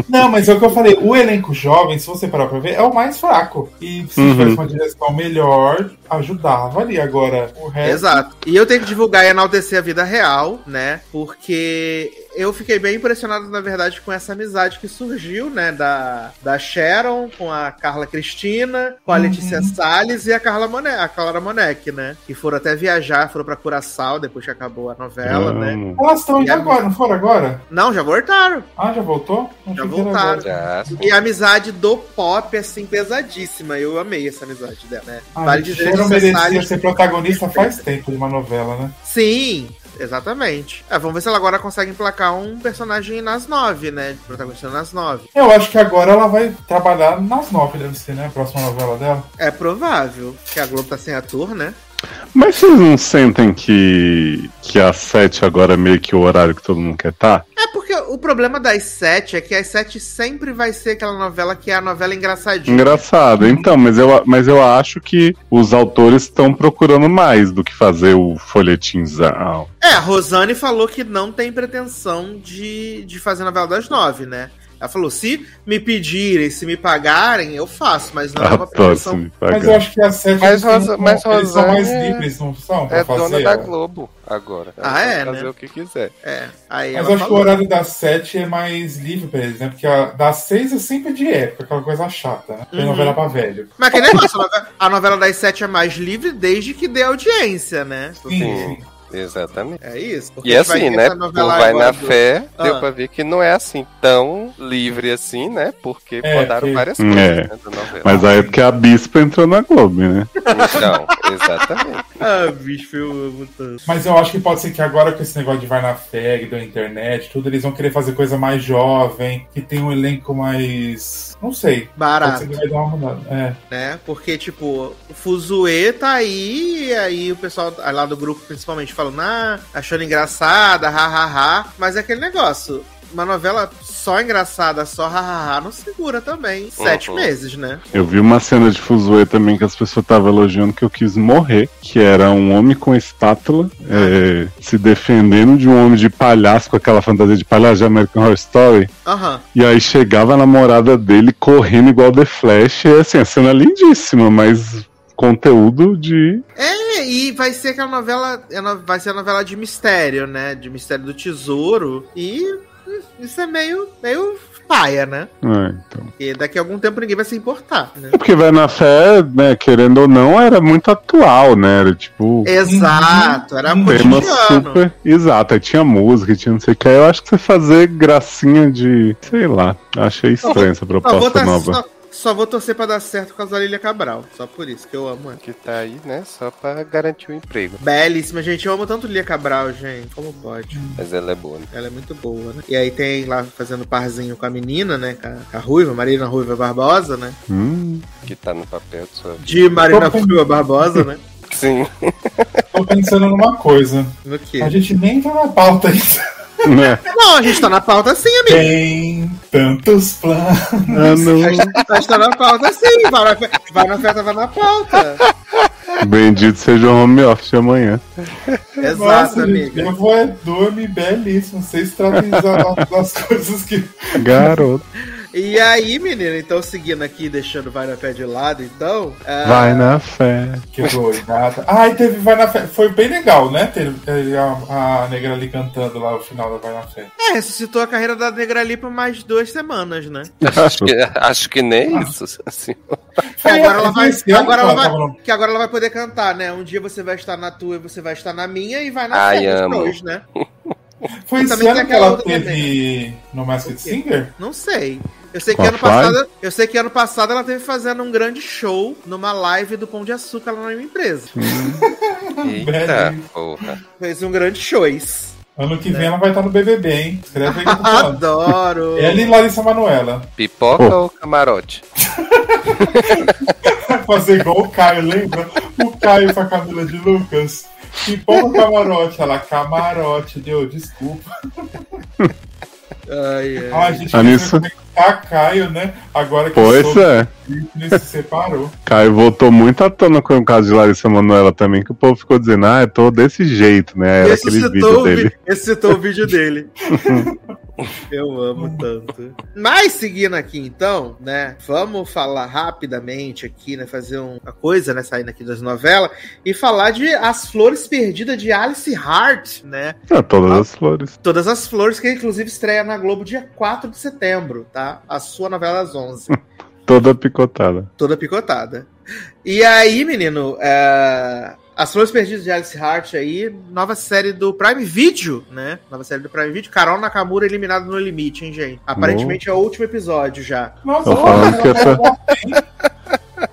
Não, mas é o que eu falei, o elenco jovem, se você parar pra ver, é o mais fraco. E se Uhum. tivesse uma direção melhor, ajudava ali. Agora, o resto. Exato. E eu tenho que divulgar e enaltecer a vida real, né? Porque eu fiquei bem impressionado, na verdade, com essa amizade que surgiu, né? Da, da Sharon com a Carla Cristina, com a Uhum. Letícia Salles e a Carla Monek, a Clara Monek, né? Que foram até viajar, foram pra Curaçao depois que acabou a novela, né? Amo. Elas estão indo agora, não foram agora? Não, já voltaram. Ah, já voltou? Achei Já voltaram. Já, E a amizade do pop, assim, pesadíssima. Eu amei essa amizade dela, né? Ah, vale dizer Sharon que merecia Salles... ser protagonista faz tempo de uma novela, né? Sim, exatamente. É, vamos ver se ela agora consegue emplacar um personagem nas nove, né? Protagonista nas nove. Eu acho que agora ela vai trabalhar nas nove, deve ser, né? A próxima novela dela. É provável, que a Globo tá sem ator, né? Mas vocês não sentem que, que a 7 agora é meio que o horário que todo mundo quer estar? É porque o, problema das sete é que as sete sempre vai ser aquela novela que é a novela engraçadinha. Engraçado. Então, mas eu, mas eu acho que os autores estão procurando mais do que fazer o folhetinzão. É, a Rosane falou que não tem pretensão de, de fazer novela das nove, né? Ela falou: se me pedirem, se me pagarem, eu faço, mas não é uma Ah, posso pretensão. me Mas eu acho que a sete Mas Rosa- são mais Rosane livres, não são? Pra É fazer dona da. Globo agora. Ah, Ela é, pode fazer né? o que quiser. É, aí Mas eu acho que o horário das sete é mais livre pra eles, né? Porque a das seis é sempre de época, aquela coisa chata, né? Tem Uhum. novela pra velho. Mas que negócio, a novela, a novela das sete é mais livre desde que dê audiência, né? Sim, Sim. Exatamente. É isso. Porque E assim, né? Por Vai na do- Fé, deu Ah. pra ver que não é assim tão livre assim, né? Porque É, porque- várias É. coisas né, da novela. Mas aí é porque a Bispa entrou na Globo, né? Então, exatamente. Ah, bicho, eu amo tanto. Mas eu acho que pode ser que agora com esse negócio de vai na FEG, da internet, tudo, eles vão querer fazer coisa mais jovem, que tem um elenco mais. Não sei. Pode Barato, ser que vai dar uma mudada. É. né? Porque, tipo, o Fuzue tá aí, e aí o pessoal lá do grupo, principalmente, falando, ah, achando engraçada, hahaha. Mas é aquele negócio. Uma novela só engraçada, só hahaha, não segura também. Sete Uhum. meses, né? Eu vi uma cena de Fuzue também que as pessoas estavam elogiando que eu quis morrer, que era um homem com espátula é, se defendendo de um homem de palhaço com aquela fantasia de palhaço de American Horror Story. Aham. E aí chegava a namorada dele correndo igual The Flash. E assim, a cena é lindíssima, mas conteúdo de. É, e vai ser aquela novela. é Vai ser a novela de mistério, né? De mistério do tesouro. E isso é meio, meio paia, né? É, então. Porque daqui a algum tempo ninguém vai se importar, né? É porque vai na fé, né, querendo ou não, era muito atual, né? Era tipo. Exato, era Um tema super. Exato, aí tinha música, tinha não sei o que. Aí Eu acho que você fazer gracinha de. Sei lá. Achei estranha essa proposta tor- nova. só, só vou torcer pra dar certo por causa da Lilia Cabral. Só por isso que eu amo ela. Que tá aí, né? Só pra garantir o emprego. Belíssima, gente. Eu amo tanto Lilia Cabral, gente. Como pode? Mas ela é boa, né? Ela é muito boa, né? E aí tem lá fazendo parzinho com a menina, né? Com a, com a Ruiva, Marina Ruiva Barbosa, né? Hum, Que tá no papel de sua vida. De Marina Ruiva Barbosa, né? Sim. Tô pensando numa coisa. No quê? A gente nem tá na pauta ainda. né? Não, a gente tá na pauta sim, amigo. Tem tantos planos. Ah, não. A gente, a gente tá na pauta sim. Vai na, vai na festa, vai na pauta. Bendito seja o home office de amanhã. Exato, Nossa, amiga. eu vou é dormir belíssimo. Vocês tratam das coisas que. Garoto. E aí, menina, então seguindo aqui, deixando Vai na Fé de lado, então. ah, Vai na fé. Que doidada. Ai, teve Vai na Fé. Foi bem legal, né? Teve teve a, a negra ali cantando lá o final da Vai na Fé. É, ressuscitou a carreira da Negra ali por mais duas semanas, né? Acho que, acho que nem isso. Assim. Que agora ela vai, agora que ela vai, que agora ela vai poder cantar, né? Um dia você vai estar na tua e você vai estar na minha e vai na Ai, fé amo. depois, né? Foi esse também ano que ela teve no Masked? Singer? Não sei. Eu sei que ano passado, eu sei que ano passado ela teve fazendo um grande show numa live do Pão de Açúcar lá na minha empresa. Eita, porra. Fez um grande show. Ano que É. vem ela vai estar no BBB, hein? Escreve aí falando. Adoro. Ela e Larissa Manoela. Pipoca Oh. ou camarote? Fazer igual o Caio, lembra? O Caio com a Camila de Lucas. Pipoca camarote. Ela, camarote, deu, desculpa. Ai, ai. Ai, gente, tá Caio, né? Agora que Pois soube é. se separou. Caio voltou muito à tona com o caso de Larissa Manoela também, que o povo ficou dizendo, ah, eu tô desse jeito, né? Era aquele vídeo dele. vi- ressuscitou o vídeo dele. Eu amo tanto. Mas seguindo aqui então, né? Vamos falar rapidamente aqui, né? Fazer um- uma coisa, né? Saindo aqui das novelas e falar de As Flores Perdidas de Alice Hart, né? Ah, todas as flores. Todas as Flores, que inclusive estreia na Globo dia 4 de setembro, tá? A sua novela das 11. Toda picotada. toda picotada. E aí, menino, é, As Flores Perdidas de Alice Hart aí, nova série do Prime Video, né? Nova série do Prime Video. Carol Nakamura eliminada no limite, hein, gente? Aparentemente é o último episódio já. Nossa, Tô falando que essa.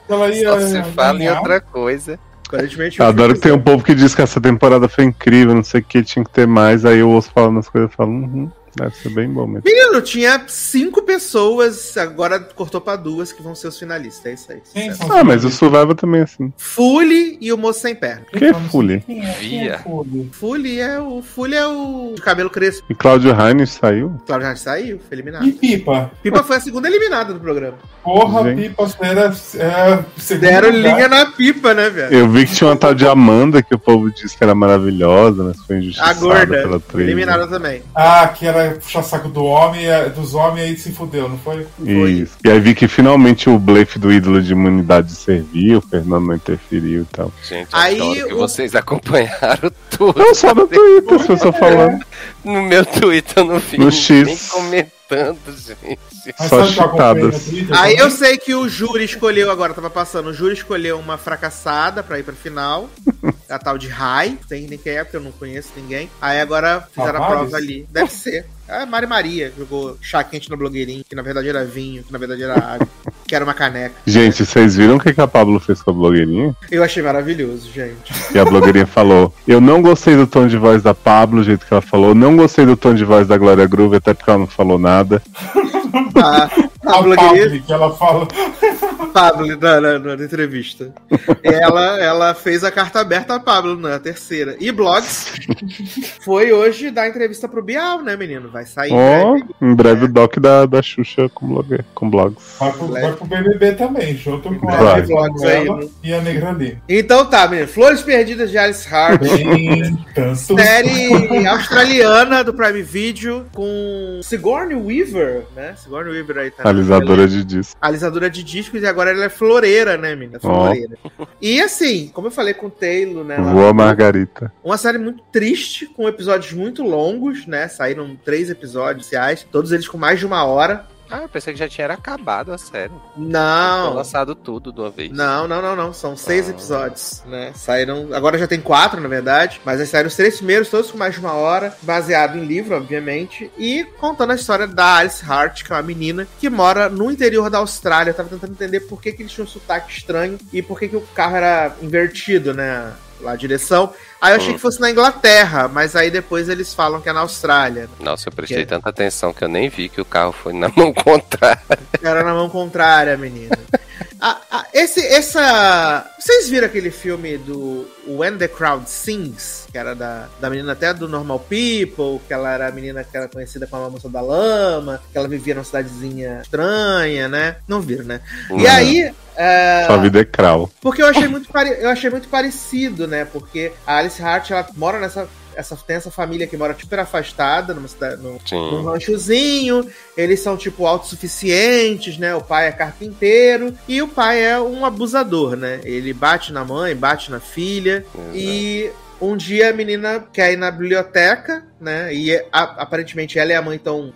ela ia. Só se fala em outra coisa. Aparentemente Adoro que tem um povo que diz que essa temporada foi incrível, não sei o que, tinha que ter mais. Aí eu ouço falando as coisas e falo, uhum. Deve ser bem bom mesmo. Menino, tinha cinco pessoas, agora cortou pra duas que vão ser os finalistas. É isso aí. Quem são Ah, mas o Survivor também é assim. Fully e o moço sem perna. Que é Fully? Quem é? Quem é Via. Fully? Fully é o. Fully é o de cabelo crespo. E Cláudio Reines saiu? Claro, já saiu, foi eliminado. E Pipa? Pipa foi a segunda eliminada do programa. Porra, Gente. Pipa era, era segundo Deram lugar. linha na pipa, né, velho? Eu vi que tinha uma tal de Amanda que o povo disse que era maravilhosa, mas foi A injustiçada gorda. pela eliminada também. Ah, que era puxar saco do homem, eh, dos homens aí se fudeu, não foi? Isso. E aí vi que finalmente o blefe do ídolo de imunidade serviu, o Fernando não interferiu e tal. Gente, Aí que vocês acompanharam tudo. Não, só no Twitter, as pessoas falando. No meu Twitter eu não vi No X. comentando, gente. Só que no chitadas. Aí eu sei que o júri escolheu, agora tava passando, o júri escolheu uma fracassada pra ir pra final. a tal de Rai, tem nem quem é, porque eu não conheço ninguém. Aí agora fizeram a prova ali. Deve ser. A Mari Maria jogou chá quente no blogueirinho, que na verdade era vinho, que na verdade era água, que era uma caneca. Gente, vocês viram o que, que a Pablo fez com a blogueirinha? Eu achei maravilhoso, gente. E a blogueirinha falou: Eu não gostei do tom de voz da Pablo, o jeito que ela falou, não gostei do tom de voz da Glória Groove, até porque ela não falou nada. A, Pablo, que ela fala. Pablo na, na- na entrevista. Ela, ela fez a carta aberta a Pablo na terceira. E blogs foi hoje dar entrevista pro Bial, né, menino? Vai sair. Ó, né? em breve o doc da, da Xuxa com, com blogs. Vai pro, vai pro BBB também, junto com a Vlogs aí, né? e a Negra ali. Então tá, menino. Flores Perdidas de Alice Hart. Série australiana do Prime Video com Sigourney Weaver, né? Sigourney Weaver aí tá. Alisadora de disco. Alisadora de discos e agora ela é floreira, né, menina? Floreira. E assim, como eu falei com o Taylor, né? Voa Margarita. Uma série muito triste, com episódios muito longos, né? Saíram três episódios reais, todos eles com mais de uma hora. Ah, eu pensei que já tinha acabado a série. Foi Não. lançado tudo de uma vez. Não, não, não, não. São seis Ah. episódios, né? Saíram. Agora já tem quatro, na verdade. Mas aí saíram os três primeiros, todos com mais de uma hora. Baseado em livro, obviamente. E contando a história da Alice Hart, que é uma menina que mora no interior da Austrália. Eu tava tentando entender por que, que eles tinham um sotaque estranho e por que, que o carro era invertido, né? Lá a direção. Aí eu achei Hum. que fosse na Inglaterra, mas aí depois eles falam que é na Austrália. Nossa, eu prestei Que é? tanta atenção que eu nem vi que o carro foi na mão contrária. Era na mão contrária, menina. Ah, ah, esse, essa. Vocês viram aquele filme do When the Crowd Sings? Que era da, da menina até do Normal People, que ela era a menina que era conhecida como a moça da lama, que ela vivia numa cidadezinha estranha, né? Não viram, né? E Não. aí. é, Sua vida é crawl. porque eu achei muito, pare- eu achei muito parecido, né? Porque a Alice Hart, ela mora nessa. Essa, tem essa família que mora super afastada, numa cidade, num, num ranchozinho. Eles são, tipo, autossuficientes, né? O pai é carpinteiro e o pai é um abusador, né? Ele bate na mãe, bate na filha. E um dia a menina quer ir na biblioteca, né? E a- aparentemente ela e a mãe estão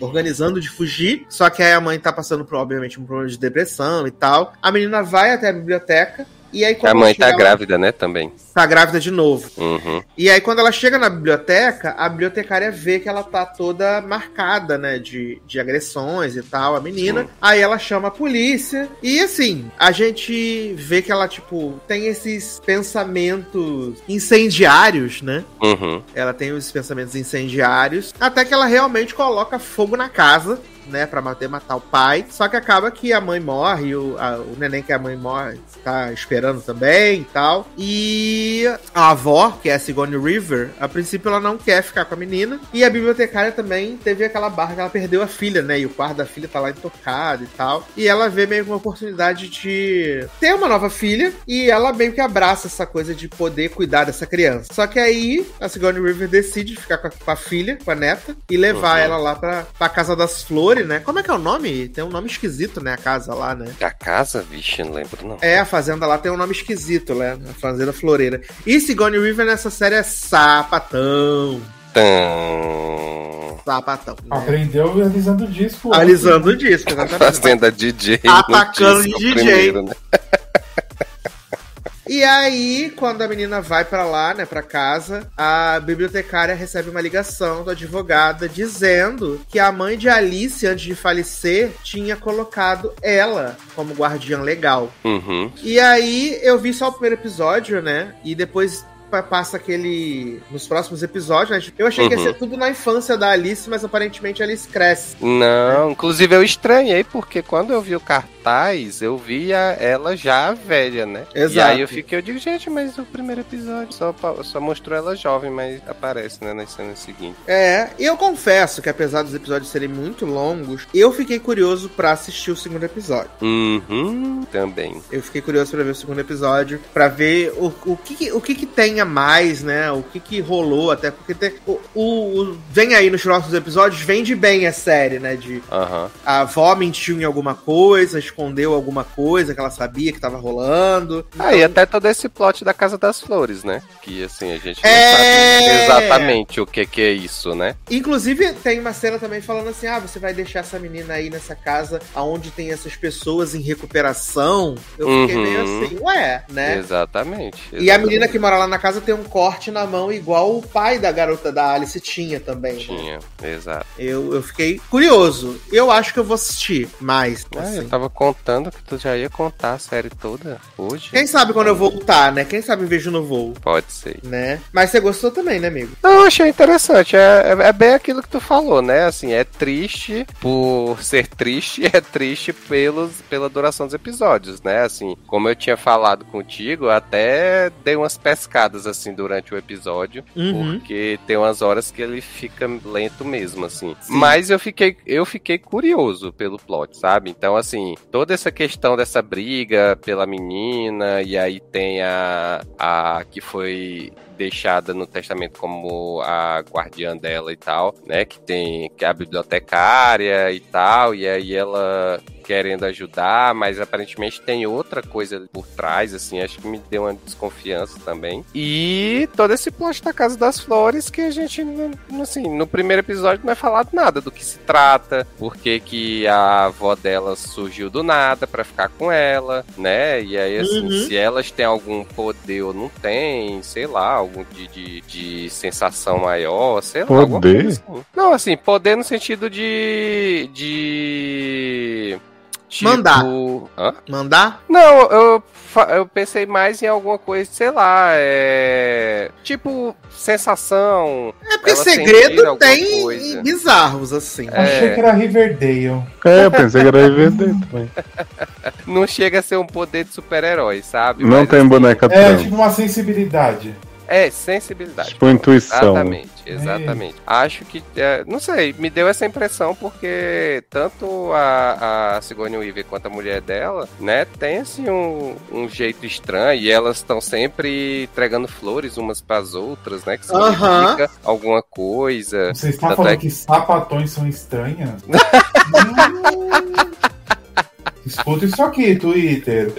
organizando de fugir. Só que aí a mãe tá passando por, obviamente, um problema de depressão e tal. A menina vai até a biblioteca. E aí, quando A mãe ela tá lá- grávida, né, também. Tá grávida de novo. Uhum. E aí, quando ela chega na biblioteca, a bibliotecária vê que ela tá toda marcada, né? De, de agressões e tal, a menina. Sim. Aí ela chama a polícia. E assim, a gente vê que ela, tipo, tem esses pensamentos incendiários, né? Uhum. Ela tem os pensamentos incendiários. Até que ela realmente coloca fogo na casa. Né, pra matar, matar o pai. Só que acaba que a mãe morre, o, a- o neném que a mãe morre tá esperando também e tal. E a avó, que é a Sigourney River, a princípio ela não quer ficar com a menina. E a bibliotecária também teve aquela barra que ela perdeu a filha, né? E o quarto da filha tá lá intocado e tal. E ela vê meio que uma oportunidade de ter uma nova filha. E ela meio que abraça essa coisa de poder cuidar dessa criança. Só que aí a Sigourney River decide ficar com a, com a filha, com a neta, e levar Uhum. ela lá pra, pra Casa das Flores, né? Como é que é o nome? Tem um nome esquisito, né? A casa lá, né? A casa, vixe, não lembro não. É, a fazenda lá tem um nome esquisito, né? A fazenda floreira. E Sigourney River nessa série é sapatão. Tão... Sapatão. Né? Aprendeu alisando o disco. Alisando o disco, exatamente. Fazenda DJ. Atacando no disco DJ. primeiro, né? E aí, quando a menina vai pra lá, né, pra casa, a bibliotecária recebe uma ligação da advogada dizendo que a mãe de Alice, antes de falecer, tinha colocado ela como guardiã legal. Uhum. E aí eu vi só o primeiro episódio, né? E depois pa- passa aquele. Nos próximos episódios, né? Eu achei que ia Uhum. ser tudo na infância da Alice, mas aparentemente a Alice cresce. Não, inclusive eu estranhei, porque quando eu vi o cartaz, eu via ela já velha, né? E Exato. aí eu fiquei, eu digo, gente, mas o primeiro episódio só, só mostrou ela jovem, mas aparece, né, nas cenas seguintes. É, e eu confesso que apesar dos episódios serem muito longos, eu fiquei curioso pra assistir o segundo episódio. Uhum, também. Eu fiquei curioso pra ver o segundo episódio, pra ver o, o, que, o que que tem a mais, né? O que que rolou, até porque tem, o, o- o- vem aí nos próximos episódios, vende bem a série, né? De Aham. a avó mentiu em alguma coisa, escondeu alguma coisa que ela sabia que tava rolando. Ah, e até todo esse plot da Casa das Flores, né? Que assim, a gente não É. sabe exatamente o que, que é isso, né? Inclusive, tem uma cena também falando assim: ah, você vai deixar essa menina aí nessa casa aonde tem essas pessoas em recuperação. Eu fiquei Uhum. meio assim, ué, né? Exatamente. E a exatamente. menina que mora lá na casa tem um corte na mão igual o pai da garota da Alice tinha também. né? Tinha, exato. Eu, eu fiquei curioso. Eu acho que eu vou assistir mais. Ah, assim. eu tava contando que tu já ia contar a série toda hoje. Quem sabe quando eu voltar, né? Quem sabe vejo no voo, Pode ser. né? Mas você gostou também, né, amigo? Não, eu achei interessante. É, é, é bem aquilo que tu falou, né? Assim, é triste por ser triste, é triste pelos, pela duração dos episódios, né? Assim, como eu tinha falado contigo, até dei umas pescadas, assim, durante o episódio. Uhum. Porque tem umas horas que ele fica lento mesmo, assim. Sim. Mas eu fiquei, eu fiquei curioso pelo plot, sabe? Então, assim, toda essa questão dessa briga pela menina, e aí tem a, a que foi deixada no testamento como a guardiã dela e tal, né? Que tem que é a bibliotecária e tal, e aí ela querendo ajudar, mas aparentemente tem outra coisa por trás, assim, acho que me deu uma desconfiança também. E todo esse plot da Casa das Flores que a gente, assim, no primeiro episódio não é falado nada do que se trata, por que a avó dela surgiu do nada pra ficar com ela, né? E aí, assim, Uhum. se elas têm algum poder ou não tem, sei lá, algum de, de, de sensação maior, sei lá. alguma Poder? assim. Não, assim, poder no sentido de. de. Tipo... Mandar. Hã? Mandar? Não, eu, eu pensei mais em alguma coisa, sei lá, é. Tipo, sensação. É porque segredo tem coisa. bizarros, assim. É. Achei que era Riverdale. É, eu pensei que era EVD também. Não chega a ser um poder de super-herói, sabe? Não Mas, tem assim, boneca É, tipo uma sensibilidade. É, sensibilidade. Tipo intuição. Exatamente, exatamente. Acho que, é, não sei, me deu essa impressão porque tanto a, a Sigourney Weaver quanto a mulher dela, né, tem assim um, um jeito estranho e elas estão sempre entregando flores umas pras outras, né, que significa alguma coisa. Você está Tanto falando é que sapatões são estranhas? Hum. Escuta isso aqui, Twitter.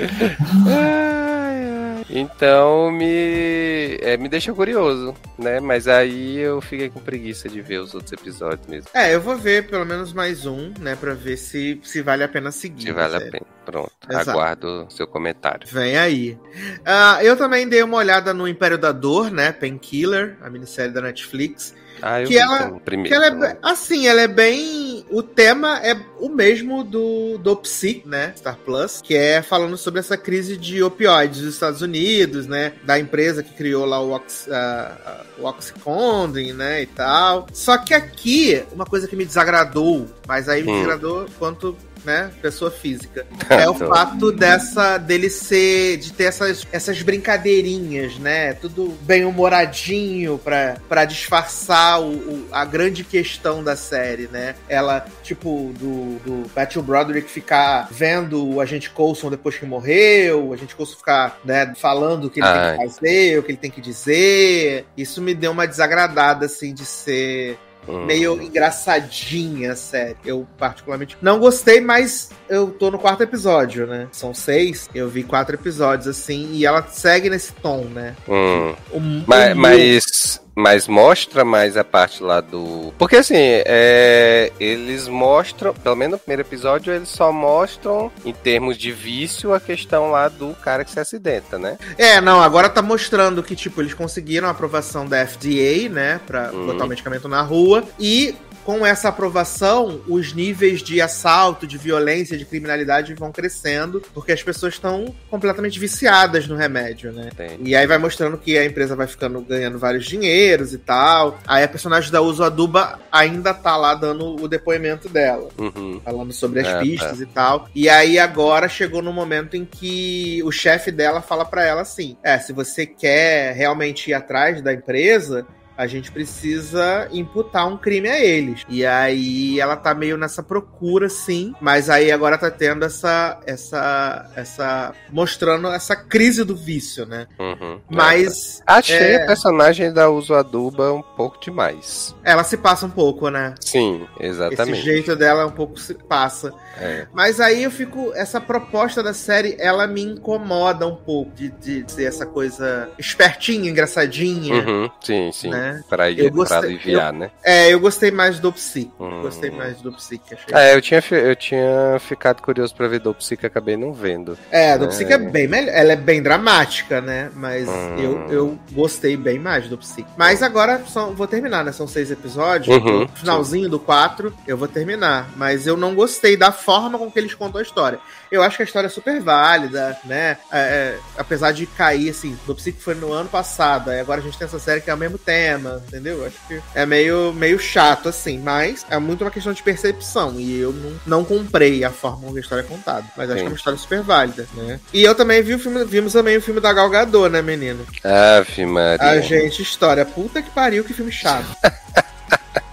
Então me, é, me deixa curioso, né? Mas aí eu fiquei com preguiça de ver os outros episódios mesmo. É, eu vou ver pelo menos mais um, né? Pra ver se, se vale a pena seguir. Se vale a pena. Pronto, Exato. aguardo seu comentário. Vem aí. Ah, eu também dei uma olhada no Império da Dor, né? Painkiller, a minissérie da Netflix. Ah, eu Que ela- primeiro. Que ela é, be- assim, ela é bem. O tema é o mesmo do, do Psy, né? Star Plus, que é falando sobre essa crise de opioides dos Estados Unidos, né? Da empresa que criou lá o, Ox, ah, o Oxycontin, né? E tal. Só que aqui, uma coisa que me desagradou, mas aí me Hum. desagradou quanto. Né, pessoa física. É o fato dessa dele ser de ter essas, essas brincadeirinhas, né? Tudo bem humoradinho pra, pra disfarçar o, o- a grande questão da série, né? Ela, tipo, do, do Matthew Broderick ficar vendo o agente Coulson depois que morreu, o agente Coulson ficar, né, falando o que ele tem Ai. que fazer, o que ele tem que dizer. Isso me deu uma desagradada, assim, de ser Hum. meio engraçadinha a série. Eu, particularmente, não gostei, mas eu tô no quarto episódio, né? São seis. Eu vi quatro episódios, assim, e ela segue nesse tom, né? Hum. O, Mas, o- mas, mas mostra mais a parte lá do. Porque assim, é, eles mostram, pelo menos no primeiro episódio, eles só mostram, em termos de vício, a questão lá do cara que se acidenta, né? É, não, agora tá mostrando que, tipo, eles conseguiram a aprovação da FDA, né? Pra Uhum. botar o medicamento na rua. E com essa aprovação, os níveis de assalto, de violência, de criminalidade vão crescendo, porque as pessoas estão completamente viciadas no remédio, né? Entendi. E aí vai mostrando que a empresa vai ficando ganhando vários dinheiros e tal. Aí a personagem da Uso Aduba ainda tá lá dando o depoimento dela Uhum. falando sobre as Ah, pistas e tal. E aí agora chegou no momento em que o chefe dela fala pra ela assim: "É, se você quer realmente ir atrás da empresa, a gente precisa imputar um crime a eles. E aí ela tá meio nessa procura, sim, mas aí agora tá tendo essa essa essa mostrando essa crise do vício, né? Uhum. Mas Achei é- a personagem da Uso Aduba um pouco demais. ela se passa um pouco, né? Sim, Esse exatamente. jeito dela um pouco se passa. É. Mas aí eu fico. Essa proposta da série, ela me incomoda um pouco de, de ser essa coisa espertinha, engraçadinha. Uhum, sim, sim. Né? Pra, ir, Eu gostei- pra aliviar, né? É, eu gostei mais do Psy. Hum. Gostei mais do Psy que achei. É, eu tinha, eu tinha ficado curioso pra ver Dopsy que acabei não vendo. É, do É. Psy é bem melhor. Ela é bem dramática, né? Mas Hum. eu, eu gostei bem mais do Psy. Mas agora são, vou terminar, né? São seis episódios. Uhum, no finalzinho do quatro, eu vou terminar. Mas eu não gostei da forma com que eles contam a história. Eu acho que a história é super válida, né? É, é, apesar de cair, assim, do que foi no ano passado. Aí agora a gente tem essa série que é o mesmo tema, entendeu? Eu Acho que é meio, meio chato, assim. Mas é muito uma questão de percepção. E eu não, não comprei a forma como a história é contada. Mas acho Sim. que é uma história super válida, né? E eu também vi o filme, vimos também o filme da Gal Gadot, né, menino? Ave Maria. A gente, história. Puta que pariu, que filme chato.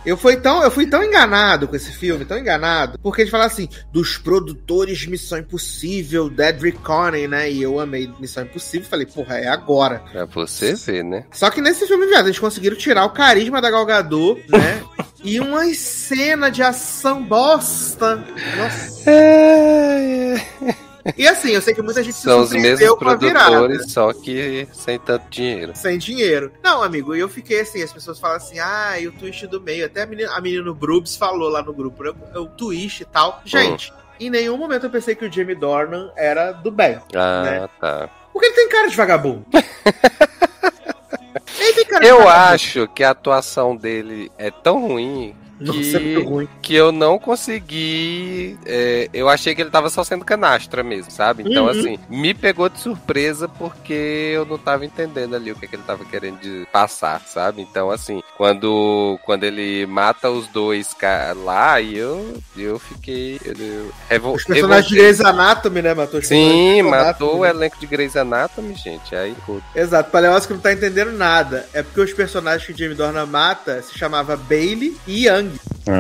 Eu fui, tão, eu fui tão enganado com esse filme, tão enganado, porque eles falam assim, dos produtores Missão Impossível, Dead Reckoning, né? E eu amei Missão Impossível, falei, porra, é agora. Pra você ver, né? Só que nesse filme, viado, eles conseguiram tirar o carisma da Gal Gadot, né? e uma cena de ação bosta. Nossa. E assim, eu sei que muita gente São se surpreendeu com a virada. produtores, só que sem tanto dinheiro. Sem dinheiro. Não, amigo, e eu fiquei assim, as pessoas falam assim, ah, e o twist do meio. Até a menina, a menina no Brubs falou lá no grupo, né, o twist e tal. Gente, em nenhum momento eu pensei que o Jamie Dornan era do bem. Ah, Né? tá. Porque ele tem cara de vagabundo. ele tem cara de Eu vagabundo. acho que a atuação dele é tão ruim Nossa, que- é que eu não consegui. é, eu achei que ele tava só sendo canastra mesmo, sabe? Então, Uhum. assim, me pegou de surpresa porque eu não tava entendendo ali o que, que ele tava querendo passar, sabe? Então, assim, quando, quando ele mata os dois lá, eu, eu fiquei. Eu, eu, revol- Os personagens de. Grey's Anatomy, né, matou os Sim, matou o né? elenco de Grey's Anatomy, gente. Aí, pô, Exato, o Paleócio que não tá entendendo nada. É porque os personagens que o Jamie Dornan mata se chamava Bailey e Young.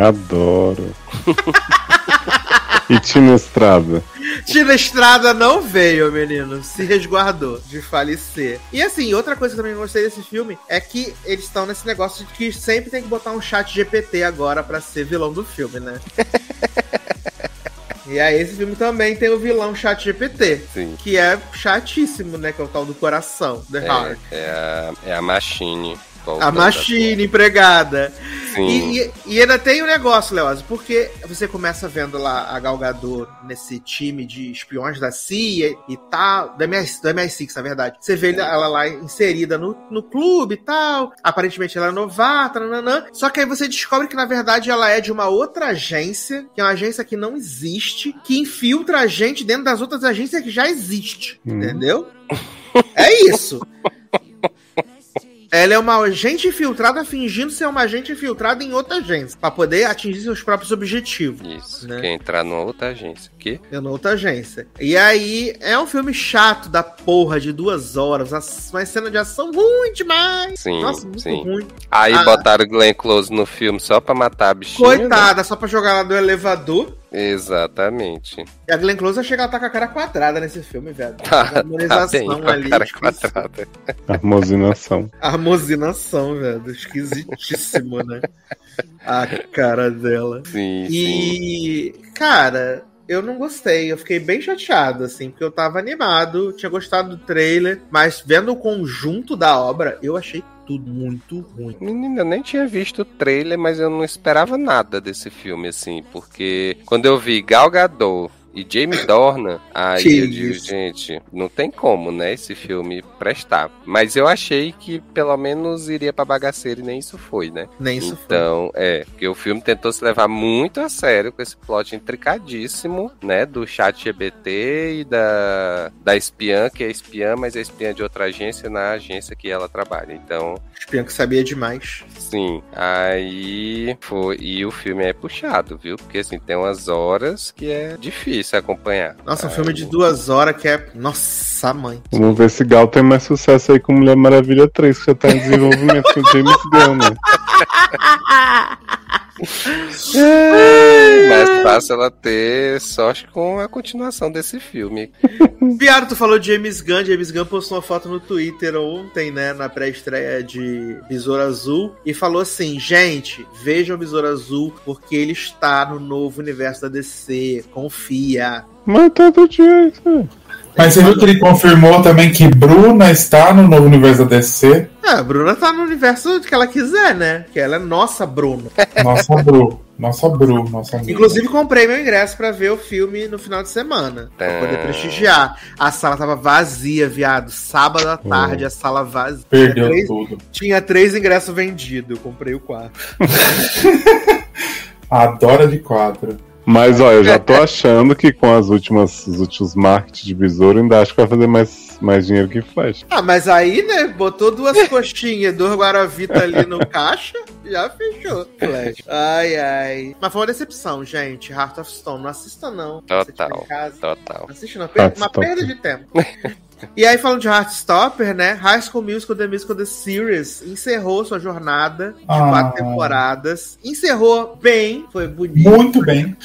Adoro. e Tina Estrada. Tina Estrada não veio, menino. Se resguardou de falecer. E assim, outra coisa que eu também gostei desse filme é que eles estão nesse negócio de que sempre tem que botar um chat GPT agora pra ser vilão do filme, né? e aí esse filme também tem o vilão chat GPT. sim. Que é chatíssimo, né? Que é o tal do coração, The Heart. É, é a, é a Machine. A voltando Machine empregada. Sim. E, e- e ainda tem um negócio, Leoz, porque você começa vendo lá a Gal Gadot nesse time de espiões da CIA e tal, da MI, do MI6, na verdade. Você vê ela lá inserida no, no clube e tal, aparentemente ela é novata, nananã. Só que aí você descobre que, na verdade, ela é de uma outra agência, que é uma agência que não existe, que infiltra a gente dentro das outras agências que já existe, Hum. entendeu? É isso. Ela é uma agente infiltrada fingindo ser uma agente infiltrada em outra agência, pra poder atingir seus próprios objetivos. Isso, né? quer entrar numa outra agência. Que? É na outra agência. E aí, é um filme chato da porra de duas horas, as- uma cena de ação ruim demais. Sim, Nossa, muito sim. ruim. Aí Ah. botaram Glenn Close no filme só pra matar a bichinha. né? Coitada, só pra jogar lá do elevador. Exatamente. E a Glenn Close chega, ela tá com a cara quadrada nesse filme, velho. Tá, A tá harmonização bem, com a ali. cara quadrada. Armosinação. Armosinação, velho. Esquisitíssimo, né? A cara dela. Sim, sim. E, cara, eu não gostei. Eu fiquei bem chateado, assim, porque eu tava animado, tinha gostado do trailer, mas vendo o conjunto da obra, eu achei tudo muito ruim. Menina, eu nem tinha visto o trailer, mas eu não esperava nada desse filme, assim, porque quando eu vi Gal Gadot e Jamie Dornan, aí Que eu digo, isso. gente, não tem como, né, esse filme prestar. Mas eu achei que pelo menos iria pra bagaceira e nem isso foi, né? Nem isso foi. Então, é, porque o filme tentou se levar muito a sério com esse plot intricadíssimo, né, do chat GBT e da, da espiã, que é espiã, mas é espiã de outra agência na agência que ela trabalha. Então, Espião que sabia demais. sim, aí foi, e o filme é puxado, viu? Porque, assim, tem umas horas que é difícil acompanhar. Nossa, um Aí- filme de duas horas que é. Nossa, mãe. Vamos ver se Gal tem mais sucesso aí com Mulher Maravilha 3, que já tá em desenvolvimento com James Gunn, né? Mais fácil ela ter sorte com a continuação desse filme. Viado, tu falou de James Gunn. James Gunn postou uma foto no Twitter ontem, né? Na pré-estreia de Besouro Azul. E falou assim: gente, vejam Besouro Azul, porque ele está no novo universo da DC. Confia. Mas todo dia é isso. Mas você viu que ele confirmou também que Bruna está no novo universo da DC? É, a Bruna tá no universo que ela quiser, né? Que ela é nossa Bruna. Nossa Bru. Nossa Bru. Nossa Bru. Inclusive, comprei meu ingresso pra ver o filme no final de semana. Pra poder prestigiar. A sala tava vazia, viado. Sábado à tarde, a sala vazia. Perdeu Três- tudo. Tinha três ingressos vendidos. Eu comprei o quarto. Adora de quatro. Mas ó, eu já tô achando que com as últimas, os últimos marketing de besouro, ainda acho que vai fazer mais, mais dinheiro que Flash. Ah, mas aí, né? Botou duas coxinhas, dois Guaravita ali no caixa, já fechou. Flash. Ai, ai. Mas foi uma decepção, gente. Heart of Stone. Não assista, não. Total. em casa. Total. Não assiste, não. Per- Uma perda de tempo. E aí, falando de Heartstopper, né? High School Musical The Musical The Series encerrou sua jornada de Ah. quatro temporadas. Encerrou bem, foi bonito. Muito bem.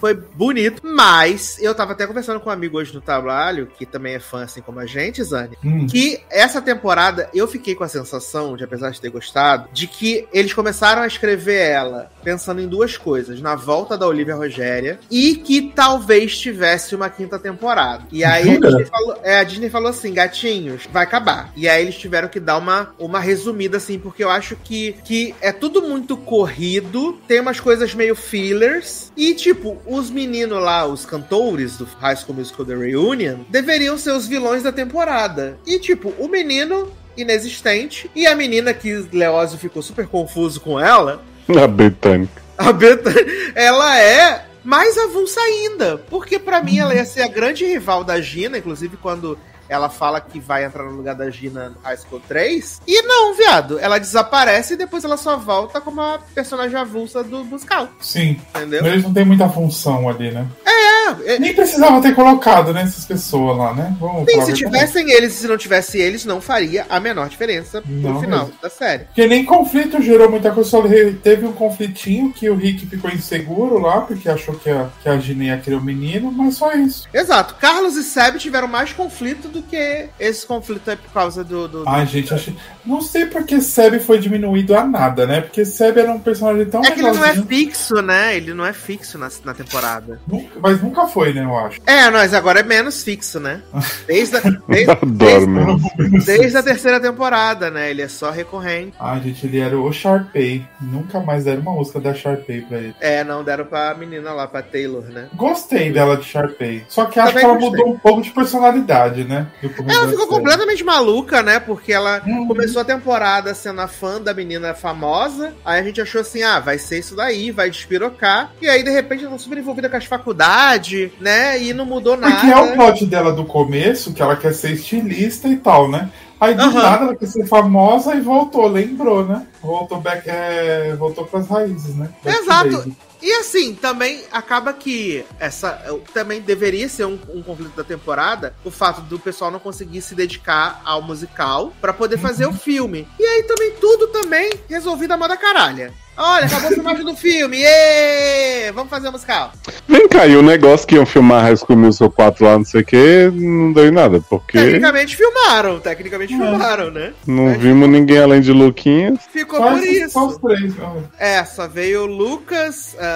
Foi bonito, mas eu tava até conversando com um amigo hoje no trabalho, que também é fã assim como a gente, Zane, Hum. que essa temporada eu fiquei com a sensação, de apesar de ter gostado, de que eles começaram a escrever ela pensando em duas coisas: na volta da Olivia Rogéria e que talvez tivesse uma quinta temporada. E aí a? Disney, falou, é, a Disney falou assim: gatinhos, vai acabar. E aí eles tiveram que dar uma, uma resumida assim, porque eu acho que, que é tudo muito corrido, tem umas coisas meio fillers, e tipo, os meninos lá, os cantores do High School Musical The Reunion, deveriam ser os vilões da temporada. E tipo, o menino inexistente e a menina que Leózio ficou super confuso com ela, A britânica. a Beta, ela é mais avulsa ainda. Porque pra mim ela ia ser a grande rival da Gina, inclusive quando ela fala que vai entrar no lugar da Gina High School 3. E não, viado. Ela desaparece e depois ela só volta como a personagem avulsa do musical. Sim. Entendeu? Eles não têm muita função ali, né? É, é, Nem precisava ter colocado, né, essas pessoas lá, né? Vamos Sim, se tivessem eles e se não tivesse eles, não faria a menor diferença Não final mesmo. da série. Porque nem conflito gerou muita coisa, só teve um conflitinho que o Rick ficou inseguro lá, porque achou que a, que a Gina ia querer o menino, mas só isso. Exato. Carlos e Seb tiveram mais conflito do que esse conflito aí por causa do. do- do- Ai, gente, achei... não sei porque Seb foi diminuído a nada, né? Porque Seb era um personagem tão É que ele não é fixo, né? Ele não é fixo na, na temporada. nunca- mas nunca foi, né, eu acho. É, mas agora é menos fixo, né? Desde a, desde, Adoro mesmo. desde a terceira temporada, né? Ele é só recorrente. Ai, gente, ele era o Sharpay. Nunca mais deram uma música da Sharpay pra ele. É, não deram pra menina lá, pra Taylor, né? Gostei dela de Sharpay. Só que acho Também que ela gostei. mudou um pouco de personalidade, né? Ela ficou série. completamente maluca, né? Porque ela Uhum. começou a temporada sendo a fã da menina famosa. Aí a gente achou assim: ah, vai ser isso daí, vai despirocar. E aí, de repente, ela tá super envolvida com as faculdades, né? E não mudou nada. Porque é o plot dela do começo, que ela quer ser estilista e tal, né? Aí do Aham. nada ela quer ser famosa e voltou, lembrou, né? Voltou back, é, voltou pras raízes, né? Back to Exato. E assim, também acaba que essa também deveria ser um, um conflito da temporada, o fato do pessoal não conseguir se dedicar ao musical pra poder fazer o filme. E aí também tudo também resolvido a moda caralha. Olha, acabou a filmagem do filme. Ê! Vamos fazer o musical. Vem cá, e o negócio que iam filmar High School Musical 4 lá, não sei o que, não deu em nada, porque Tecnicamente filmaram, tecnicamente É. filmaram, né? não vimos ninguém além de Luquinhas. Ficou Só por esses- só os isso. três. É, só veio o Lucas, ah,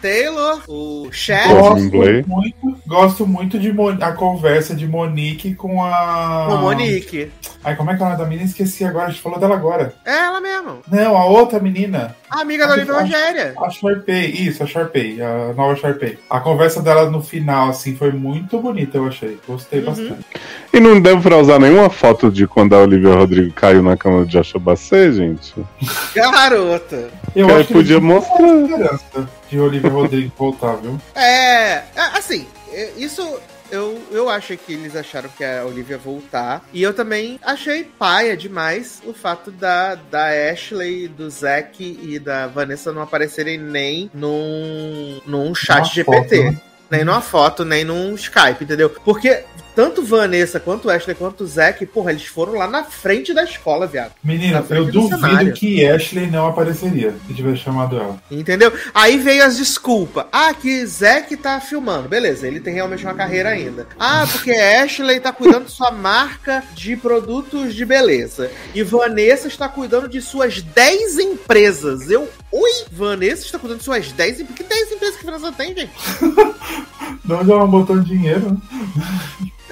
Taylor, o Chad. Gosto. Muito, gosto muito de Mon- a conversa de Monique com a. O Monique. Ai, como é que é o nome da menina? Esqueci agora, a gente falou dela agora. É ela mesmo. Não, a outra menina. A amiga da Olivia Rogéria. A Sharpay, isso, a Sharpay, a nova Sharpay. A conversa dela no final, assim, foi muito bonita, eu achei. Gostei Uhum. bastante. E não deu pra usar nenhuma foto de quando a Olivia Rodrigo caiu na cama de Joshua Bassett, gente? Garota. Eu Que aí acho que podia mostrar. De Olivia Rodrigo voltar, viu? É, é, assim, é, isso eu, eu acho que eles acharam que a Olivia ia voltar. E eu também achei paia demais o fato da, da Ashley, do Zack e da Vanessa não aparecerem nem num, num chat Numa GPT. foto, né? Nem numa foto, nem num Skype, entendeu? Porque tanto Vanessa quanto Ashley quanto Zack, porra, eles foram lá na frente da escola, viado. Menina, eu do duvido cenário. que Ashley não apareceria se tivesse chamado ela. Entendeu? Aí veio as desculpas. Ah, que Zack tá filmando. Beleza, ele tem realmente uma carreira ainda. Ah, porque Ashley tá cuidando de sua marca de produtos de beleza. E Vanessa está cuidando de suas 10 empresas. Eu. Oi? Vanessa está cuidando de suas 10 empresas. Que 10 empresas que Vanessa tem, gente? Onde ela botou dinheiro, né?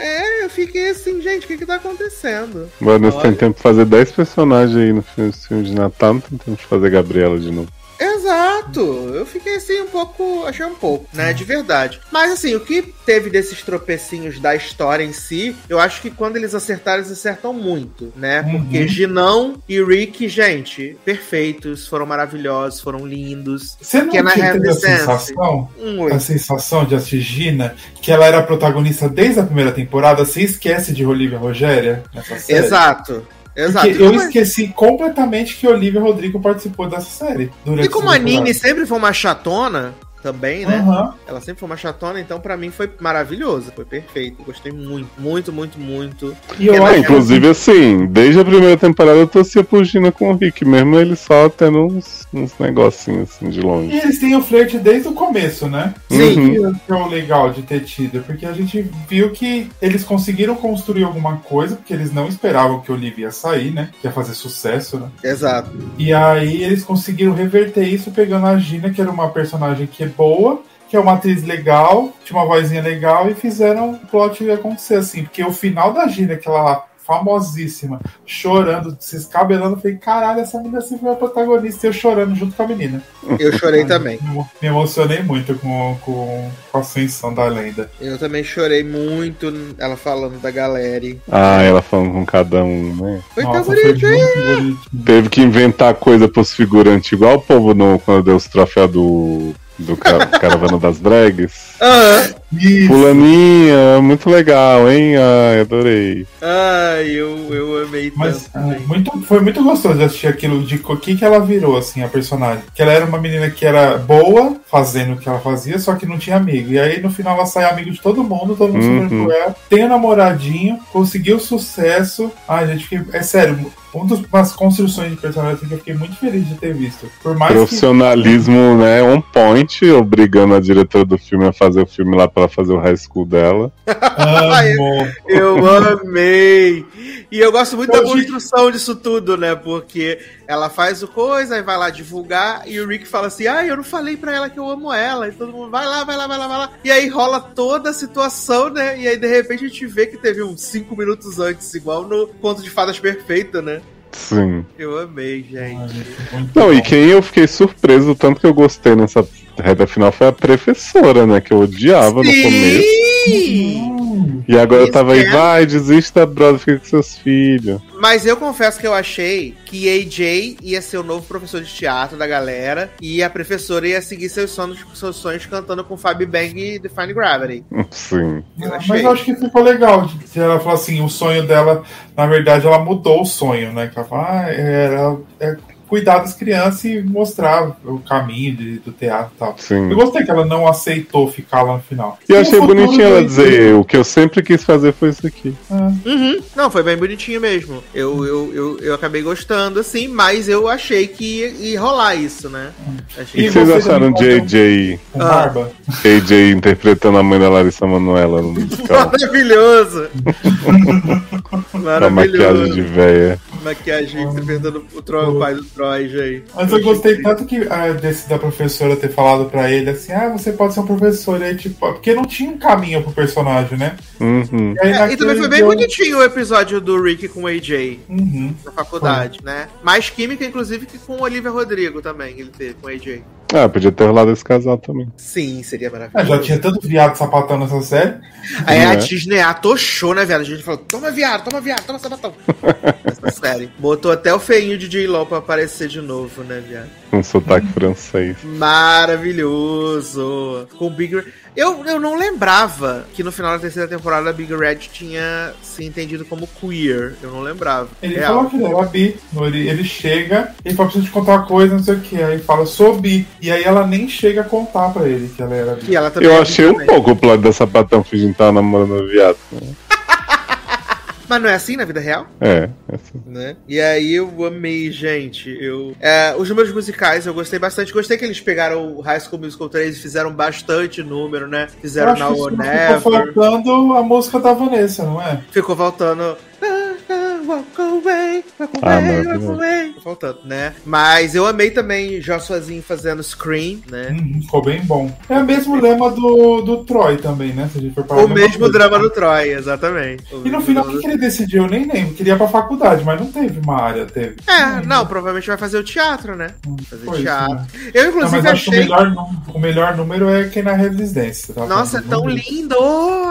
É, eu fiquei assim, gente, o que que tá acontecendo? Vanessa Olha. tem tempo pra fazer 10 personagens aí no filme, filme de Natal, não tem tempo de fazer Gabriela de novo. Exato, eu fiquei assim um pouco, achei um pouco, né, de verdade. Mas assim, o que teve desses tropecinhos da história em si, eu acho que quando eles acertaram, eles acertam muito, né? Uhum. Porque Ginão e Rick, gente, perfeitos, foram maravilhosos, foram lindos. Você não teve a sensação, a sensação de assistir Gina, que ela era protagonista desde a primeira temporada? Você esquece de Olivia Rogéria nessa série? Exato. Exato. Porque eu esqueci completamente que Olivia Rodrigo participou dessa série. Durante E como a Nini sempre foi uma chatona, também, né? Aham. Ela sempre foi uma chatona, então pra mim foi maravilhoso, foi perfeito. Gostei muito, muito, muito, muito. E eu acho inclusive, assim, desde a primeira temporada eu torcia por Gina com o Rick, mesmo ele só tendo uns, uns negocinhos assim de E longe. eles têm o flerte desde o começo, né? Sim. Isso que é o legal de ter tido, porque a gente viu que eles conseguiram construir alguma coisa, porque eles não esperavam que Olivia ia sair, né? Que ia fazer sucesso, né? Exato. E aí eles conseguiram reverter isso pegando a Gina, que era uma personagem que é boa, que é uma atriz legal, tinha uma vozinha legal, e fizeram o plot acontecer, assim. Porque o final da Gina, aquela lá, famosíssima, chorando, se escabelando, eu falei, caralho, essa menina sempre foi a protagonista, e eu chorando junto com a menina. Eu chorei também. Me emocionei muito com, com, com a ascensão da lenda. Eu também chorei muito ela falando da galera. Ah, ela falando com cada um, né? Foi tão Nossa, muito bonitinho. Teve que inventar coisa pros figurantes, igual o povo no, quando deu os troféus do, do ca- Caravana das Drags. Aham. Isso. Fulaninha, muito legal, hein? Ai, adorei. Ai, eu, eu amei Mas tanto. ah, muito, foi muito gostoso de assistir aquilo de o que, que ela virou, assim, a personagem. Que ela era uma menina que era boa, fazendo o que ela fazia, só que não tinha amigo. E aí no final ela sai amigo de todo mundo, todo mundo Uhum. super ela. Tem um namoradinho, conseguiu sucesso. Ai, gente, fiquei, é sério, uma das construções de personagem assim, que eu fiquei muito feliz de ter visto. Por mais que. Profissionalismo, né? On point, obrigando a diretora do filme a fazer o filme lá pra ela fazer o high school dela. Amo. Eu amei! E eu gosto muito da Hoje- construção disso tudo, né? Porque ela faz o coisa, aí vai lá divulgar, e o Rick fala assim: Ah, eu não falei pra ela que eu amo ela. E todo mundo vai lá, vai lá, vai lá, vai lá. E aí rola toda a situação, né? E aí de repente a gente vê que teve uns 5 minutos antes, igual no Conto de Fadas Perfeita, né? Sim. Eu amei, gente. Não, e quem eu fiquei surpreso, tanto que eu gostei nessa reta final, foi a professora, né? Que eu odiava no começo. Sim! E agora eu Isso tava aí, é. vai, desista, brother, fica com seus filhos. Mas eu confesso que eu achei que AJ ia ser o novo professor de teatro da galera e a professora ia seguir seus sonhos, seus sonhos cantando com Fabi Bang e Define Gravity. Sim. Eu achei. Mas eu acho que ficou legal. de Ela falou assim, o sonho dela, na verdade, ela mudou o sonho, né? Que ela fala, ah, era é cuidar das crianças e mostrar o caminho de- do teatro e tal. Sim. Eu gostei que ela não aceitou ficar lá no final. E eu achei bonitinho ela dizer, o que eu sempre quis fazer foi isso aqui. Ah, Uhum. Não, foi bem bonitinho mesmo. Eu, eu, eu, eu acabei gostando, assim, mas eu achei que ia, ia rolar isso, né? E Achei o E que vocês você acharam de AJ, com Ah. barba. AJ interpretando a mãe da Larissa Manoela no musical? Maravilhoso! Com a maquiagem de Maravilhoso. véia. Maquiagem interpretando o, o pai do Troy aí. Mas eu gostei tanto que ah, desse da professora ter falado pra ele assim: ah, você pode ser um professor. E aí, tipo, porque não tinha um caminho pro personagem, né? Uhum. E, aí, É, e também foi bem deu- bonitinho o episódio do Rick com o AJ Uhum. na faculdade, né? Mais química, inclusive, que com o Olivia Rodrigo também, ele teve com o AJ. Ah, podia ter rolado esse casal também. Sim, seria Ah, maravilhoso. já tinha tanto viado sapatão nessa série. Aí a Né? Disney atochou, né, velho? A gente falou, toma viado, toma viado, toma sapatão. Essa série. Botou até o feinho de J-Lo pra aparecer de novo, né, viado? Com sotaque francês. Maravilhoso. Com o Big Red. Eu, eu não lembrava que no final da terceira temporada a Big Red tinha se entendido como queer. Eu não lembrava. Ele Real. falou que ele era bi. Ele, ele chega, ele fala, preciso te contar uma coisa, não sei o que. Aí fala, sou bi. E aí ela nem chega a contar pra ele que ela era bi. E Eu é achei bi um pouco o plano da sapatão fingindo estar namorando o viado. né? Mas não é assim na vida real? É, é assim. né? E aí eu amei, gente. Eu, é, os números musicais eu gostei bastante. Gostei que eles pegaram o High School Musical 3 e fizeram bastante número, né? Fizeram acho Now que or isso Never. ficou faltando a música da Vanessa, não é? Ficou faltando. "Ah, ah, Walk away, walk Ah, away, walk maravilhoso. away. Ficou faltando, né? Mas eu amei também Jossuazinho fazendo Scream, né? Uhum, ficou bem bom. É o mesmo lema do, do Troy também, né? Se a gente for parar O mesmo coisa. drama do Troy, exatamente. O E no final, o que, que ele decidiu? Eu nem lembro. Queria ir pra faculdade, mas não teve uma área, teve. É, não, provavelmente vai fazer o teatro, né? Fazer Foi isso, teatro. né? Eu, Não, inclusive, mas acho que o achei. melhor, nú- o melhor número é quem na residência. tá? Nossa, é tão Número. lindo!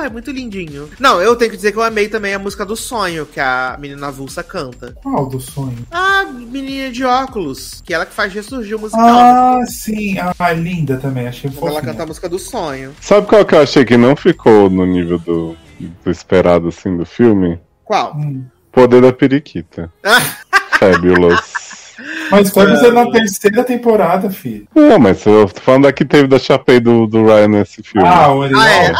É muito lindinho. Não, eu tenho que dizer que eu amei também a música do sonho que a menina avulsa canta. Qual do sonho? A menininha de óculos, que ela que faz ressurgir o musical. Ah, sim. Ah, linda também. Achei Quando ela fofinha. canta a música do sonho. Sabe qual que eu achei que não ficou no nível do, do esperado assim do filme? Qual? Hum. Poder da Periquita. Fabulous. Mas Fabulous é na terceira temporada, filho. Não, mas eu tô falando da que teve da Chapei do, do Ryan nesse filme. Ah, o original. Ah, é. It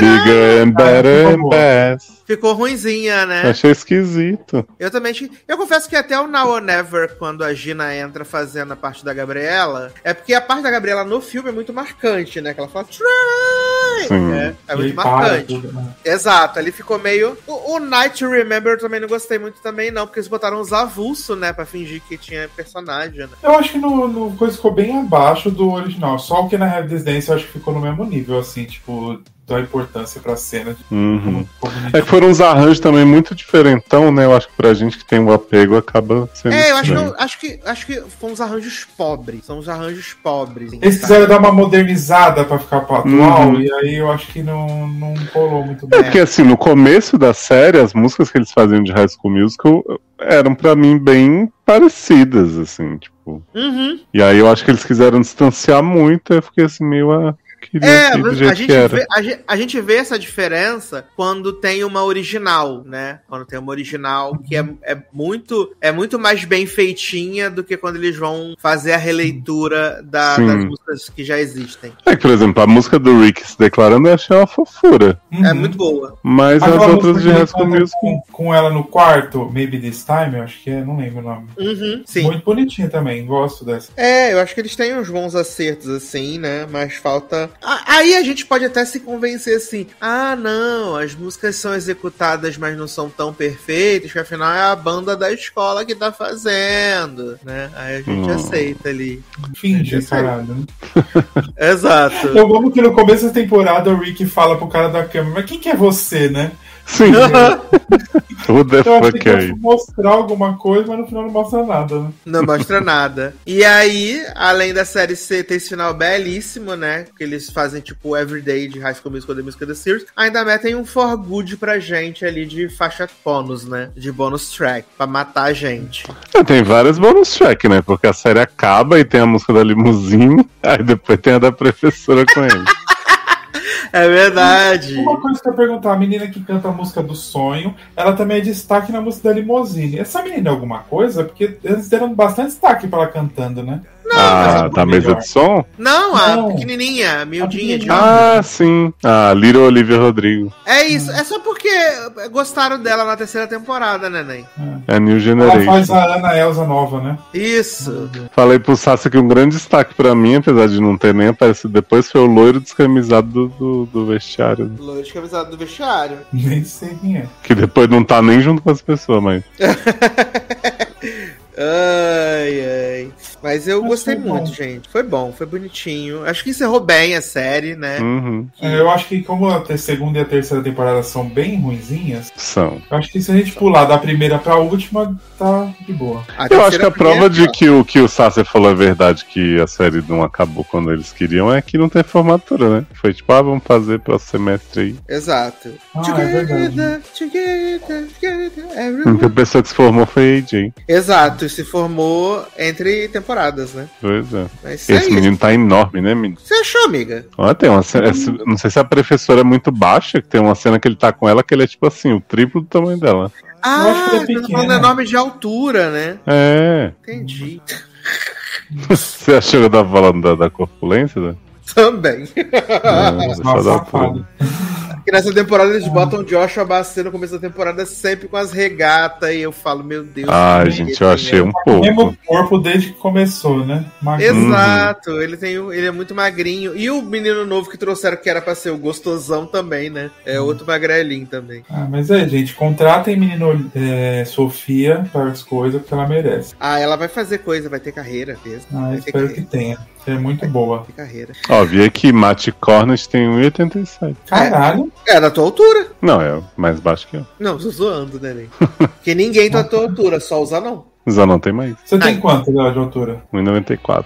Bigger and better and best. Ficou ruinzinha, né? Achei esquisito. Eu também. achei- Eu confesso que até o Now or Never, quando a Gina entra fazendo a parte da Gabriela, é porque a parte da Gabriela no filme é muito marcante, né? Que ela fala Try! Sim. É, é E muito para marcante. tudo, né? Exato, ali ficou meio. O, o Night to Remember eu também não gostei muito também, não, porque eles botaram os avulsos, né? Pra fingir que tinha personagem, né? Eu acho que no, no coisa ficou bem abaixo do original. Só o que na residência eu acho que ficou no mesmo nível, assim, tipo, da importância pra cena. De, Uhum. É que foram uns arranjos também muito diferentão, né? Eu acho que pra gente que tem um apego acaba sendo. É, eu acho que, acho que acho que foram uns arranjos pobres. São uns arranjos pobres. Eles quiseram dar uma modernizada pra ficar pra atual, Uhum. e aí eu acho que não, não colou muito É bem. porque assim, no começo da série, as músicas que eles faziam de High School Musical eram pra mim bem parecidas, assim, tipo. Uhum. E aí eu acho que eles quiseram distanciar muito, aí eu fiquei assim, meio a. Queria É, a gente, vê, a, gente, a gente vê essa diferença quando tem uma original, né? Quando tem uma original que é, é, muito, é muito mais bem feitinha do que quando eles vão fazer a releitura da- das músicas que já existem. É que, por exemplo, a música do Rick se declarando eu achei uma fofura. É Uhum. muito boa. Mas Aquela as outras de canta Musical. com, com ela no quarto, Maybe This Time, eu acho que é, não lembro o nome. Uhum, sim. Muito bonitinha também, gosto dessa. É, eu acho que eles têm uns bons acertos, assim, né? Mas falta. Aí a gente pode até se convencer assim: ah, não, as músicas são executadas, mas não são tão perfeitas, que afinal é a banda da escola que tá fazendo, né? Aí a gente Hum. aceita ali. Aí. caralho. Né? Exato. Eu amo que no começo da temporada o Rick fala pro cara da câmera, mas quem que é você, né? Sim, who the achei fuck are you? mostrar alguma coisa, mas no final não mostra nada, né? Não mostra nada. E aí, além da série C ter esse final belíssimo, né? Que eles fazem tipo Everyday de High School Musical da música da Series, ainda metem um for good pra gente ali de faixa bônus, né? De bônus track, pra matar a gente. É, Tem vários bonus track, né? Porque a série acaba e tem a música da limusine, aí depois tem a da professora com ele. É verdade. Uma coisa que eu perguntar, a menina que canta a música do sonho, ela também é destaque na música da Limousine. Essa menina é alguma coisa? Porque eles deram bastante destaque pra ela cantando, né? Ah, mas é da mesa melhor. de som? Não, a Não. pequenininha, a miudinha de. Ah, sim. A Little Olivia Rodrigo. É isso, é só porque gostaram dela na terceira temporada, né, Neném? É a New Ela Generation. faz a Ana Elsa nova, né? Isso. Falei pro Sassi que um grande destaque pra mim, apesar de não ter nem aparecido depois, foi o loiro descamisado do, do, do vestiário. Loiro de camisada do vestiário. Nem sei quem é. Que depois não tá nem junto com as pessoas, mas. Ai, ai. Mas eu Mas gostei bom. muito, gente. Foi bom, foi bonitinho. Acho que encerrou bem a série, né? Uhum. É, eu acho que como a segunda e a terceira temporada são bem ruinzinhas, São. eu acho que se a gente pular da primeira pra última, tá de boa. Eu acho que a prova de que o que o Sasser falou é verdade, que a série não acabou quando eles queriam, é que não tem formatura, né? Foi tipo, ah, vamos fazer próximo semestre aí. Exato. Ah, é verdade. together, together, A única pessoa que se formou foi AJ. Exato, e se formou entre temporadas, né? Pois é. Mas é Esse isso. menino tá enorme, né, menino? Você achou, amiga? Olha, tem uma cena. essa- Não sei se a professora é muito baixa, que tem uma cena que ele tá com ela que ele é tipo assim, o triplo do tamanho dela. Ah, acho que ele é você tá falando enorme de altura, né? É. Entendi. Você achou que eu tava falando da, da corpulência? Né? Também. Nossa, safado. Porque nessa temporada eles botam o Joshua Basset no começo da temporada sempre com as regatas e eu falo, meu Deus. Ai, que gente, eu achei né? um O pouco. mesmo corpo desde que começou, né? Magrinho. Exato, ele tem o- ele é muito magrinho. E o menino novo que trouxeram que era pra ser o gostosão também, né? É outro magrelinho também. Ah, mas é, gente, contratem menino é, Sofia para as coisas que ela merece. Ah, ela vai fazer coisa, vai ter carreira mesmo. Ah, espero que tenha. É muito boa. Ter carreira. Ó, vi aqui, Matt Cornish tem 1,87. Caralho. É da tua altura. Não, é mais baixo que eu. Não, tô zoando, neném. Porque ninguém tá da tua altura, só usar não. Já não tem mais. Você tem Ai. quanto, Léo, de altura? 1,94.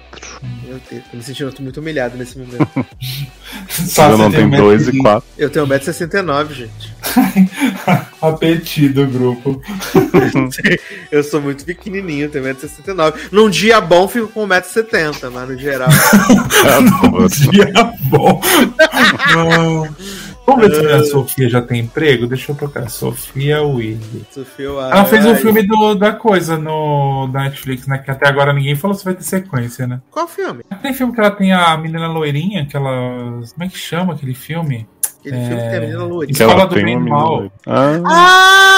Meu Deus, tô me sentindo muito humilhado nesse momento. Já não tem 2 e 4. Eu tenho 1,69m, gente. Apetite do grupo. Eu sou muito pequenininho, tenho 1,69m. Num dia bom, fico com 1,70m, mas no geral. Dia bom. Ah, Vamos ver se a Sofia já tem emprego? Deixa eu tocar. Sofia Willy. Sofia, Ela fez um ai. filme do- da coisa no, da Netflix, né? Que até agora ninguém falou se vai ter sequência, né? Qual filme? Tem filme que ela tem a menina loirinha, que ela. Como é que chama aquele filme? Aquele filme que tem a menina. Que ela Escola do Bem e Mal. Ah,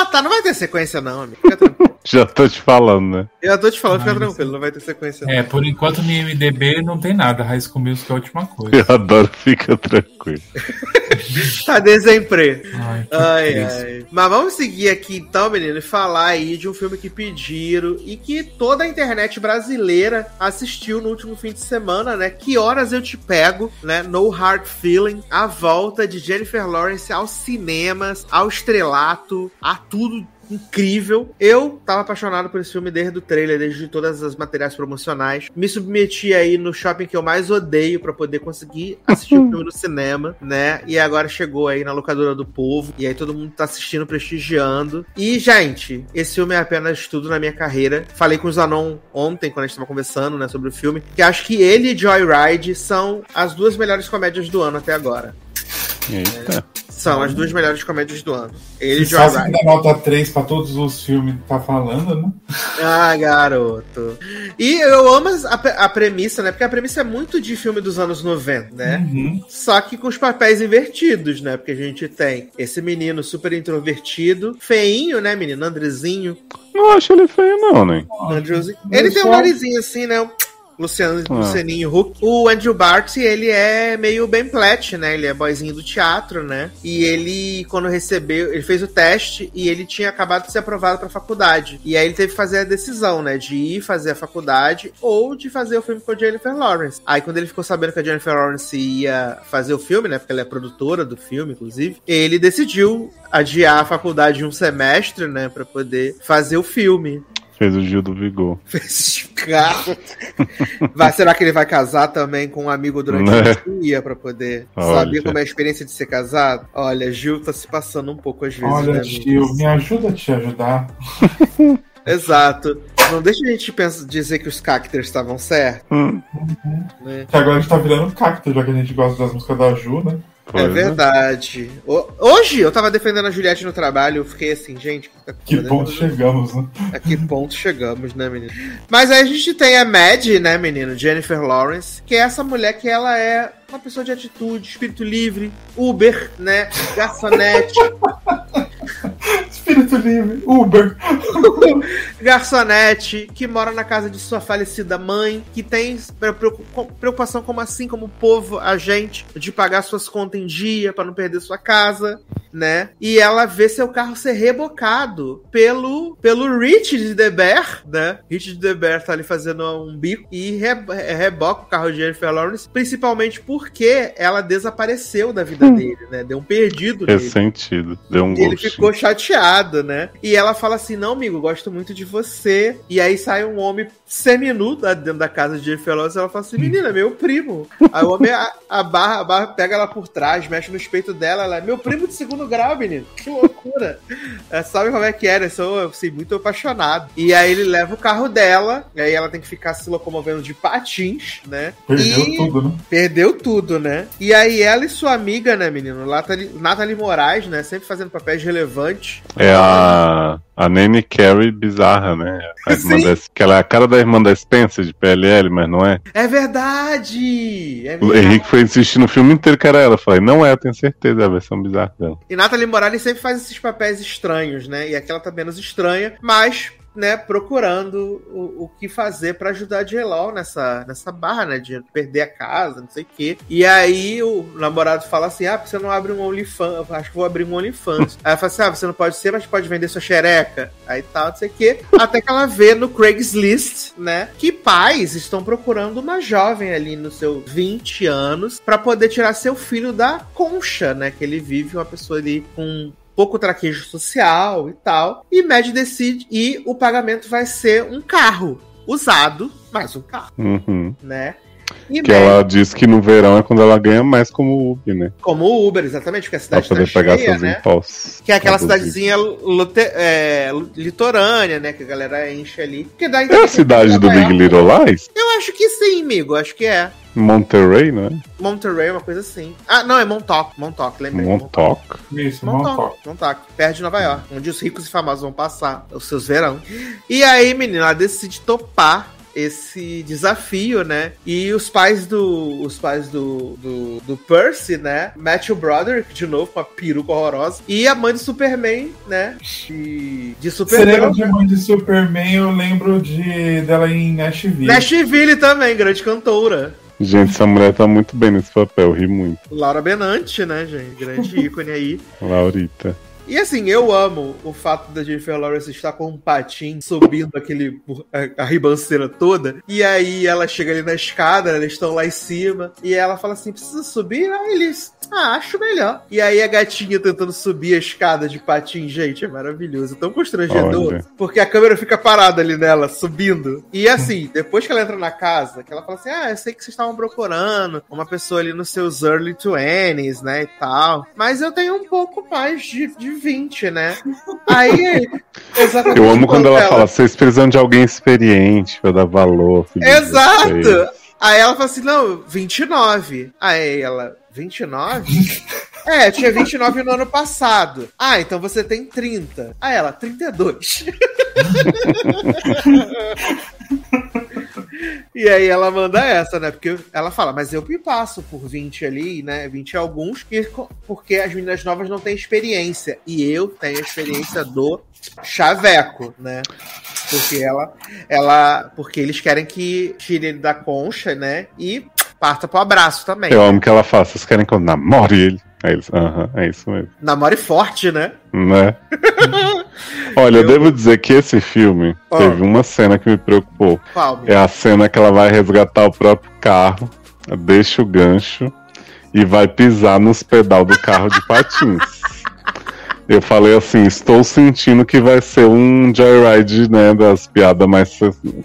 Ah, tá. Não vai ter sequência, não, amigo. Fica tranquilo. Já tô te falando, né? Eu tô te falando, fica tranquilo. Não vai ter sequência, não. É, por enquanto no IMDB não tem nada. High School Music é a última coisa. Eu adoro, fica tranquilo. Tá desemprego. Ai, Ai, ai. Mas vamos seguir aqui então, menino, e falar aí de um filme que pediram e que toda a internet brasileira assistiu no último fim de semana, né? Que horas eu te pego, né? No Hard Feeling, a volta de Jennifer Lawrence aos cinemas, ao estrelato, a tudo incrível. Eu tava apaixonado por esse filme desde o trailer, desde todas as materiais promocionais. Me submeti aí no shopping que eu mais odeio pra poder conseguir assistir o filme no cinema, né? E agora chegou aí na locadora do povo e aí todo mundo tá assistindo, prestigiando. E gente, esse filme é apenas tudo na minha carreira. Falei com o Zanon ontem quando a gente tava conversando, né, sobre o filme, que acho que ele e Joyride são as duas melhores comédias do ano até agora. Eita. São as duas melhores comédias do ano. Ele e Joyride. dá nota 3 pra todos os filmes que tá falando, né? Ah, garoto. E eu amo a, a premissa, né? Porque a premissa é muito de filme dos anos 90, né? Uhum. Só que com os papéis invertidos, né? Porque a gente tem esse menino super introvertido, feinho, né, menino? Andrezinho. Não acho ele feio, não, né? Andrewzinho. Ele tem um narizinho assim, né? Luciano, Ah. Lucianinho Huck. O Andrew Bart, ele é meio Ben Platt, né? Ele é boyzinho do teatro, né? E ele, quando recebeu, ele fez o teste e ele tinha acabado de ser aprovado pra faculdade. E aí ele teve que fazer a decisão, né? De ir fazer a faculdade ou de fazer o filme com a Jennifer Lawrence. Aí quando ele ficou sabendo que a Jennifer Lawrence ia fazer o filme, né? Porque ela é produtora do filme, inclusive, ele decidiu adiar a faculdade um semestre, né? Pra poder fazer o filme. Fez o Gil do Vigor. Esse cara. Vai, será que ele vai casar também com um amigo durante Né? o dia pra poder Olha. saber como é a experiência de ser casado? Olha, Gil tá se passando um pouco às vezes. Olha, né, amigo? me ajuda a te ajudar. Exato. Não deixa a gente pensar, dizer que os cacters estavam certos, Hum, né? Que agora a gente tá virando cacto, já que a gente gosta das músicas da Ju, né? É verdade. O- Hoje eu tava defendendo a Juliette no trabalho, eu fiquei assim, gente, que tá Que ponto chegamos, né? A que ponto chegamos, né, menino? Mas aí a gente tem a Mad, né, menino? Jennifer Lawrence, que é essa mulher que ela é uma pessoa de atitude, espírito livre, Uber, né? Garçonete, Espírito livre, Uber. garçonete, que mora na casa de sua falecida mãe, que tem preocup- preocupação como assim, como o povo, a gente, de pagar suas contas em dia pra não perder sua casa. né? E ela vê seu carro ser rebocado pelo, pelo Rich de The Bear, né? Rich de The Bear tá ali fazendo um bico e re, reboca o carro de Jennifer Lawrence, principalmente porque ela desapareceu da vida dele, né? Deu um perdido nele. Ressentido. Deu um gostinho. Ficou chateado, né? E ela fala assim: Não, amigo, gosto muito de você. E aí sai um homem seminu dentro da casa de Jennifer Lawrence. Ela fala assim: Menina, meu primo. Aí o homem a, a barra, a barra pega ela por trás, mexe no peito dela. Ela é meu primo de segundo grau, menino. Que loucura. É, sabe como é que é, né? Sou assim, muito apaixonado. E aí ele leva o carro dela. E aí ela tem que ficar se locomovendo de patins, né? Perdeu e... tudo, né? Perdeu tudo, né? E aí ela e sua amiga, né, menino? Nathalie, Nathalie Moraes, né? Sempre fazendo papéis relevantes. É a, a Nanny Carey bizarra, né? A irmã da, que ela é a cara da irmã da Spencer de PLL, mas não é. É verdade! É O. Henrique foi insistir no filme inteiro que era ela. Eu falei, não é, eu tenho certeza, é a versão bizarra dela. E Nathalie Morales sempre faz esses papéis estranhos, né? E aqui ela tá menos estranha, mas, né, procurando o, o que fazer pra ajudar a J-Law nessa, nessa barra, né? De perder a casa, não sei o quê. E aí o namorado fala assim: ah, você não abre um OnlyFans? Acho que vou abrir um OnlyFans. aí ela fala assim: ah, você não pode ser, mas pode vender sua xereca. Aí tal, não sei o quê. Até que ela vê no Craigslist, né? Que pais estão procurando uma jovem ali nos seus 20 anos pra poder tirar seu filho da concha, né? Que ele vive uma pessoa ali com pouco traquejo social e tal. E Mad decide e o pagamento vai ser um carro usado, mais um carro, Uhum. né? E Que Mad, ela diz que no verão é quando ela ganha mais como Uber, né? como o Uber, exatamente, porque a Pra cidade poder tá pegar cheia, seus né? impostos. Que é aquela cidadezinha lute- é, litorânea, né? Que a galera enche ali. Que dá É a cidade do Big Little Lies? Eu acho que sim, amigo. Acho que é. Monterey, não é? Monterey, uma coisa assim. Ah, não, é Montauk. Montauk, lembrei. Montauk. Isso, Montauk, Montauk. Montauk, perto de Nova York, onde os ricos e famosos vão passar os seus verão. E aí, menina, ela decide topar esse desafio, né? E os pais do. Os pais do, do, do Percy, né? Matthew Broderick, de novo, com a peruca horrorosa. E a mãe do Superman, né? De, de Você lembra Superman. de mãe de Superman? Eu lembro de dela em Nashville. Nashville também, grande cantora. Gente, essa mulher tá muito bem nesse papel, ri muito. Laura Benante, né, gente? Grande ícone aí. Laurita. E assim, eu amo o fato da Jennifer Lawrence estar com um patim subindo aquele a, a ribanceira toda. E aí ela chega ali na escada, eles estão lá em cima. E ela fala assim: precisa subir? Aí eles. Ah, acho melhor. E aí a gatinha tentando subir a escada de patim, gente, é maravilhoso. Tão constrangedor. Olha. Porque a câmera fica parada ali nela, subindo. E assim, depois que ela entra na casa, que ela fala assim: Ah, eu sei que vocês estavam procurando uma pessoa ali nos seus early 20s, né? E tal. Mas eu tenho um pouco mais de, de 20, né? Aí. exatamente Eu amo quando ela ela fala, vocês precisam de alguém experiente pra dar valor. ao filho de vocês." Exato! Aí ela fala assim: não, 29. Aí ela, 29? É, eu tinha 29 no ano passado. Ah, então você tem 30. Aí ela, 32. E aí ela manda essa, né? Porque ela fala, mas eu me passo por 20 ali, né? 20 e alguns, porque as meninas novas não têm experiência. E eu tenho a experiência do chaveco, né? Porque ela, ela. Porque eles querem que tire ele da concha, né? E parta pro abraço também. Eu amo que ela fala, vocês querem que eu namore ele? Aí eles, aham, é isso mesmo. Namore forte, né? Né? Olha, eu Eu- devo dizer que esse filme Ó. teve uma cena que me preocupou. Qual? É a cena que ela vai resgatar o próprio carro, deixa o gancho e vai pisar nos pedal do carro de patins. Eu falei assim, estou sentindo que vai ser um joyride, né, das piadas mais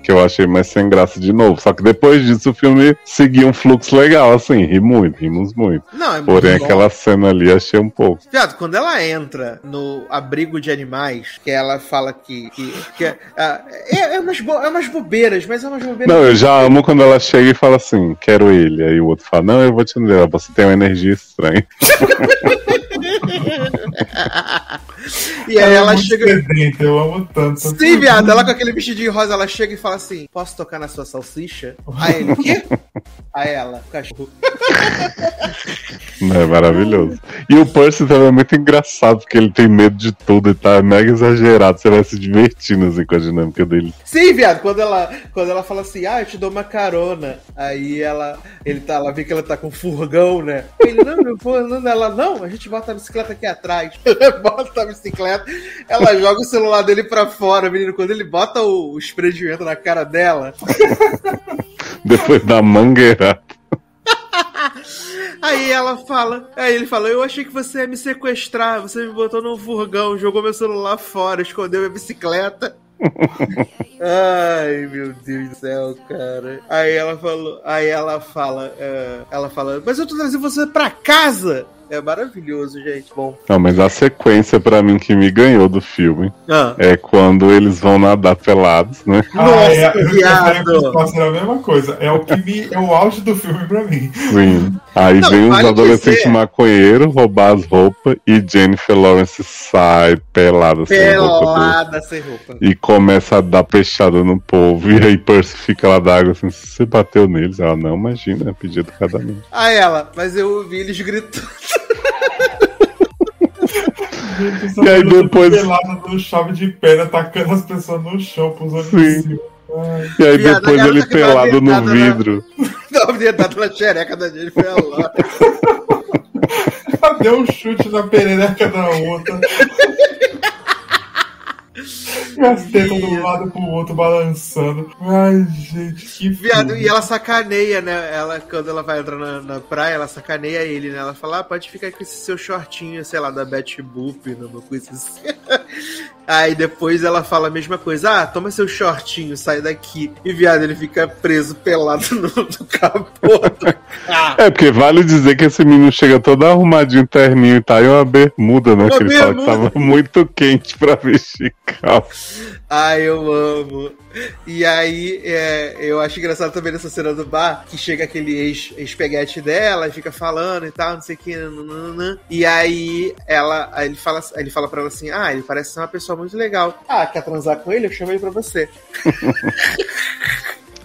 que eu achei mais sem graça de novo. Só que depois disso o filme seguiu um fluxo legal, assim, ri muito, rimos muito. Não, é muito Porém, bom. aquela cena ali achei um pouco. Viado, quando ela entra no abrigo de animais, que ela fala que. que, que é, é, é, umas bo- é umas bobeiras, mas é umas bobeiras. Não, eu já amo quando ela chega e fala assim, quero ele. Aí o outro fala, não, eu vou te dar, você tem uma energia estranha. E aí ela é muito chega. sedenta, eu amo tanto. Sim, viado, ela com aquele vestidinho rosa, ela chega e fala assim: Posso tocar na sua salsicha? Aí ele, o quê? Aí ela, cachorro. É maravilhoso. E o Percy também é muito engraçado, porque ele tem medo de tudo e tá mega exagerado. Você vai se divertindo assim com a dinâmica dele. Sim, viado, quando ela, quando ela fala assim, ah, eu te dou uma carona. Aí ela, ele tá, ela vê que ela tá com furgão, né? Ele, não, eu vou andando. Ela, não, a gente bota a bicicleta aqui atrás. bota a bicicleta, ela joga o celular dele pra fora, menino. Quando ele bota o, o spray de vento na cara dela, Depois da mangueira. Aí ela fala, aí ele fala, eu achei que você ia me sequestrar, você me botou num furgão, jogou meu celular fora, escondeu minha bicicleta. Ai, meu Deus do céu, cara. Aí ela falou, aí ela fala, é, ela fala, mas eu tô trazendo você pra casa. É maravilhoso, gente. Bom. Não, mas a sequência pra mim que me ganhou do filme Ah, é quando eles vão nadar pelados, né? Nossa, Ah, é, eu viado. eu a mesma coisa. É o que me, é o auge do filme pra mim. Sim. Aí Não, vem os vale adolescentes dizer- maconheiros roubar as roupas e Jennifer Lawrence sai pelada sem roupa. pelada sem roupa. E começa a dar peixada no povo. E aí Percy fica lá d'água assim, você bateu neles? Ela, não, imagina, é pedido casamento. Aí ela, mas eu ouvi eles gritando. E aí depois- Pelado no chave de pedra, tacando as pessoas no chão, Sim. em cima. Ai, E aí depois a ele pelado no dentada na- vidro. Dá uma dentada na xereca da Jennifer lá. Deu um chute na perereca da outra. E as tetas de um lado pro outro balançando. Ai, gente, que Viado, e ela sacaneia, né? Ela, quando ela vai entrar na, na praia, ela sacaneia ele, né? Ela fala, ah, pode ficar com esse seu shortinho, sei lá, da Betty Boop, uma coisa assim. Aí depois ela fala a mesma coisa, ah, toma seu shortinho, sai daqui. E viado, ele fica preso pelado no, no capô carro. É, porque vale dizer que esse menino chega todo arrumadinho, terninho e tá, e uma bermuda, né? Uma que ele fala que bermuda. tava muito quente pra vestir calça. Ai, eu amo. E aí, é, eu acho engraçado também nessa cena do bar, que chega aquele ex- ex-peguete dela e fica falando e tal, não sei o que, nananã. e aí ela, aí ele fala, ele fala pra ela assim, ah, ele parece ser uma pessoa muito legal. Ah, quer transar com ele? Eu chamei pra você.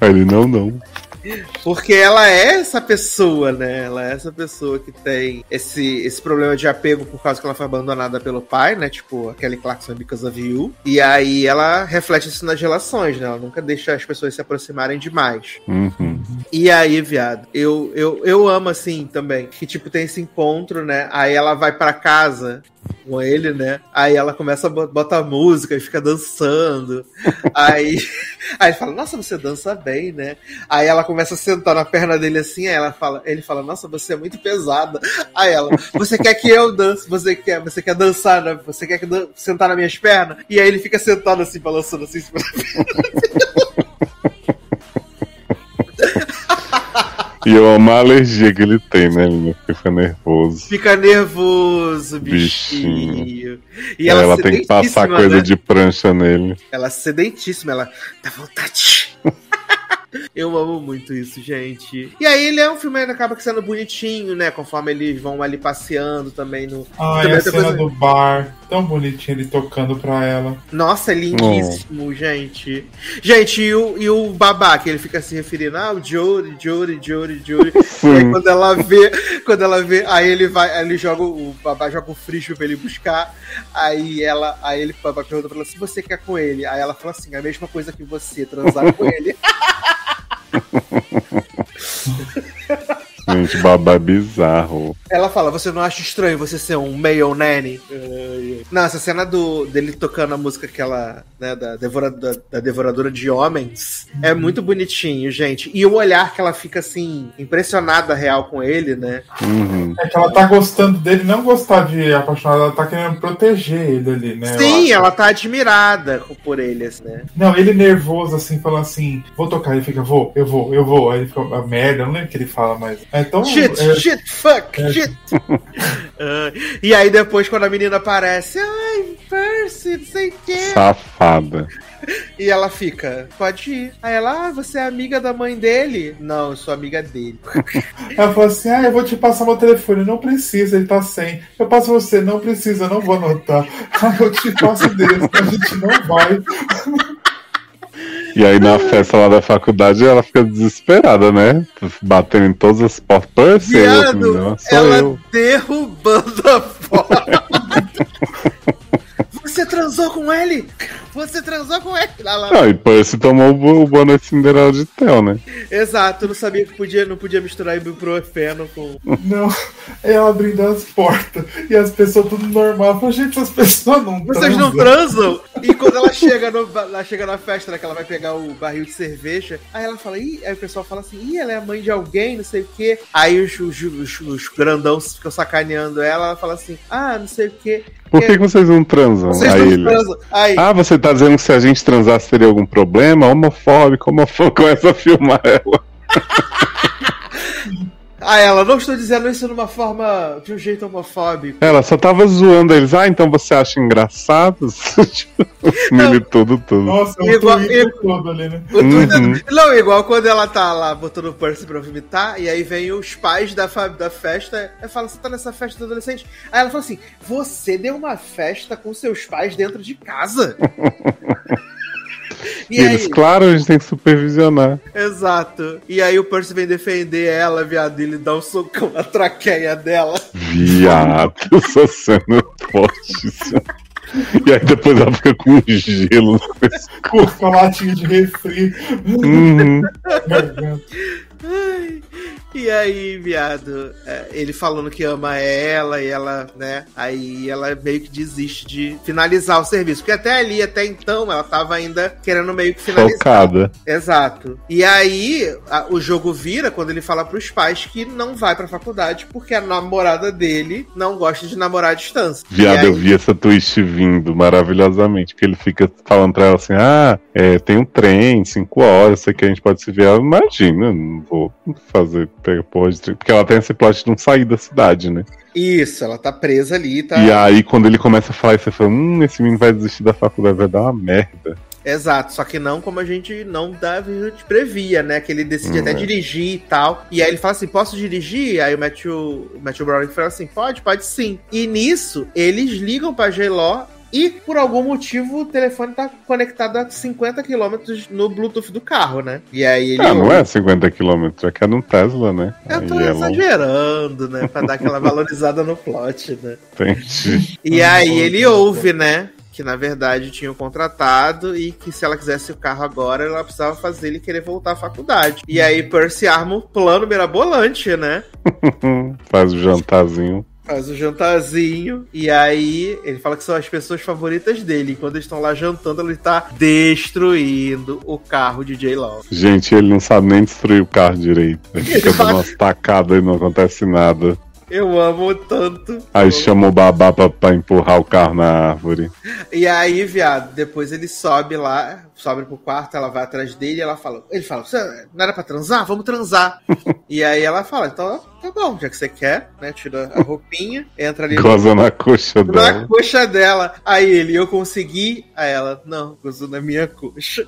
Aí ele, não, não. Porque ela é essa pessoa, né? Ela é essa pessoa que tem esse, esse problema de apego por causa que ela foi abandonada pelo pai, né? Tipo, a Kelly Clarkson because of you. E aí ela reflete isso nas relações, né? Ela nunca deixa as pessoas se aproximarem demais. Uhum. E aí, viado, eu, eu, eu amo assim também. Que tipo, tem esse encontro, né? Aí ela vai pra casa com ele, né? Aí ela começa a bo- botar música e fica dançando. aí, aí fala, nossa, você dança bem, né? Aí ela começa a sentar na perna dele assim, aí ela fala, ele fala, nossa, você é muito pesada. Aí ela, você quer que eu dance? Você quer, você quer dançar, né? Você quer que sentar nas minhas pernas? E aí ele fica sentado assim, balançando assim, em cima da E eu amo a alergia que ele tem, né? Ele fica nervoso. Fica nervoso, Bichinho. bichinho. E ela, ela tem que passar sedentíssima, coisa né? de prancha nele. Ela é sedentíssima, ela dá vontade. Eu amo muito isso, gente. E aí ele é um filme ainda acaba sendo bonitinho, né? Conforme eles vão ali passeando também no. Ai, também a cena coisa- do bar, tão bonitinho ele tocando pra ela. Nossa, é lindíssimo, gente. Gente, e o, e o babá, que ele fica se referindo, ah, o Jory, Jory, Jory, Jory. E aí quando ela vê, quando ela vê, aí ele vai, aí ele joga, o o babá joga o frisbee pra ele buscar. Aí ela, aí ele, o babá pergunta pra ela se você quer com ele. Aí ela fala assim, a mesma coisa que você, transar com ele. Gente, babá bizarro. Ela fala, você não acha estranho você ser um male nanny? Não, essa cena do, dele tocando a música aquela, né, da, devora, da, da devoradora de homens, é muito bonitinho, gente. E o olhar que ela fica, assim, impressionada real com ele, né? Uhum. É que ela tá gostando dele, não gostar de apaixonada, ela tá querendo proteger ele ali, né? Sim, ela tá admirada por ele, assim, né? Não, ele nervoso, assim, falando assim, vou tocar, ele fica, vou, eu vou, eu vou. Aí ele fica, a merda, eu não lembro o que ele fala mais. É tão. Shit, é, shit, fuck, é. shit. Ah, e aí depois, quando a menina aparece, ai, Percy, não sei o quê. Safada. E ela fica, pode ir. Aí ela, ah, você é amiga da mãe dele? Não, eu sou amiga dele. Ela falou assim: Ah, eu vou te passar meu telefone. Não precisa, ele tá sem. Eu passo você, não precisa, não vou anotar. Ah, eu te passo dele, a gente não vai. E aí na festa lá da faculdade ela fica desesperada, né? Batendo em todas as portas. Outro menino, Viado, sou ela eu. derrubando a foto. Você transou com ele? Você transou com ele? Lá, lá. Ah, e Percy tomou o bo- o boné de Cinderela de Theo, né? Exato, não sabia que podia, não podia misturar ibuprofeno com. Não, é abrindo as portas e as pessoas tudo normal. Eu falo, gente, as pessoas não Vocês não transam. transam? E quando ela chega, no, ela chega na festa, né, que ela vai pegar o barril de cerveja, aí ela fala, ih, aí o pessoal fala assim, ih, ela é a mãe de alguém, não sei o quê. Aí os, os, os, os grandãos ficam sacaneando ela, ela fala assim, ah, não sei o quê. Por que, que vocês não transam? Vocês aí não transam. Aí, Ah, você tá dizendo que se a gente transasse teria algum problema? Homofóbico, homofóbico, começa a filmar ela. Ah, ela, não estou dizendo isso de uma forma, de um jeito homofóbico. Ela só tava zoando eles. Ah, então você acha engraçado? Mili tudo, tudo. Nossa, é um Igual- igual- todo ali, né? Uhum. Não, igual quando ela tá lá botando o Percy pra vomitar, e aí vem os pais da, da festa, e fala, você tá nessa festa do adolescente? Aí ela fala assim, você deu uma festa com seus pais dentro de casa? E e aí, eles, claro, a gente tem que supervisionar. exato. E aí o Percy vem defender ela, viado, e ele dá um socão na traqueia dela. Viado, essa cena é fortíssima. E aí depois ela fica com gelo no pescoço. Com com a latinha de refri. Uhum. Ai, E aí, viado, é, ele falando que ama ela e ela, né? Aí ela meio que desiste de finalizar o serviço. Porque até ali, até então, ela tava ainda querendo meio que finalizar. Focada. Exato. E aí, a- o jogo vira quando ele fala pros pais que não vai pra faculdade porque a namorada dele não gosta de namorar à distância. Viado, aí- eu vi essa twist vindo maravilhosamente. Porque ele fica falando pra ela assim: ah, é, tem um trem, cinco horas, sei que a gente pode se ver. Ela, imagina, não vou fazer pegar porra de. Porque ela tem esse plot de não sair da cidade, né? Isso, ela tá presa ali, tá? E aí, quando ele começa a falar isso, você fala: hum, esse menino vai desistir da faculdade, vai dar uma merda. Exato, só que não como a gente não dava, a gente previa, né? Que ele decide Hum, até é. dirigir e tal. E aí ele fala assim: posso dirigir? Aí o Matthew, o Matthew Browning fala assim: pode, pode sim. E nisso, eles ligam pra J-Law. E por algum motivo o telefone tá conectado a 50 km no Bluetooth do carro, né? E aí ele. Ah, não é 50 km, é que é num Tesla, né? Eu tô Aí é exagerando, né? Pra dar aquela valorizada no plot, né? Entendi. E aí ele ouve, né? Que na verdade tinham contratado e que se ela quisesse o carro agora, ela precisava fazer ele querer voltar à faculdade. E aí Percy arma um plano mirabolante, né? Faz o jantarzinho. Faz o jantarzinho. E aí ele fala que são as pessoas favoritas dele. E quando eles estão lá jantando, ele tá destruindo o carro de J-Law. Gente, ele não sabe nem destruir o carro direito. Ele Ele fica dando fala- umas tacadas e não acontece nada. Eu amo tanto. Aí Eu- chama o babá pra, pra empurrar o carro na árvore. E aí, viado, depois ele sobe lá, sobe pro quarto, ela vai atrás dele e ela fala. Ele fala, "Você não era pra transar? Vamos transar. e aí ela fala, então tá bom, já que você quer, né? Tira a roupinha, entra ali no- Goza na coxa na dela. coxa dela. Aí ele, eu consegui. Aí ela, não, gozou na minha coxa.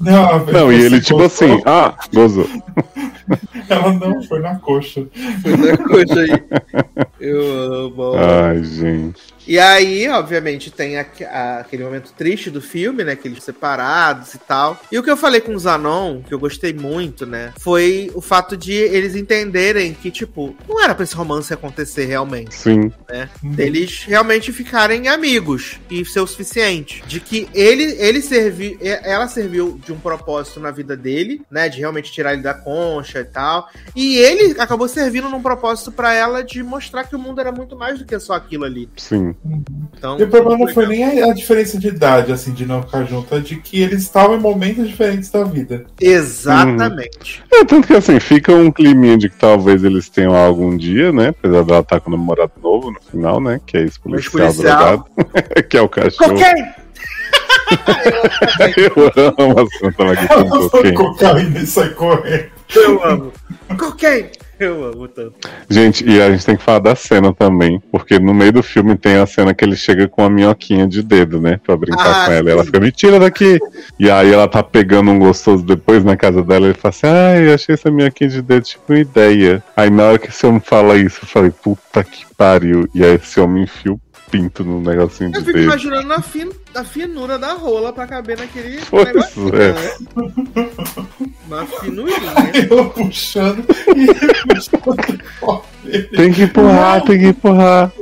Não, Não, e ele tipo assim, ah, gozou. Ela não, foi na coxa. Foi na coxa aí. Eu amo. Ai, gente. E aí, obviamente, tem aque- a- aquele momento triste do filme, né? Que eles separados e tal. E o que eu falei com o Zanon, que eu gostei muito, né? Foi o fato de eles entenderem que, tipo, não era pra esse romance acontecer realmente. Sim. Deles realmente ficarem amigos e ser o suficiente. De que ele, ele serviu. Ela serviu de um propósito na vida dele, né? De realmente tirar ele da concha e tal. E ele acabou servindo num propósito pra ela de mostrar que o mundo era muito mais do que só aquilo ali. Sim. Então, E o problema não foi nem a, a diferença de idade, assim, de não ficar junto, é de que eles estavam em momentos diferentes da vida. Exatamente. É, tanto que assim, fica um climinha de que talvez eles tenham algum dia, né? Apesar dela estar com o namorado novo no final, né? Que é esse policial, policial. drogado. que é o cachorro. Cocaine! Eu amo a Santa Maguinha com cocaine. Cocaína e sai correndo. Eu amo. Cocaine! Eu amo tanto. Gente, e a gente tem que falar da cena também, porque no meio do filme tem a cena que ele chega com a minhoquinha de dedo, né? Pra brincar Ah, com ela. E ela fica, me tira daqui! E aí ela tá pegando um gostoso depois na casa dela e ele fala assim: ai, eu achei essa minhoquinha de dedo tipo uma ideia. Aí na hora que esse homem fala isso, eu falei, puta que pariu. E aí esse homem enfia o pinto no negocinho Eu de fico dedo. imaginando a, fin... a finura da rola pra caber naquele Pois negocinho, é. né? Uma finurinha. Eu puxando e puxando o pau dele. Tem que empurrar, tem que empurrar.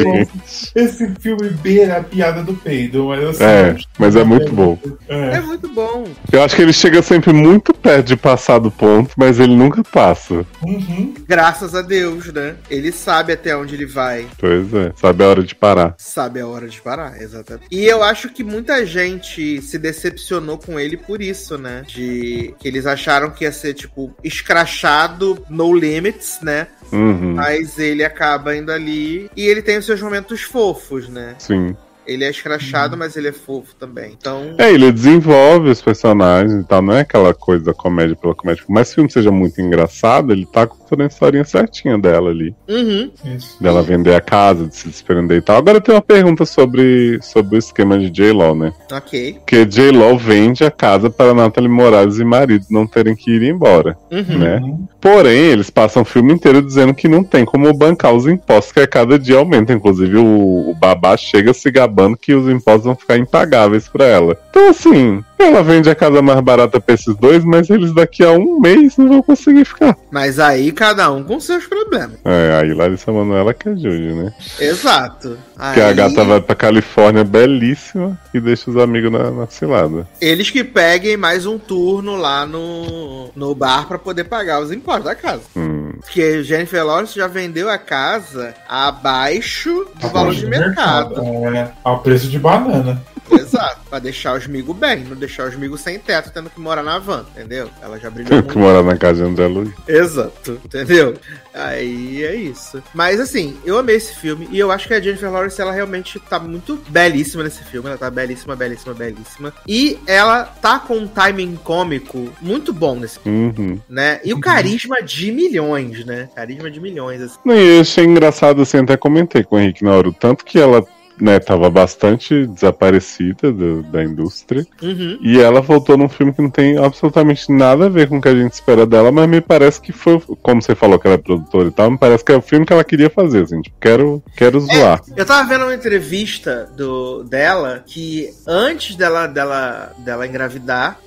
Gente. Esse filme beira a piada do peido, mas assim. É, mas é muito bom. é É. muito bom. Eu acho que ele chega sempre muito perto de passar do ponto, mas ele nunca passa. Uhum. Graças a Deus, né? Ele sabe até onde ele vai. Pois é, sabe a hora de parar. Sabe a hora de parar, exatamente. E eu acho que muita gente se decepcionou com ele por isso, né? De que eles acharam que ia ser, tipo, escrachado, no limits, né? Uhum, Mas ele acaba indo ali e ele tem os seus momentos fofos, né? sim. Ele é escrachado, mas ele é fofo também. Então, É, ele desenvolve os personagens e tal, não é aquela coisa da comédia pela comédia. Por mais que o filme seja muito engraçado, ele tá contando a historinha certinha dela ali. uhum. Isso. Dela vender a casa, de se desprender e tal. Agora eu tenho uma pergunta sobre, sobre o esquema de J-Law, né? ok. Porque J-Law vende a casa para Natalie Morales e marido não terem que ir embora, Uhum. né? Uhum. Porém, eles passam o filme inteiro dizendo que não tem como bancar os impostos, que a cada dia aumenta. Inclusive, o, o babá chega se gabando que os impostos vão ficar impagáveis pra ela. Então, assim, ela vende a casa mais barata pra esses dois, mas eles daqui a um mês não vão conseguir ficar. Mas aí cada um com seus problemas. É, aí Larissa Manoela que ajude, né? Exato. Porque a gata vai pra Califórnia belíssima e deixa os amigos na, na cilada. Eles que peguem mais um turno lá no, no bar pra poder pagar os impostos da casa. Hum, Porque Jennifer Lawrence já vendeu a casa abaixo do valor de mercado. É, ao preço de banana. Exato. Pra deixar os migos bem, não deixar os migos sem teto, tendo que morar na van, entendeu? Ela já brilhou Tem que morar na casa de André Luiz. Exato, entendeu? Aí é isso. Mas assim, eu amei esse filme e eu acho que a Jennifer Lawrence, ela realmente tá muito belíssima nesse filme. Ela tá belíssima, belíssima, belíssima. E ela tá com um timing cômico muito bom nesse filme, Uhum. né? E o carisma de milhões, né? Carisma de milhões, assim. Não, E eu achei engraçado, assim, até comentei com o Henrique na hora, o tanto que ela, né, tava bastante desaparecida do- da indústria. Uhum. E ela voltou num filme que não tem absolutamente nada a ver com o que a gente espera dela, mas me parece que foi, como você falou que ela é produtora e tal, me parece que é o filme que ela queria fazer, assim, tipo, quero, quero zoar. Eu tava vendo uma entrevista do, dela que antes dela, dela, dela engravidar,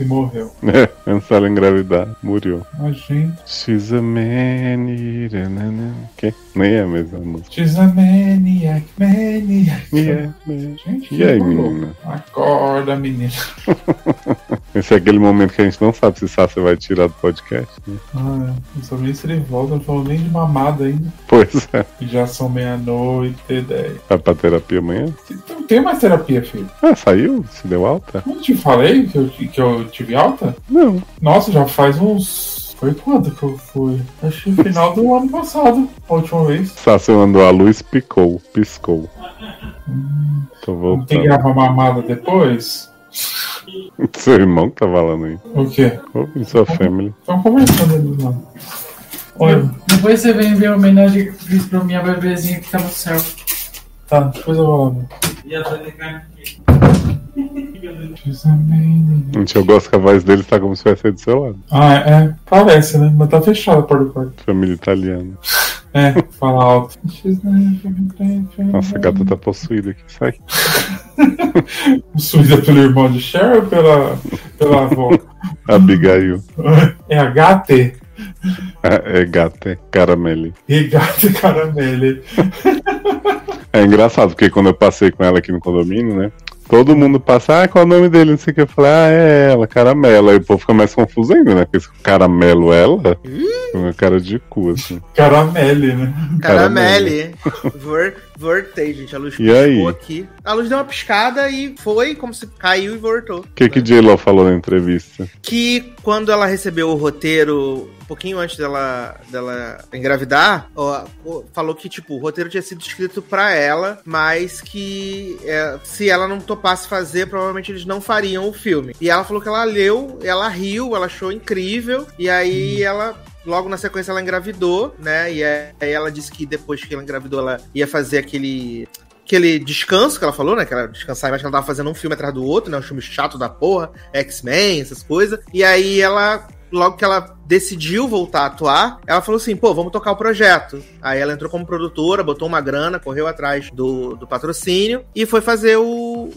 E morreu. Antes dela engravidar, morreu. A gente. She's a maniac. Que? Nem é a mesma música. She's a maniac, maniac. Yeah, yeah. Gente, E aí, menina? Acorda, menina. Esse é aquele momento que a gente não sabe se Sasha vai tirar do podcast, né? Ah, não sabia nem se ele volta, não falou nem de mamada ainda. Pois é. Já são meia-noite e dez. Vai pra terapia amanhã? Não tem mais terapia, filho. Ah, saiu? Se deu alta? Não te falei que eu, que eu tive alta? Não. Nossa, já faz uns. Foi quando que eu fui? Acho que no final do ano passado, a última vez. Sasha mandou a luz, picou, piscou. Tô Não tem que voltando. gravar mamada depois? Seu irmão que tá falando aí. O quê? Ô, em sua family. Estão conversando ali lá. Olha, Depois você vem ver a homenagem que eu fiz pra minha bebezinha que tá no céu. tá, depois eu vou lá. E a Tânia cai aqui. Gente, eu gosto que a voz dele tá como se fosse do seu lado. Ah, é. Parece, né? Mas tá fechada a porta do quarto. Família italiana. É, fala alto. Nossa, a gata tá possuída aqui. Sai. Possuída pelo irmão de Cher ou pela, pela avó? Abigail. É a Gate? É, é gata, é caramele. E Gate Caramele. É engraçado, porque quando eu passei com ela aqui no condomínio, né? Todo mundo passa, ah, qual é o nome dele? Não sei o que. Eu falei, ah, é ela, caramelo. Aí o povo fica mais confuso ainda, né? Porque esse caramelo, ela, uma cara de cu, assim. Caramele, né? Caramele. Vor, voltei, gente. A luz E aí? piscou aqui. A luz deu uma piscada e foi como se caiu e voltou. O que que J-Lo falou na entrevista? Que quando ela recebeu o roteiro, um pouquinho antes dela, dela engravidar, ó, falou que, tipo, o roteiro tinha sido escrito pra ela, mas que é, se ela não topasse fazer, provavelmente eles não fariam o filme. E ela falou que ela leu, ela riu, ela achou incrível, e aí ela Logo na sequência ela engravidou, né? E aí ela disse que depois que ela engravidou, ela ia fazer aquele aquele descanso que ela falou, né? Que ela descansar, mas que ela tava fazendo um filme atrás do outro, né? Um filme chato da porra, X-Men, essas coisas. E aí ela logo que ela decidiu voltar a atuar, ela falou assim: pô, vamos tocar o projeto. Aí ela entrou como produtora, botou uma grana, correu atrás do, do patrocínio e foi fazer o,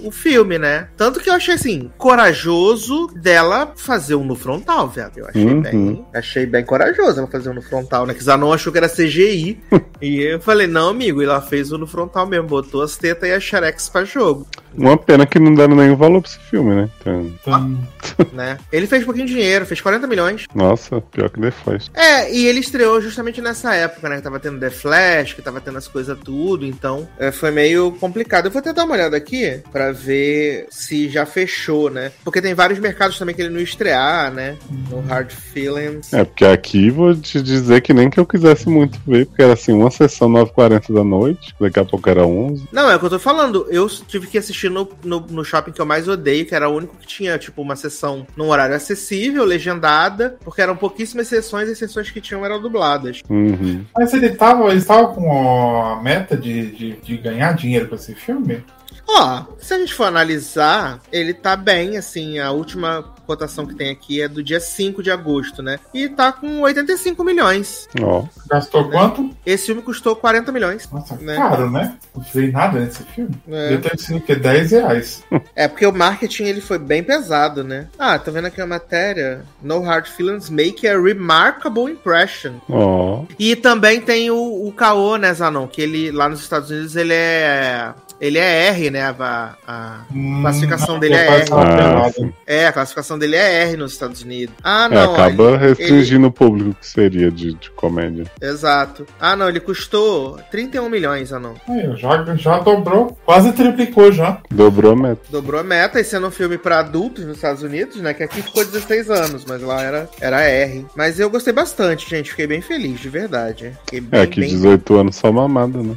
o filme, né? Tanto que eu achei assim, corajoso dela fazer um no frontal, velho. Eu achei Uhum. bem. Achei bem corajoso ela fazer um no frontal, né? Que Zanon achou que era CGI. e eu falei, não, amigo, e ela fez o no frontal mesmo, botou as tetas e as xerex pra jogo, Uma pena que não deram nenhum valor pra esse filme, né? Então, Então, né? Ele fez pouquinho de dinheiro, fez 40 milhões. nossa, pior que depois. É, e ele estreou justamente nessa época, né? Que tava tendo The Flash, que tava tendo as coisas tudo, então é, foi meio complicado. Eu vou tentar uma olhada aqui pra ver se já fechou, né? Porque tem vários mercados também que ele não estrear, né? No Hard Feelings. É, porque aqui vou te dizer que nem que eu quisesse muito ver, porque era assim, uma sessão 9h40 da noite, daqui a pouco era 11. Não, é o que eu tô falando. Eu tive que assistir no, no, no shopping que eu mais odeio, que era o único que tinha, tipo, uma sessão num horário acessível, legendada, porque eram pouquíssimas sessões e as sessões que tinham eram dubladas. Uhum. mas ele tava, ele tava com a meta de, de, de ganhar dinheiro com esse filme? Ó, se a gente for analisar, ele tá bem, assim, a última cotação que tem aqui é do dia 5 de agosto, né? E tá com 85 milhões. Ó, Gastou quanto? Esse filme custou 40 milhões. Nossa, Né? caro, né? Não vi nada nesse filme. É. Deve ter sido o quê? 10 reais. É porque o marketing ele foi bem pesado, né? Ah, tô vendo aqui a matéria. No Hard Feelings make a remarkable impression. ó. E também tem o, o Caô, né, Zanon? Que ele, lá nos Estados Unidos, ele é. Ele é R, né? A, a- classificação Hum, dele é R. Ah, é, a classificação dele é R nos Estados Unidos. Ah, É, não. acaba ele- restringindo o público que seria de, de comédia. Exato. Ah, não, ele custou 31 milhões, ah, não. Já, já dobrou, quase triplicou já. Dobrou a meta. Dobrou a meta, e sendo um filme pra adultos nos Estados Unidos, né? Que aqui ficou 16 anos, mas lá era, era R. Mas eu gostei bastante, gente. Fiquei bem feliz, de verdade. Fiquei bem, É, aqui bem- 18 anos só mamada, né?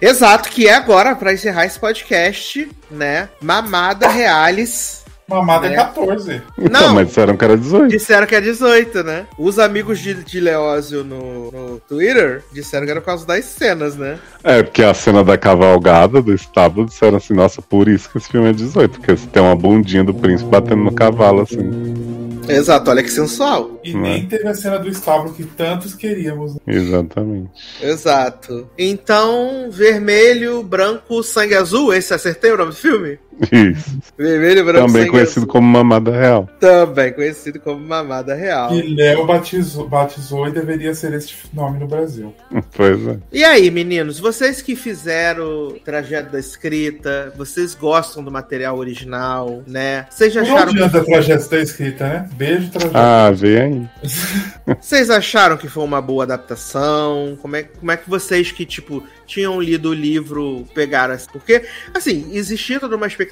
Exato, que é agora, pra encerrar esse podcast, né? Mamada Realis. Mamada É. é 14. Então, Não. mas disseram que era 18. Disseram que é 18, né? Os amigos de, de Leózio no, no Twitter disseram que era por causa das cenas, né? É, porque a cena da cavalgada do estábulo disseram assim, nossa, por isso que esse filme é 18, porque você tem uma bundinha do príncipe batendo no cavalo, assim. Exato, olha que sensual. E Não é? nem teve a cena do estábulo que tantos queríamos. Exatamente. Exato. Então, vermelho, branco, sangue azul, esse acertei o nome do filme? Isso. Vermelho, branco, Também conhecido azul. como mamada real. Também conhecido como mamada real. E Léo batizou, batizou e deveria ser esse nome no Brasil. Pois é. E aí, meninos, vocês que fizeram trajeto da escrita, vocês gostam do material original, né? Vocês Por acharam, onde anda a trajeto da escrita, né? Beijo, trajeto. Ah, vem aí. vocês acharam que foi uma boa adaptação? Como é, como é que vocês que, tipo, tinham lido o livro pegaram assim? Porque, assim, existia toda uma expectativa.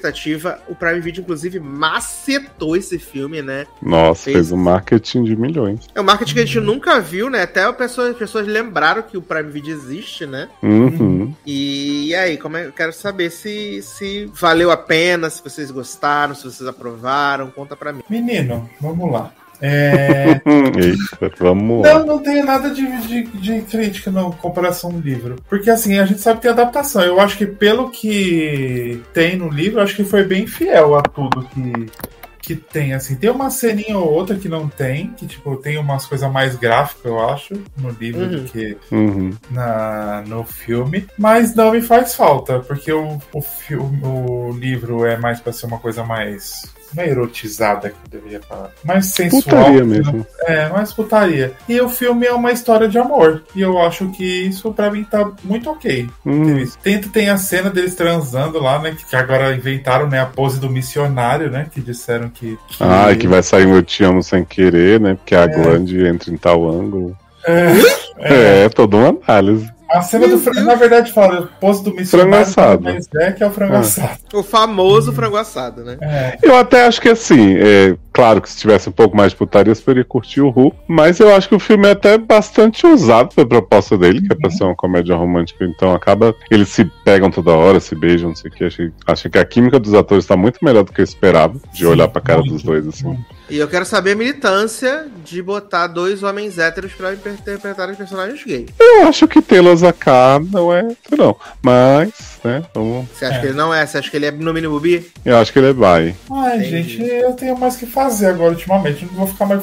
O Prime Video, inclusive, macetou esse filme, né? Nossa, Fez. fez um marketing de milhões. É um marketing que a gente nunca viu, né? Até as pessoas, as pessoas lembraram que o Prime Video existe, né? Uhum. E, aí, como é, eu quero saber se, se valeu a pena, se vocês gostaram, se vocês aprovaram, conta pra mim. Menino, vamos lá. É, Eita, vamos. Não, não tem nada de, de, de crítica na comparação do livro. Porque assim, a gente sabe que tem adaptação. Eu acho que pelo que tem no livro, eu acho que foi bem fiel a tudo que, que tem. Assim, tem uma ceninha ou outra que não tem, que tipo, tem umas coisas mais gráficas, eu acho, no livro Uhum. do que Uhum. na, no filme. Mas não me faz falta, porque o, o, filme, o livro é mais pra ser uma coisa mais. Não é erotizada que eu deveria falar. Mais sensual. Putaria mesmo. É, mais putaria. E o filme é uma história de amor. E eu acho que isso pra mim tá muito ok. Hum, Tenta tem a cena deles transando lá, né? Que agora inventaram, né? A pose do missionário, né? Que disseram que. que... Ah, que vai sair um Eu Te Amo Sem Querer, né? Porque a glande entra em tal ângulo. É, É, toda uma análise. A cena do. fran- Na verdade, fala, pose do missionário. Frango assado. Mas é que é o frango Ah. assado. O famoso frango assado, né? É. Eu até acho que assim, é claro que se tivesse um pouco mais de putaria, eu poderia curtir o Hulk, mas eu acho que o filme é até bastante usado pela proposta dele, que é pra ser uma comédia romântica, então acaba. Eles se pegam toda hora, se beijam, não sei o que. Achei, achei que a química dos atores tá muito melhor do que eu esperava, de Sim, olhar pra cara muito, dos dois, assim. muito. E eu quero saber a militância de botar dois homens héteros pra interpretar os personagens gays. Eu acho que Taylor Zaká não é hétero, não. Mas, né, vamos. Você acha É. que ele não é? Você acha que ele é no mínimo bi? Eu acho que ele é bi. Ai, Entendi. gente, eu tenho mais o que fazer agora ultimamente. Não vou ficar mais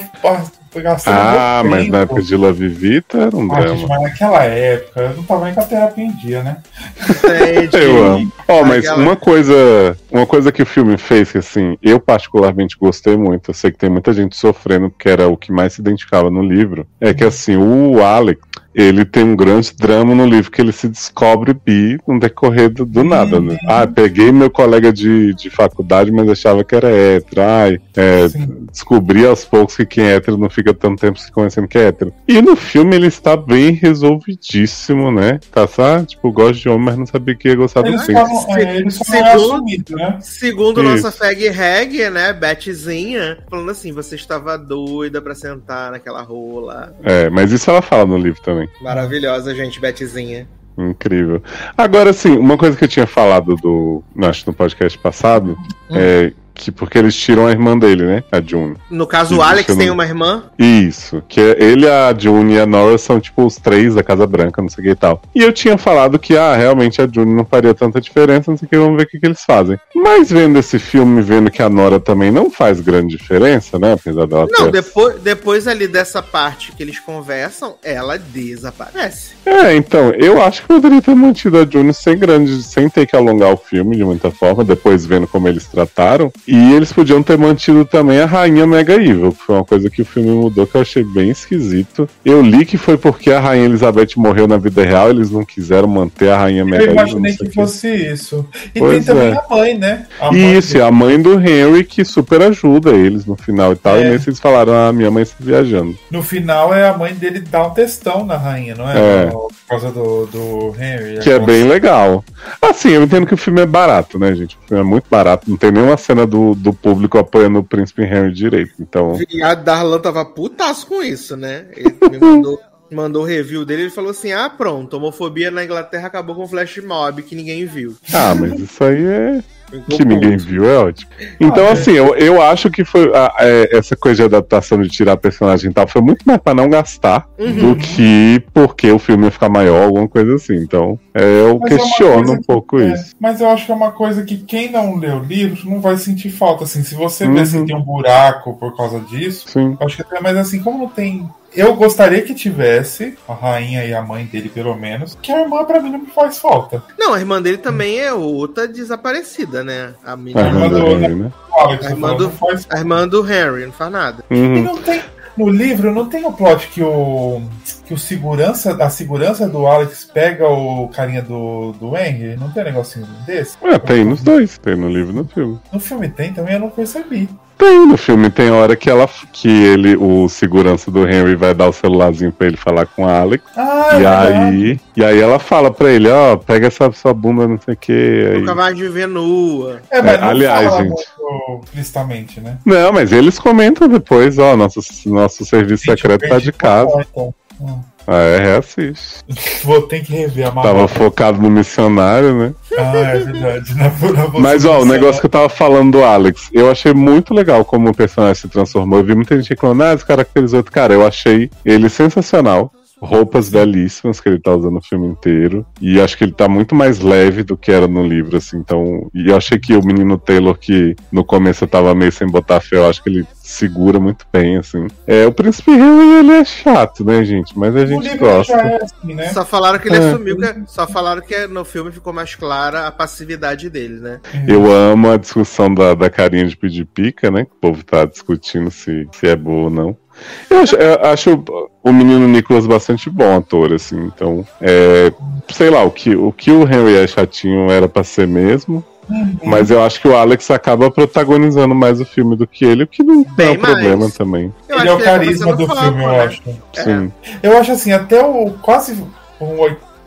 gastando Ah, mas tempo. na época de La Vivita era um Ah, gente, drama. mas naquela época eu não tava nem com a terapia em dia, né? Eu amo. Ó, mas Aquela- uma coisa, uma coisa que o filme fez que assim, eu particularmente gostei muito, eu sei que tem muita gente sofrendo porque era o que mais se identificava no livro, é que assim, o Alex, ele tem um grande drama no livro que ele se descobre bi no decorrer do, do nada, né? Ah, peguei meu colega de, de faculdade, mas achava que era hétero. Ai, é, descobri aos poucos que quem é hétero não fica tanto tempo se conhecendo que é hétero. E no filme ele está bem resolvidíssimo, né? Tá só, tipo, gosto de homem, mas não sabia que ia gostar do Eles sexo. é, eles Segundo- assumido, né? Segundo Isso. nossa fag reg, né, Betzinha, falando assim, você estava doida pra sentar naquela rola. É, mas isso ela fala no livro também. Maravilhosa, gente, Betzinha. Incrível. Agora, assim, uma coisa que eu tinha falado do. Acho no podcast passado, é que porque eles tiram a irmã dele, né? A June. No caso, o Isso, Alex não- tem uma irmã. Isso, que é- ele, a June e a Nora são tipo os três da Casa Branca, não sei o que e tal. E eu tinha falado que, ah, realmente a June não faria tanta diferença, não sei o que, vamos ver o que, que eles fazem. Mas vendo esse filme, vendo que a Nora também não faz grande diferença, né? Apesar dela Não, ter- depois, depois ali dessa parte que eles conversam, ela desaparece. É, então, eu acho que poderia ter mantido a June sem grande, sem ter que alongar o filme de muita forma, depois vendo como eles trataram. E eles podiam ter mantido também a Rainha Mega Evil, que foi uma coisa que o filme mudou que eu achei bem esquisito. Eu li que foi porque a Rainha Elizabeth morreu na vida real, eles não quiseram manter a Rainha Mega Eu Evil. não imaginei que fosse isso. E Pois tem também é. a mãe, né? A mãe Isso, dele. a mãe do Henry que super ajuda eles no final e tal. É. E nesse eles falaram, ah, minha mãe está viajando. No final é a mãe dele dar um testão na rainha, não é? É. Por causa do, do Henry. Que é bem legal. Assim, eu entendo que o filme é barato, né, gente? O filme é muito barato. Não tem nenhuma cena do, do público apoiando o príncipe Henry direito. Então, O viado Darlan tava putaço com isso, né? Ele me mandou, mandou o review dele ele falou assim: ah, pronto, homofobia na Inglaterra acabou com flash mob que ninguém viu. ah, mas isso aí é. Que ninguém viu, é ótimo. Então, Ah, é. assim, eu, eu acho que foi. a- é, essa coisa de adaptação de tirar personagem e tal foi muito mais pra não gastar Uhum. do que porque o filme ia ficar maior, alguma coisa assim. Então, eu Mas é questiono coisa um que- pouco é, isso. Mas eu acho que é uma coisa que quem não lê o livro não vai sentir falta. Assim, se você Uhum. vê se tem um buraco por causa disso, Sim. eu acho que até, mas assim, como não tem. Eu gostaria que tivesse a rainha e a mãe dele, pelo menos, que a irmã pra mim não me faz falta. Não, a irmã dele também é outra desaparecida, né? A, A irmã do Henry, né? A irmã do- a irmã do Henry, não faz nada. E Uhum. não tem. No livro não tem o plot que o. que o segurança. A segurança do Alex pega o carinha do, do Henry? Não tem um negocinho desse? É, tem nos dois, tem no livro e no filme. No filme tem também, eu não percebi. Tem, no filme tem hora que ela que ele, o segurança do Henry vai dar o celularzinho pra ele falar com a Alex. Ah, e é aí, e aí ela fala pra ele, ó, pega essa sua bunda, não sei o que. Nunca mais de ver nua. É, mas É, não aliás, fala gente. explicitamente, né? Não, mas eles comentam depois, ó, nosso, nosso serviço Gente, secreto tá de casa. por conta. Hum. Ah, é, reassiste. Vou ter que rever a Tava mamãe. focado no missionário, né? Ah, é verdade. Na, na Mas, ó, o negócio que eu tava falando do Alex, eu achei muito legal como o personagem se transformou. Eu vi muita gente reclamando, ah, descaracterizou outro cara. Eu achei ele sensacional. Roupas belíssimas que ele tá usando o filme inteiro. E acho que ele tá muito mais leve do que era no livro, assim. Então. E eu achei que o menino Taylor, que no começo eu tava meio sem botar fé, eu acho que ele segura muito bem, assim. É, o Príncipe Harry, ele é chato, né, gente? Mas a gente gosta. é assim, né? Só falaram que ele É. assumiu, que, só falaram que no filme ficou mais clara a passividade dele, né? Eu amo a discussão da, da carinha de pedir pica, né? Que o povo tá discutindo se, se é boa ou não. Eu acho, eu acho o menino Nicholas bastante bom ator, assim. Então, é, sei lá, o que, o que o Henry é chatinho era pra ser mesmo. Uhum. Mas eu acho que o Alex acaba protagonizando mais o filme do que ele, o que não Bem é um problema também. Eu Ele é acho o carisma do filme, foco, eu né? acho. Sim. Eu acho assim, até o quase um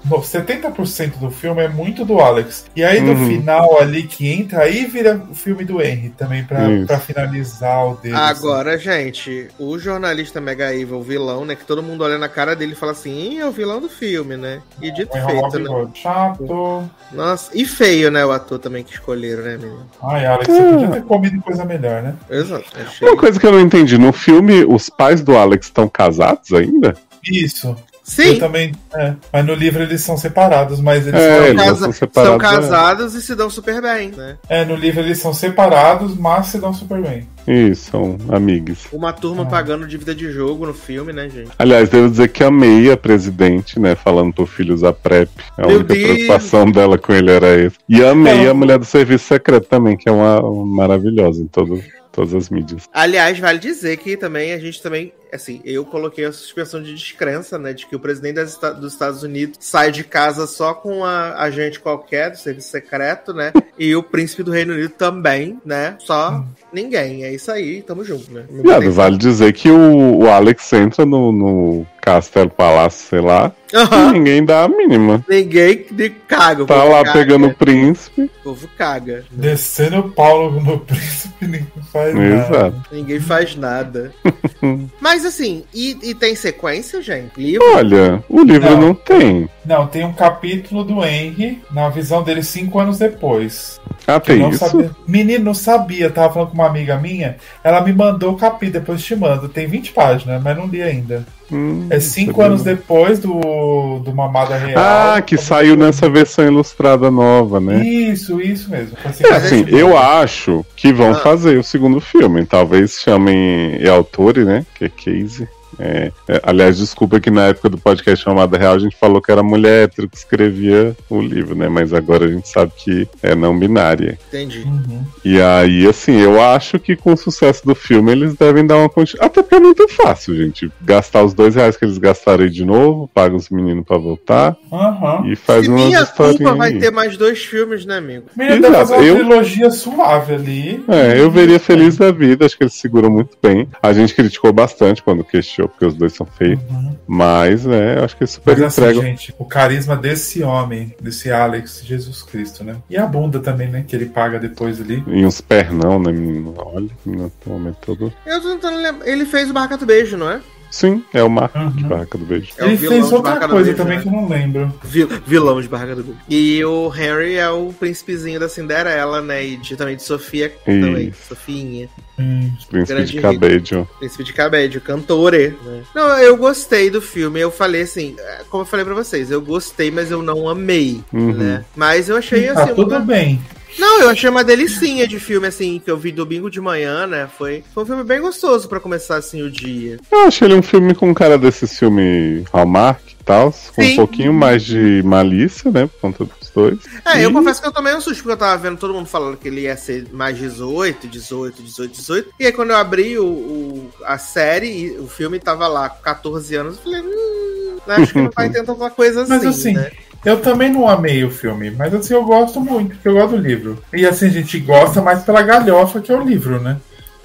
70% do filme é muito do Alex. E aí no Uhum. final ali que entra, aí vira o filme do Henry também, pra finalizar o dele. assim. Agora, gente, o jornalista Mega Evil, o vilão, né? Que todo mundo olha na cara dele e fala assim, Ih, é o vilão do filme, né? E dito Vai e enrolar o feito, né? bigode. Chato. Nossa, e feio, né? O ator também que escolheram, né, menino? Ai, Alex, você podia ter comido coisa melhor, né? Exato, achei. Uma coisa que eu não entendi, no filme, os pais do Alex estão casados ainda? Isso. Sim, Eu também. é. Mas no livro eles são separados, mas eles É, são- eles casa- são separados. são é. casados e se dão super bem, né? É, no livro eles são separados, mas se dão super bem. Isso, são amigos. Uma turma pagando dívida de jogo no filme, né, gente? Aliás, devo dizer que amei a presidente, né? Falando pro filho usar PrEP. A Meu única Deus! preocupação dela com ele era essa. E amei Não. a mulher do serviço secreto também, que é uma, uma maravilhosa em todo, todas as mídias. Aliás, vale dizer que também a gente também, assim, eu coloquei a suspensão de descrença, né, de que o presidente das dos Estados Unidos sai de casa só com a agente qualquer do serviço secreto, né, e o príncipe do Reino Unido também, né, só ninguém. É isso aí, tamo junto, né. Não Viado, vale dizer que o, o Alex entra no, no Castelo Palácio, sei lá, e Aham. ninguém dá a mínima. Ninguém de caga. o Tá povo lá caga. pegando o príncipe. O povo caga. Descendo o Paulo no príncipe, ninguém faz nada. Exato. Ninguém faz nada. Mas assim, e, e tem sequência, gente? Livro? Olha, o livro Não. não, tem. Não, tem um capítulo do Henry, na visão dele cinco anos depois. Ah, tem não isso? sabia. Menino, não sabia. Tava falando com uma amiga minha. Ela me mandou o capítulo, depois te mando. Tem 20 páginas, mas não li ainda. Hum, É cinco anos não. depois do, do Mamada Real. Ah, que saiu nessa versão ilustrada nova, né? Isso, isso mesmo. Foi assim É, assim, eu- eu acho que vão Ah. fazer o segundo filme. Talvez chamem e Autori, né? Que é Casey. É, é, aliás, desculpa que na época do podcast Chamada Real a gente falou que era mulher hétero que escrevia o livro, né? Mas agora a gente sabe que é não binária. Entendi. Uhum. E aí, assim, eu acho que com o sucesso do filme eles devem dar uma continuidade. Até porque é muito fácil, gente. Gastar os dois reais que eles gastaram aí de novo, paga os meninos pra voltar Aham. e faz Se umas minha culpa vai aí. ter mais dois filmes, né, amigo? Menino, deve Exato, fazer uma eu- trilogia suave ali. É, eu veria feliz da vida, acho que eles seguram muito bem. A gente criticou bastante quando questionou, porque os dois são feios. Uhum. Mas, né, eu acho que super Mas assim, entregam. gente, o carisma desse homem, desse Alex Jesus Cristo, né? E a bunda também, né? Que ele paga depois ali. E uns pernão, né, menino? Olha, no momento todo. Eu tô tentando lembrar. Ele fez o Barca do Beijo, não é? Sim, é o Marco Uhum. de Barraca do Beijo. É ele fez outra coisa também né? que eu não lembro. Vil- vilão de Barraca do Beijo. E o Henry é o príncipezinho da Cinderela, né? E de, também de Sofia também. Sofinha. Hum. Príncipe Grande de Cabello. Príncipe de Cabello, cantore. Né? Não, eu gostei do filme. Eu falei assim, é, como eu falei pra vocês, eu gostei, mas eu não amei, Uhum. né? Mas eu achei Tá assim. tudo uma- bem. Não, eu achei uma delicinha de filme, assim, que eu vi domingo de manhã, né? Foi, foi um filme bem gostoso pra começar, assim, o dia. Eu achei ele um filme com cara desses filmes Hallmark e tal, com Sim. um pouquinho mais de malícia, né, por conta dos dois. É, eu E- confesso que eu tomei um susto, porque eu tava vendo todo mundo falando que ele ia ser mais 18, 18, 18, 18. E aí, quando eu abri o, o- a série, o filme tava lá com 14 anos, eu falei, hum, acho que não vai ter tanta coisa assim, Mas assim, né? Eu também não amei o filme, mas assim, eu gosto muito, porque eu gosto do livro. E assim, a gente gosta mais pela galhofa que é o livro, né?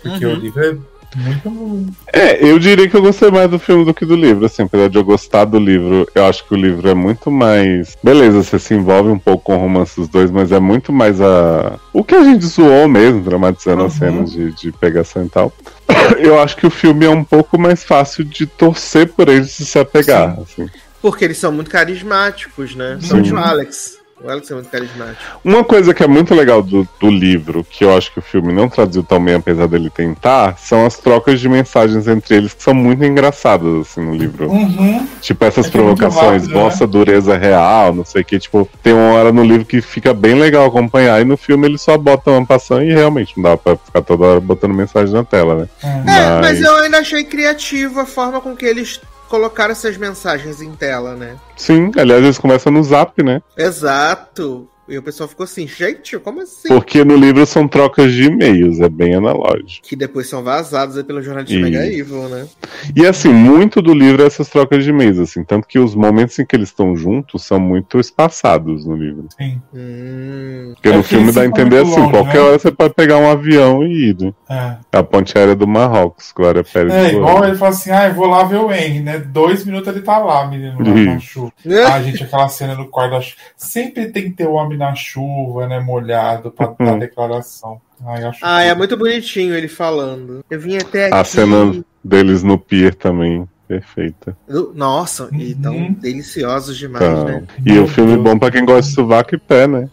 Porque Uhum. o livro é muito. É, eu diria que eu gostei mais do filme do que do livro, assim, apesar de eu gostar do livro, eu acho que o livro é muito mais. Beleza, você se envolve um pouco com o romance dos dois, mas é muito mais a. O que a gente zoou mesmo, dramatizando as Uhum. cenas de, de pegação e tal. Eu acho que o filme é um pouco mais fácil de torcer por eles e se apegar, assim. Porque eles são muito carismáticos, né? Sim. Somente o Alex. O Alex é muito carismático. Uma coisa que é muito legal do, do livro, que eu acho que o filme não traduziu tão bem, apesar dele tentar, são as trocas de mensagens entre eles, que são muito engraçadas, assim, no livro. Uhum. Tipo, essas É é provocações, né? vossa dureza real, não sei o que. Tipo, tem uma hora no livro que fica bem legal acompanhar, e no filme eles só botam uma passão e realmente não dá pra ficar toda hora botando mensagem na tela, né? É. É, mas Mas- eu ainda achei criativo a forma com que eles colocaram essas mensagens em tela, né? Sim, aliás, eles começam no zap, né? Exato. E o pessoal ficou assim, gente, como assim? Porque no livro são trocas de e-mails, é bem analógico. Que depois são vazados aí pelo jornalista Isso. Mega Evil, né? E assim, muito do livro é essas trocas de e-mails, assim, tanto que os momentos em que eles estão juntos são muito espaçados no livro. Sim. Hum, Porque É no porque filme dá a entender assim, longe, qualquer né? hora você pode pegar um avião e ir, né? É. A ponte aérea do Marrocos, Glória Pérez. É, igual ele fala assim, ah, eu vou lá ver o Henry, né? Dois minutos ele tá lá, menino, lá na chuva. Ah, gente, aquela cena no quarto da chuva. Sempre tem que ter o homem na chuva, né? Molhado pra dar declaração. Ai, acho Ah, é muito bonitinho ele falando. Eu vim até aqui. A cena deles no pier também, perfeita. Nossa, e tão Uhum. deliciosos demais, Então, né? e o filme Deus. bom pra quem gosta de sovaco e pé, né?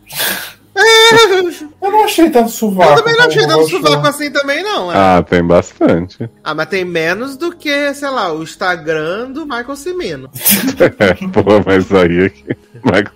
Eu não achei tanto sovaco. Eu também não achei tanto sovaco assim também, não. é. Ah, tem bastante. Ah, mas tem menos do que, sei lá, o Instagram do Michael Cimino. Pô, mas aí aqui. Maximilian.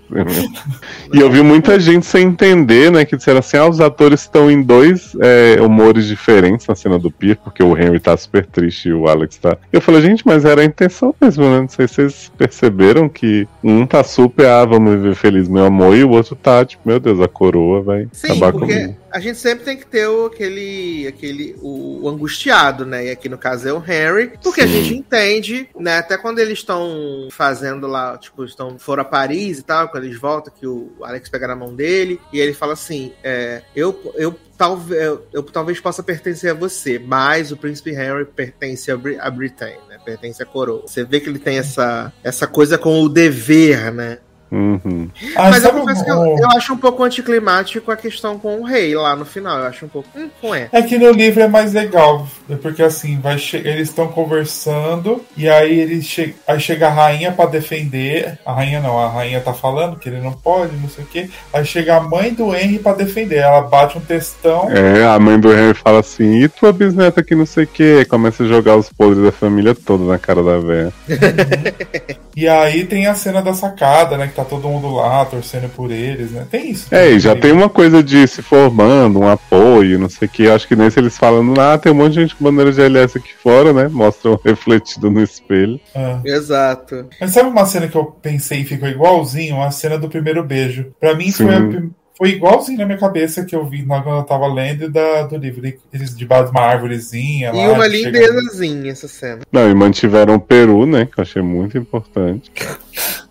E eu vi muita gente sem entender, né? Que disseram assim: ah, os atores estão em dois é, humores diferentes na cena do Pier, porque o Henry tá super triste e o Alex tá. Eu falei, gente, mas era a intenção mesmo, né? Não sei se vocês perceberam que um tá super, ah, vamos viver feliz, meu amor, e o outro tá, tipo, meu Deus, a coroa vai Sim, acabar porque comigo. a gente sempre tem que ter o, aquele, aquele o, o angustiado, né? E aqui no caso é o Harry, porque a Sim. gente entende, né? Até quando eles estão fazendo lá, tipo, estão foram a Paris e tal, quando eles voltam, que o Alex pega na mão dele e ele fala assim: é, eu, eu talvez eu, eu talvez possa pertencer a você, mas o príncipe Harry pertence a, Bri a Britain, né? Pertence à coroa. Você vê que ele tem essa, essa coisa com o dever, né? Uhum. Ah, Mas eu sabe confesso que eu, eu acho um pouco anticlimático a questão com o rei lá no final. Eu acho um pouco. Hum, não é. É que no livro é mais legal, porque assim, vai che- eles estão conversando e aí ele che aí chega a rainha pra defender. A rainha não, a rainha tá falando que ele não pode, não sei o quê. Aí chega a mãe do Henry pra defender. Ela bate um textão. É, a mãe do Henry fala assim, e tua bisneta que não sei o que, começa a jogar os podres da família toda na cara da véia. E aí tem a cena da sacada, né? Tá todo mundo lá torcendo por eles, né? Tem isso. É, e já tem uma coisa de se formando, um apoio, não sei o que. Acho que nesse eles falando, ah, tem um monte de gente com bandeira de LS aqui fora, né? Mostram refletido no espelho. Ah. Exato. Mas sabe uma cena que eu pensei e ficou igualzinho? A cena do primeiro beijo. Pra mim foi, a Sim. foi igualzinho na minha cabeça que eu vi na- quando eu tava lendo da, do livro. Eles debaixo de uma árvorezinha E lá. uma lindezazinha essa cena. Não, e mantiveram o Peru, né? Que eu achei muito importante.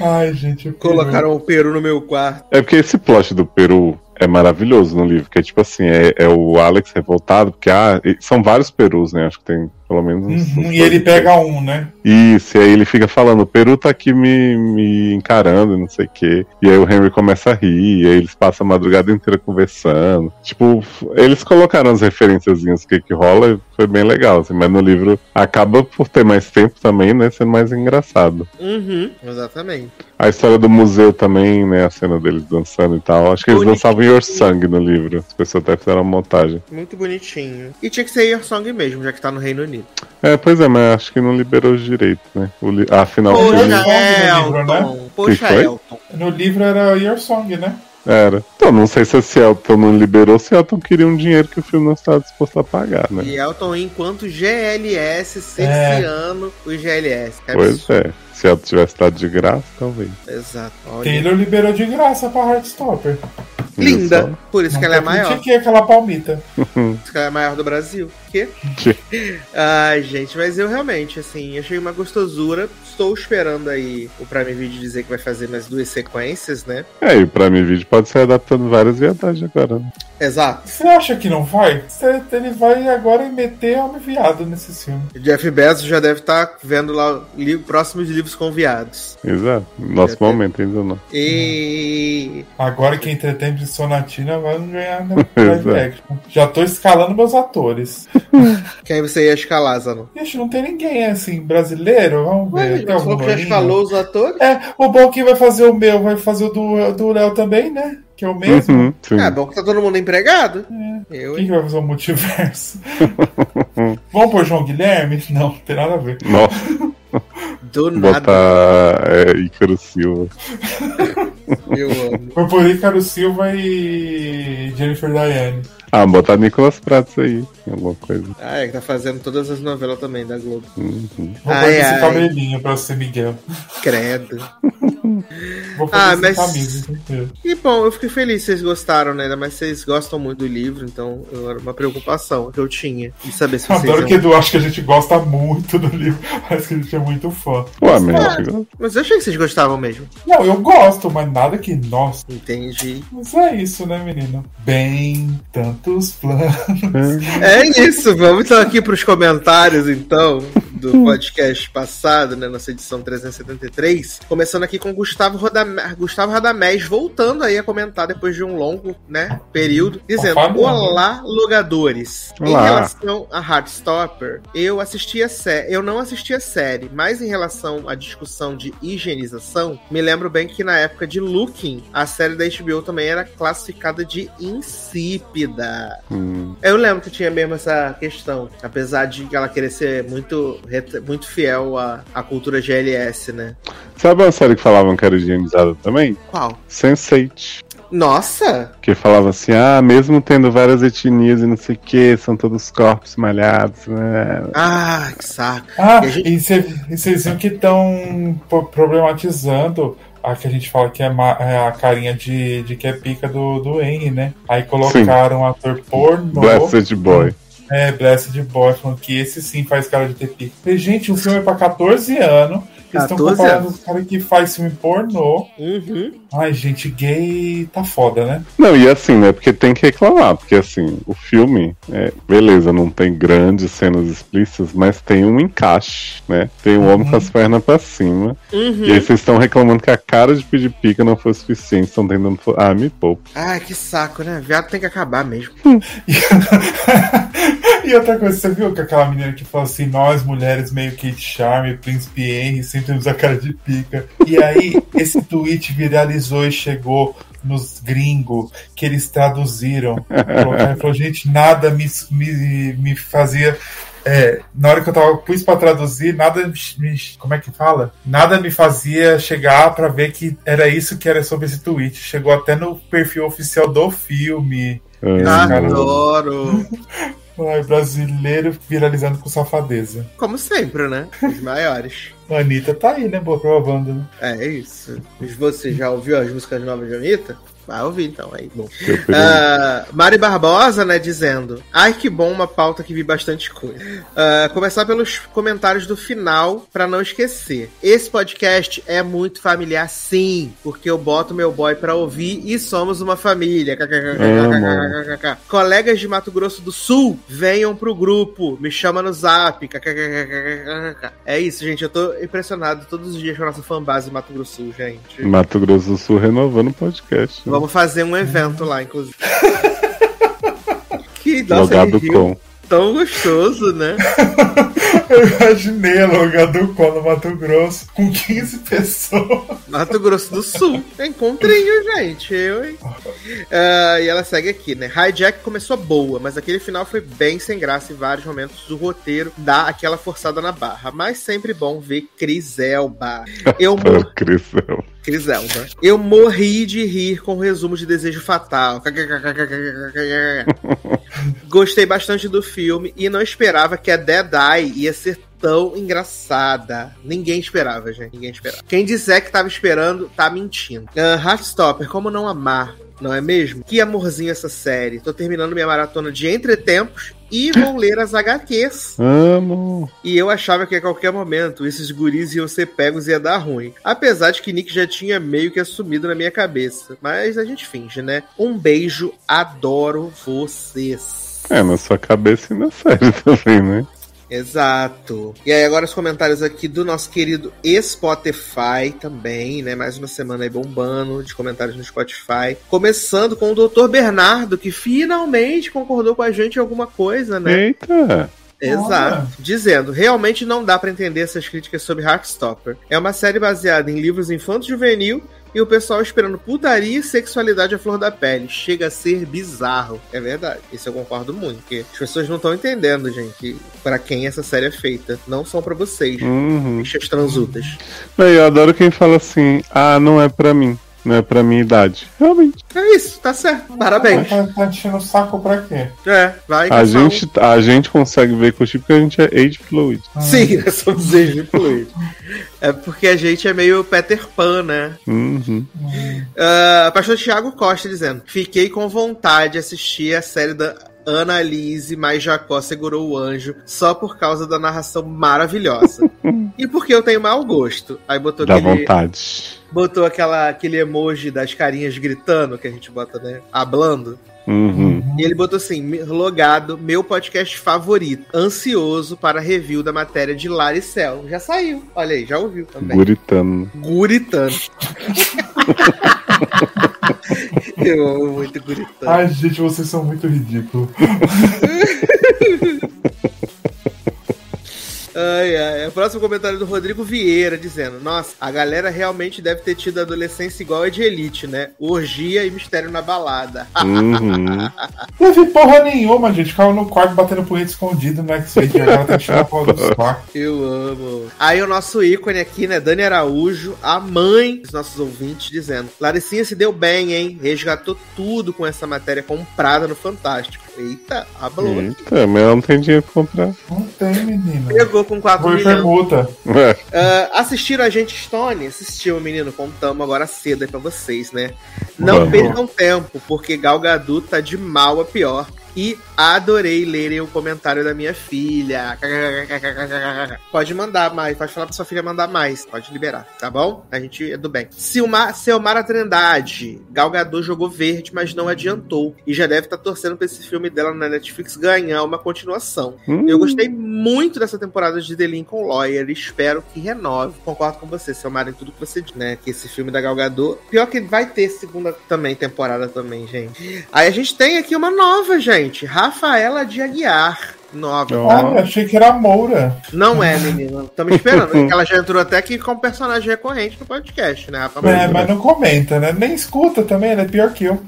Ai, gente. Colocaram o peru no meu quarto. É porque esse plot do Peru é maravilhoso no livro, que é tipo assim, é, é o Alex revoltado, porque ah, são vários Perus, né? Acho que tem pelo menos. Uhum, e ele pega um, né? Isso, e aí ele fica falando, o Peru tá aqui me, me encarando e não sei o quê. E aí o Henry começa a rir, e aí eles passam a madrugada inteira conversando. Tipo, eles colocaram as referenciazinhas do que que rola e foi bem legal, assim, mas no livro acaba por ter mais tempo também, né, sendo mais engraçado. Uhum, exatamente. A história do museu também, né, a cena deles dançando e tal. Acho que eles Bonitinho. dançavam Your Song no livro. As pessoas até fizeram uma montagem. Muito bonitinho. E tinha que ser Your Song mesmo, já que tá no Reino Unido. É, pois é, mas acho que não liberou os direitos, né? O li... ah, afinal, o Poxa, filme Poxa, Song no livro, Elton. Poxa, Que foi? Elton. No livro era Your Song, né? era. Então, não sei se esse Elton não liberou, se Elton queria um dinheiro que o filme não estava disposto a pagar, né? E Elton enquanto GLS cerceando o GLS. Pois absurdo. é. Se Elton tivesse dado de graça, talvez. Exato. Olha. Taylor liberou de graça pra Heartstopper. Linda. Por isso que ela é maior. que aquela palmita. Por isso que ela é maior do Brasil. Que? Ai, gente, mas eu realmente, assim, achei uma gostosura. Estou esperando aí o Prime Video dizer que vai fazer mais duas sequências, né? É, e o Prime Video pode ser adaptando várias viadagens agora, né? Exato. Você acha que não vai? Você- Ele vai agora meter homem viado nesse filme. O Jeff Bezos já deve estar vendo lá li próximos livros com viados. Exato. Nosso tem. momento ainda não. E. Agora que entretém de Sonatina vai ganhar na Exato. live action. Já tô escalando meus atores. Quem você ia escalar, Zano? Ixi, não tem ninguém assim, brasileiro? Vamos ver. Ué, que já escalou os atores? É, o bom que vai fazer o meu, vai fazer o do do Léo também, né? Que é o mesmo. Uhum, sim. É bom que tá todo mundo empregado. É. Eu, Quem hein? que vai fazer o multiverso? Vamos por João Guilherme? Não, não tem nada a ver. Nossa, Do nada. botar é, Ícaro Silva. Eu amo. Foi por Ícaro Silva e Jennifer Diane. Ah, botar Nicolas Pratos aí. Alguma coisa. Ah, é que tá fazendo todas as novelas também da Globo. Uhum. Vou Ai, fazer ai. esse cabelinho pra ser Miguel. Credo. Vou fazer Ah, mas- camisa. E bom, eu fiquei feliz que vocês gostaram, né? Ainda mais vocês gostam muito do livro, então eu- era uma preocupação que eu tinha de saber se vocês. Adoro iam- que Edu acha que a gente gosta muito do livro. Parece que a gente é muito fã. Ué, mas chegou. Mas eu achei que vocês gostavam mesmo. Não, eu gosto, mas nada que. Nossa. Entendi. Mas é isso, né, menino? Bem, tantos planos. É isso, vamos então aqui pros comentários, então, do podcast passado, né? Nossa edição 373. Começando aqui com Gustavo, Rodam... Gustavo Radamés, voltando aí a comentar depois de um longo, né, período, dizendo. Olá, logadores. Em Olá. relação a Heartstopper, eu assisti a série. Eu não assisti a série, mas em relação à discussão de higienização, me lembro bem que na época de Looking, a série da HBO também era classificada de insípida. Hum, Eu lembro que tinha mesmo essa questão. Apesar de ela querer ser muito muito fiel à, à cultura GLS, né? Sabe uma série que falavam que era higienizada também? Qual? Sense8. Nossa! Que falava assim, ah, mesmo tendo várias etnias e não sei o que, são todos corpos malhados, né? Ah, que saco. Ah, E a gente- e vocês viram que estão problematizando a que a gente fala que é, é a carinha de, de que é pica do, do Henry, né? Aí colocaram um ator pornô. Blessed Boy. É, Blessed Boy, falando que esse sim faz cara de ter pica. Falei, gente, o filme é pra 14 anos. Eles estão 14 comparando anos. os caras que faz filme pornô. Uhum. Ai, gente, gay tá foda, né? Não, e assim, né? Porque tem que reclamar, porque assim, o filme, é, beleza, não tem grandes cenas explícitas, mas tem um encaixe, né? Tem um homem com as pernas pra cima. Uhum. E aí vocês estão reclamando que a cara de pedir pica não foi suficiente, estão tentando. Ah, me poupa. Ai, que saco, né? Viado tem que acabar mesmo. e outra coisa, você viu que aquela menina que falou assim, nós mulheres meio Kate Charme, Príncipe Henry, sempre temos a cara de pica. E aí, esse tweet viralizou e chegou nos gringos, que eles traduziram. Colocaram e falou, gente, nada me, me, me fazia... é, na hora que eu tava pus pra traduzir, nada me, como é que fala? Nada me fazia chegar pra ver que era isso que era sobre esse tweet. Chegou até no perfil oficial do filme. Ah, Adoro. Ai, brasileiro viralizando com safadeza. Como sempre, né? Os maiores. A Anitta tá aí, né? Boa provando, né? É isso. Você já ouviu as músicas novas de Anitta? Vai ouvir então, aí. Bom. Uh, ah, Mari Barbosa, né, dizendo: Ai que bom, uma pauta que vi bastante coisa. Uh, começar pelos comentários do final, para não esquecer. Esse podcast é muito familiar, sim, porque eu boto meu boy pra ouvir e somos uma família. É, Colegas de Mato Grosso do Sul, venham pro grupo, me chama no zap. É isso, gente, eu tô impressionado todos os dias com a nossa fanbase Mato Grosso Sul, gente. Mato Grosso do Sul renovando o podcast. Né? Vamos fazer um evento lá, inclusive. que nossa, Logado com. tão gostoso, né? Eu imaginei a Logado com no Mato Grosso com 15 pessoas. Mato Grosso do Sul. Encontrinho, gente. Eu, hein? Ah, e ela segue aqui, né? Hijack começou boa, mas aquele final foi bem sem graça em vários momentos do roteiro, dá aquela forçada na barra. Mas sempre bom ver Cris Elba. Eu Foi mor... o. Cris Elba. Eu morri de rir com o resumo de Desejo Fatal. Gostei bastante do filme e não esperava que a Dead Eye ia ser tão engraçada. Ninguém esperava, gente. Ninguém esperava. Quem disser que tava esperando, tá mentindo. Uh, Heartstopper, como não amar? Não é mesmo? Que amorzinho essa série. Tô terminando minha maratona de entretempos e vou ler as HQs. Amo. E eu achava que a qualquer momento esses guris iam ser pegos e ia dar ruim. Apesar de que Nick já tinha meio que assumido na minha cabeça. Mas a gente finge, né? Um beijo, adoro vocês. É, na sua cabeça e na série também, né? Exato. E aí agora os comentários aqui do nosso querido Spotify também, né? Mais uma semana aí bombando de comentários no Spotify. Começando com o Dr. Bernardo, que finalmente concordou com a gente em alguma coisa, né? Eita. Exato. Dizendo, realmente não dá pra entender essas críticas sobre Heartstopper. É uma série baseada em livros infanto-juvenil e o pessoal esperando putaria e sexualidade à flor da pele. Chega a ser bizarro. É verdade. Isso eu concordo muito. Porque as pessoas não estão entendendo, gente, pra quem essa série é feita. Não são pra vocês. Uhum. Bichas transutas. Não, eu adoro quem fala assim, ah, não é pra mim. Não é pra minha idade. Realmente. É isso, tá certo. Parabéns. Tá, tá enchendo o saco pra quê? É, vai. A gente, a gente consegue ver curtir porque a gente é age fluid. Sim, nós somos fluidos. É porque a gente é meio Peter Pan, né? Uhum. Uh, Pastor Thiago Costa dizendo: Fiquei com vontade de assistir a série da Annalise, mas Jacó segurou o anjo só por causa da narração maravilhosa. e porque eu tenho mau gosto. Aí botou Dá aquele, vontade. botou aquela, aquele emoji das carinhas gritando que a gente bota, né? Hablando. Uhum. E ele botou assim: "Me- logado, meu podcast favorito, ansioso para review da matéria de Laricel. Já saiu, olha aí, já ouviu também. Guritano. Guritano. Eu amo muito Guritano. Ai, gente, vocês são muito ridículos. Ai, ai. O próximo comentário do Rodrigo Vieira dizendo: Nossa, a galera realmente deve ter tido adolescência igual a de Elite, né? Orgia e mistério na balada. Uhum. Não vi porra nenhuma, gente. Ficava no quarto batendo punheta escondido no que tirar a porra do saco. Eu amo. Aí o nosso ícone aqui, né? Dani Araújo, a mãe dos nossos ouvintes, dizendo: Laricinha se deu bem, hein? Resgatou tudo com essa matéria comprada no Fantástico. Eita, abalou. Eita, mas ela não tem dinheiro pra comprar. Não tem, menina. Pegou com 4 Foi milhões. permuta. É. Ah, assistiram a gente Stone? Assistiu, menino. Contamos agora cedo aí pra vocês, né? Não Vamos. percam tempo, porque Gal Gadot tá de mal a pior. E adorei lerem o comentário da minha filha. Pode mandar mais, pode falar pra sua filha mandar mais. Pode liberar, tá bom? A gente é do bem. Silmar, Selmara Trindade. Gal Gadot jogou verde, mas não adiantou. E já deve estar torcendo pra esse filme dela na Netflix ganhar uma continuação. Hum. Eu gostei muito dessa temporada de The Lincoln Lawyer. Espero que renove. Concordo com você, Selmara, em tudo que você diz, né? Que esse filme da Gal Gadot... Pior que vai ter segunda também, temporada também, gente. Aí a gente tem aqui uma nova, gente. Rafaela de Aguiar. Nova. Ah, achei que era a Moura. Não é, menina. Estamos esperando. porque ela já entrou até aqui como personagem recorrente no podcast, né, Rafa? É, mas não comenta, né? Nem escuta também, ela é pior que eu.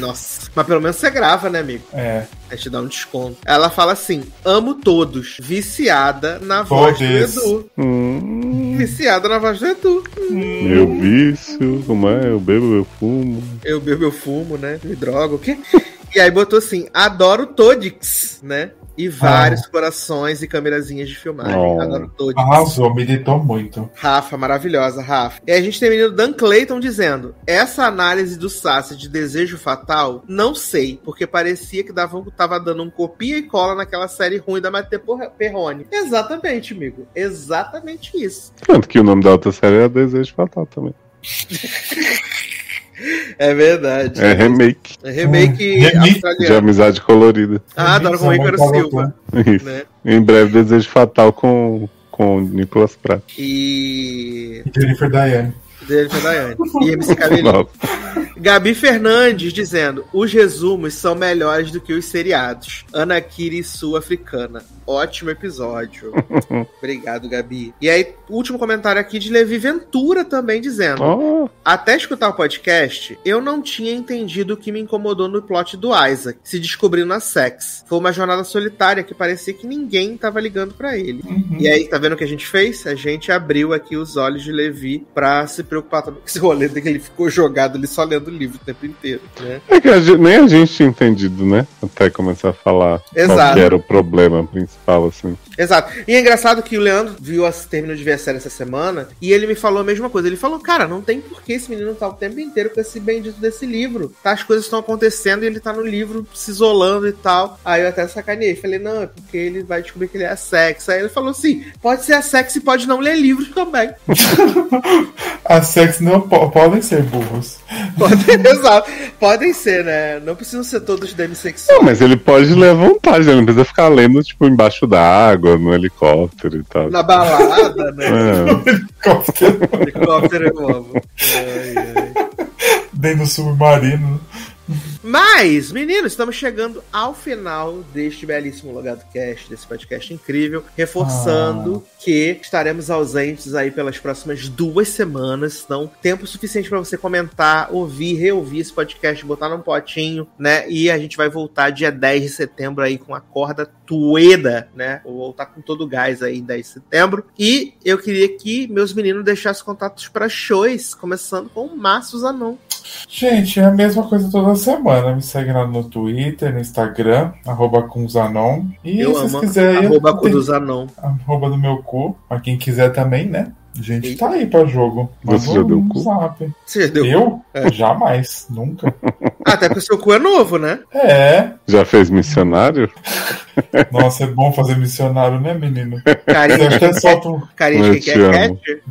Nossa. Mas pelo menos você grava, né, amigo? É. A gente dá um desconto. Ela fala assim: amo todos. Viciada na voz Todes. do Edu. Hum, Viciada na voz do Edu. meu vício, como é? Eu bebo, eu fumo. Eu bebo, eu fumo, né? Me drogo, o quê? E aí botou assim: adoro Todix, né? E vários corações e câmerazinhas de filmagem. Oh. Adoro Todix. Arrasou, meditou muito. Rafa, maravilhosa, Rafa. E aí a gente tem o Dan Clayton dizendo: essa análise do Sassi de desejo fatal, não sei, porque parecia que dava, tava dando um copia e cola naquela série ruim da Por- Perrone. Exatamente, amigo. Exatamente isso. Tanto que o nome da outra série é Desejo Fatal também. É verdade. É remake É remake Hum, remake de. Amizade Colorida. Ah, adoro com o Ícaro Silva. Isso. Né? Em breve, Desejo Fatal com, com o Nicolas Pratt. E. Jennifer Diane. Dele foi Daiane. E MC Cabelinho. Gabi Fernandes dizendo: os resumos são melhores do que os seriados. Anakiri Sul-Africana. Ótimo episódio. Obrigado, Gabi. E aí, último comentário aqui de Levi Ventura também dizendo: Ó, Até escutar o podcast, eu não tinha entendido o que me incomodou no plot do Isaac, se descobrindo na sex. Foi uma jornada solitária que parecia que ninguém tava ligando pra ele. Uhum. E aí, tá vendo o que a gente fez? A gente abriu aqui os olhos de Levi pra se preocupar também com esse rolê de que ele ficou jogado ali só lendo o livro o tempo inteiro, né? É que a gente- nem a gente tinha entendido, né? Até começar a falar qual Exato. que era o problema principal, assim. Exato. E é engraçado que o Leandro viu a terminou de ver a série essa semana e ele me falou a mesma coisa. Ele falou, cara, não tem por que esse menino tá o tempo inteiro com esse bendito desse livro. Tá, as coisas estão acontecendo e ele tá no livro se isolando e tal. Aí eu até sacaneei. Falei, não, é porque ele vai descobrir que ele é sexo. Aí ele falou assim: pode ser a sexo e pode não ler livros também. As sex não po- podem ser burros. Podem, exato. Podem ser, né? Não precisam ser todos Não, demissexuais. mas ele pode ler à vontade, ele não precisa ficar lendo, tipo, embaixo d'água, no helicóptero e tal. Na balada, né? É. Helicóptero eu amo. Ai, ai. Dentro do submarino. Mas, meninos, estamos chegando ao final deste belíssimo Logado Cast, desse podcast incrível, reforçando que estaremos ausentes aí pelas próximas duas semanas, então tempo suficiente para você comentar, ouvir, reouvir esse podcast, botar num potinho, né? E a gente vai voltar dia 10 de setembro aí com a corda tueda, né? Vou voltar com todo o gás aí em 10 de setembro. E eu queria que meus meninos deixassem contatos para shows, começando com o Márcio Zanon. Gente, é a mesma coisa toda semana. Me segue lá no Twitter, no Instagram, arroba com Zanon. E Eu se vocês amo quiserem, arroba tem- cu do Zanon. arroba do meu cu. Pra quem quiser também, né? A gente Eita. tá aí pra jogo. Você Manda já deu um cu? Zap. Você já deu Eu? É. Jamais. Nunca. Até porque o seu cu é novo, né? É. Já fez missionário? Nossa, é bom fazer missionário, né, menino? Carinha Você de até que solta um... carinha que quer amo. cat?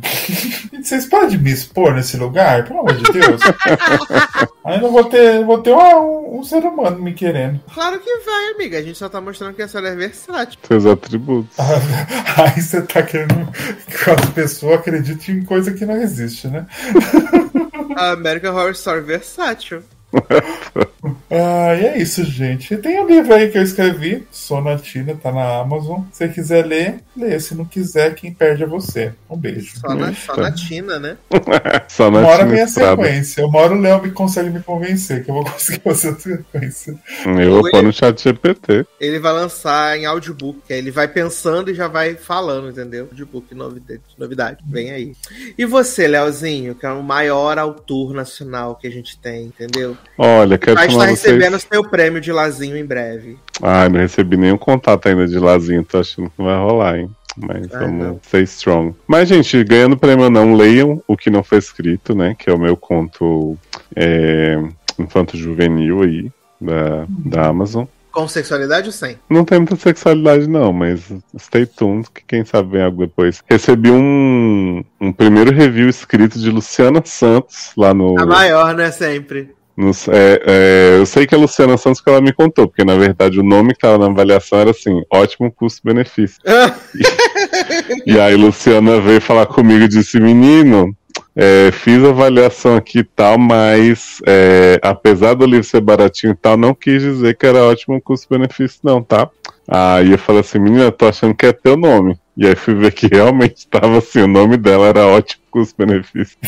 Vocês param de me expor nesse lugar? Pelo amor de Deus. Ainda vou ter, vou ter um, um ser humano me querendo. Claro que vai, amiga. A gente só tá mostrando que a senhora é versátil. Seus atributos. Aí você tá querendo que as pessoas acreditem em coisa que não existe, né? A American Horror Story versátil. Ah, e é isso, gente. Tem um livro aí que eu escrevi, Sonatina, tá na Amazon. Se você quiser ler, lê. Se não quiser, quem perde é você. Um beijo. Só na, só na Tina, né? Só na Uma hora vem a Estrada. sequência. Uma hora o Léo me consegue me convencer que eu vou conseguir fazer a sequência. Eu vou pôr no chat GPT. Ele vai lançar em audiobook, que aí ele vai pensando e já vai falando, entendeu? Audiobook, novidade, novidade. Vem aí. E você, Leozinho, que é o maior autor nacional que a gente tem, entendeu? Olha, quero Vai estar chamar recebendo vocês. seu prêmio de Lazinho em breve. Ai, não recebi nenhum contato ainda de Lazinho, tô achando que vai rolar, hein? Mas Ah, vamos não. stay strong. Mas, gente, ganhando prêmio não, leiam o que não foi escrito, né? Que é o meu conto é, Infanto Juvenil aí, da, da Amazon. Com sexualidade ou sem? Não tem muita sexualidade, não, mas stay tuned, que quem sabe vem algo depois. Recebi um, um primeiro review escrito de Luciana Santos lá no. A maior, né? Sempre. É, é, eu sei que é Luciana Santos que ela me contou, porque na verdade o nome que tava na avaliação era assim: ótimo custo-benefício. E aí Luciana veio falar comigo e disse: Menino, é, fiz a avaliação aqui e tal, mas é, apesar do livro ser baratinho e tal, não quis dizer que era ótimo custo-benefício, não, tá? Aí eu falei assim: Menina, tô achando que é teu nome. E aí fui ver que realmente estava assim: o nome dela era ótimo custo-benefício.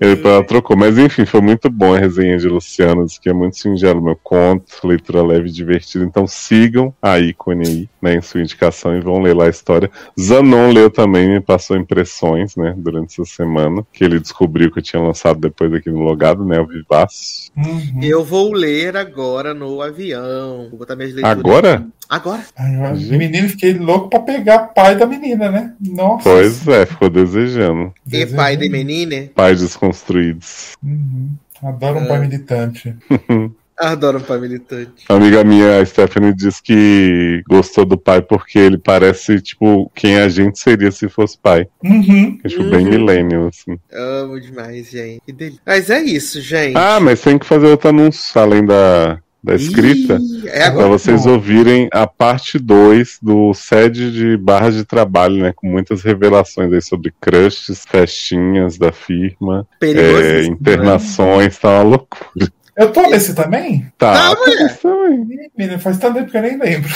E depois ela trocou. Mas enfim, foi muito bom a resenha de Luciano. Diz que é muito singelo meu conto, leitura leve e divertida. Então sigam a ícone aí, né, em sua indicação e vão ler lá a história. Zanon leu também, me passou impressões, né, durante essa semana, que ele descobriu que eu tinha lançado depois aqui no Logado, né, o Vivaço. Uhum. Eu vou ler agora no avião. Vou botar minhas leituras. Agora? Agora? Ai, menino, fiquei louco pra pegar pai da menina, né? Nossa. Pois é, ficou desejando. E pai de menine? Pais desconstruídos. Uhum. Adoro um É. pai militante. Adoro um pai militante. A amiga minha, a Stephanie, diz que gostou do pai porque ele parece, tipo, quem a gente seria se fosse pai. Uhum. É, tipo, bem Uhum. millennial, assim. Amo demais, gente. Que delícia. Mas é isso, gente. Ah, mas tem que fazer outro anúncio, além da, da escrita. É Pra agora. vocês ouvirem a parte 2 do sede de barras de trabalho, né? Com muitas revelações aí sobre crushes, festinhas da firma, é, Perigosíssimo, internações, tá uma loucura. Eu tô nesse também? Tá, Tá, isso também. Ih, Menino, faz tanto tempo que eu nem lembro.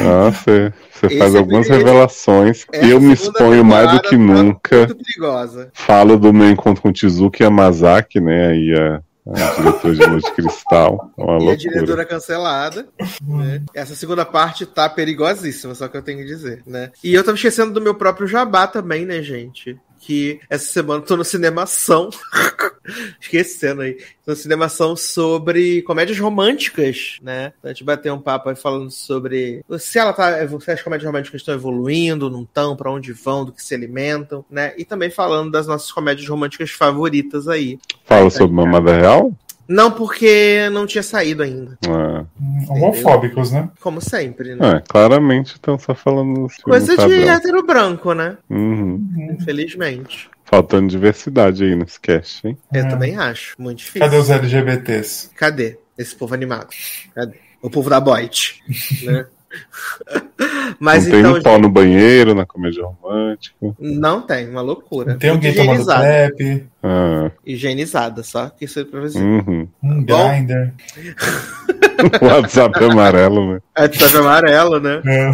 Ah, você faz é algumas revelações. Eu me exponho mais do que tá nunca. Muito perigosa. Falo do meu encontro com o Tizuki Yamazaki, né? Aí a, a diretora de Lua de Cristal. É uma E a loucura. diretora cancelada. né? Essa segunda parte tá perigosíssima, só que eu tenho que dizer, né? E eu tava esquecendo do meu próprio jabá também, né, gente? Que essa semana eu tô no Cinemação. Esquecendo aí. Tô no Cinemação sobre comédias românticas, né? Então a gente bateu um papo aí falando sobre se ela tá. Se as comédias românticas estão evoluindo, não estão, pra onde vão, do que se alimentam, né? E também falando das nossas comédias românticas favoritas aí. Fala sobre Mamada Real? Não porque não tinha saído ainda. Ah, Hum, Homofóbicos, né? Como sempre, né? é, claramente estão só falando Coisa de padrão. hétero branco, né? Uhum. Infelizmente. Faltando diversidade aí nesse cast, hein? Eu É. também acho. Muito difícil. Cadê os LGBTs? Cadê esse povo animado? Cadê? O povo da Boit. né? Mas não tem então. nem pau no banheiro, na comédia romântica. Não tem, uma loucura. Tem um Muito gay tomando higienizada. trap, Ah, Higienizada, só que isso é pra você. uhum. um Bom. grinder. WhatsApp amarelo, né? É de sabe amarelo, né? É.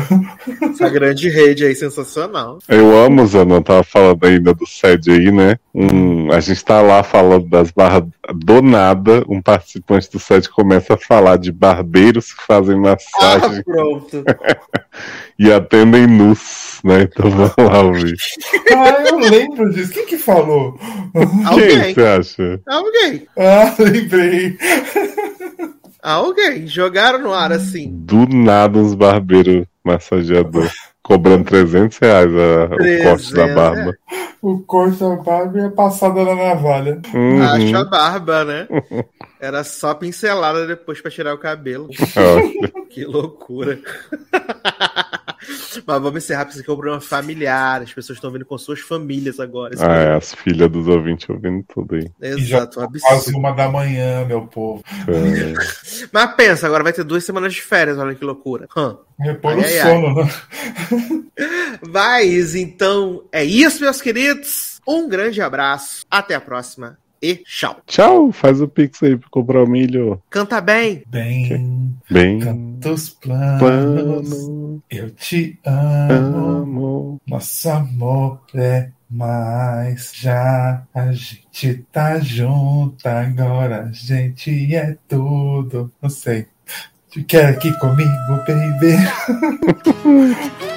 Essa grande rede aí sensacional. Eu amo, Zano, eu tava falando ainda do SED aí, né? Um, a gente tá lá falando das barras do nada, um participante do SED começa a falar de barbeiros que fazem Ah, massagem pronto. e atendem nus, né? Então vamos lá ouvir. Ah, eu lembro disso. Quem que falou? Quem Alguém. você acha? Alguém. Ah, lembrei. Alguém. Jogaram no ar assim. Do nada uns barbeiros massageador cobrando 300 reais a- o corte da 300, barba. O corte da barba e a passada na navalha. Uhum. Acho a barba, né? Era só pincelada depois pra tirar o cabelo. Ó, Que loucura. Mas vamos encerrar, porque isso aqui é um problema familiar. As pessoas estão vindo com suas famílias agora. Ah, é- é, as filhas dos ouvintes ouvindo tudo aí. Exato, um Quase absurdo. uma da manhã, meu povo. É. Mas pensa, agora vai ter duas semanas de férias, olha que loucura. Repor Ai, o sono, né? Mas então é isso, meus queridos. Um grande abraço. Até a próxima. E tchau. Tchau, faz o pix aí pra comprar o milho. Canta bem. Bem, Bem, tantos planos, plano, eu te amo. amo. Nosso amor é mais já. A gente tá junto agora. A gente é tudo. Não sei. Tu quer aqui comigo, baby?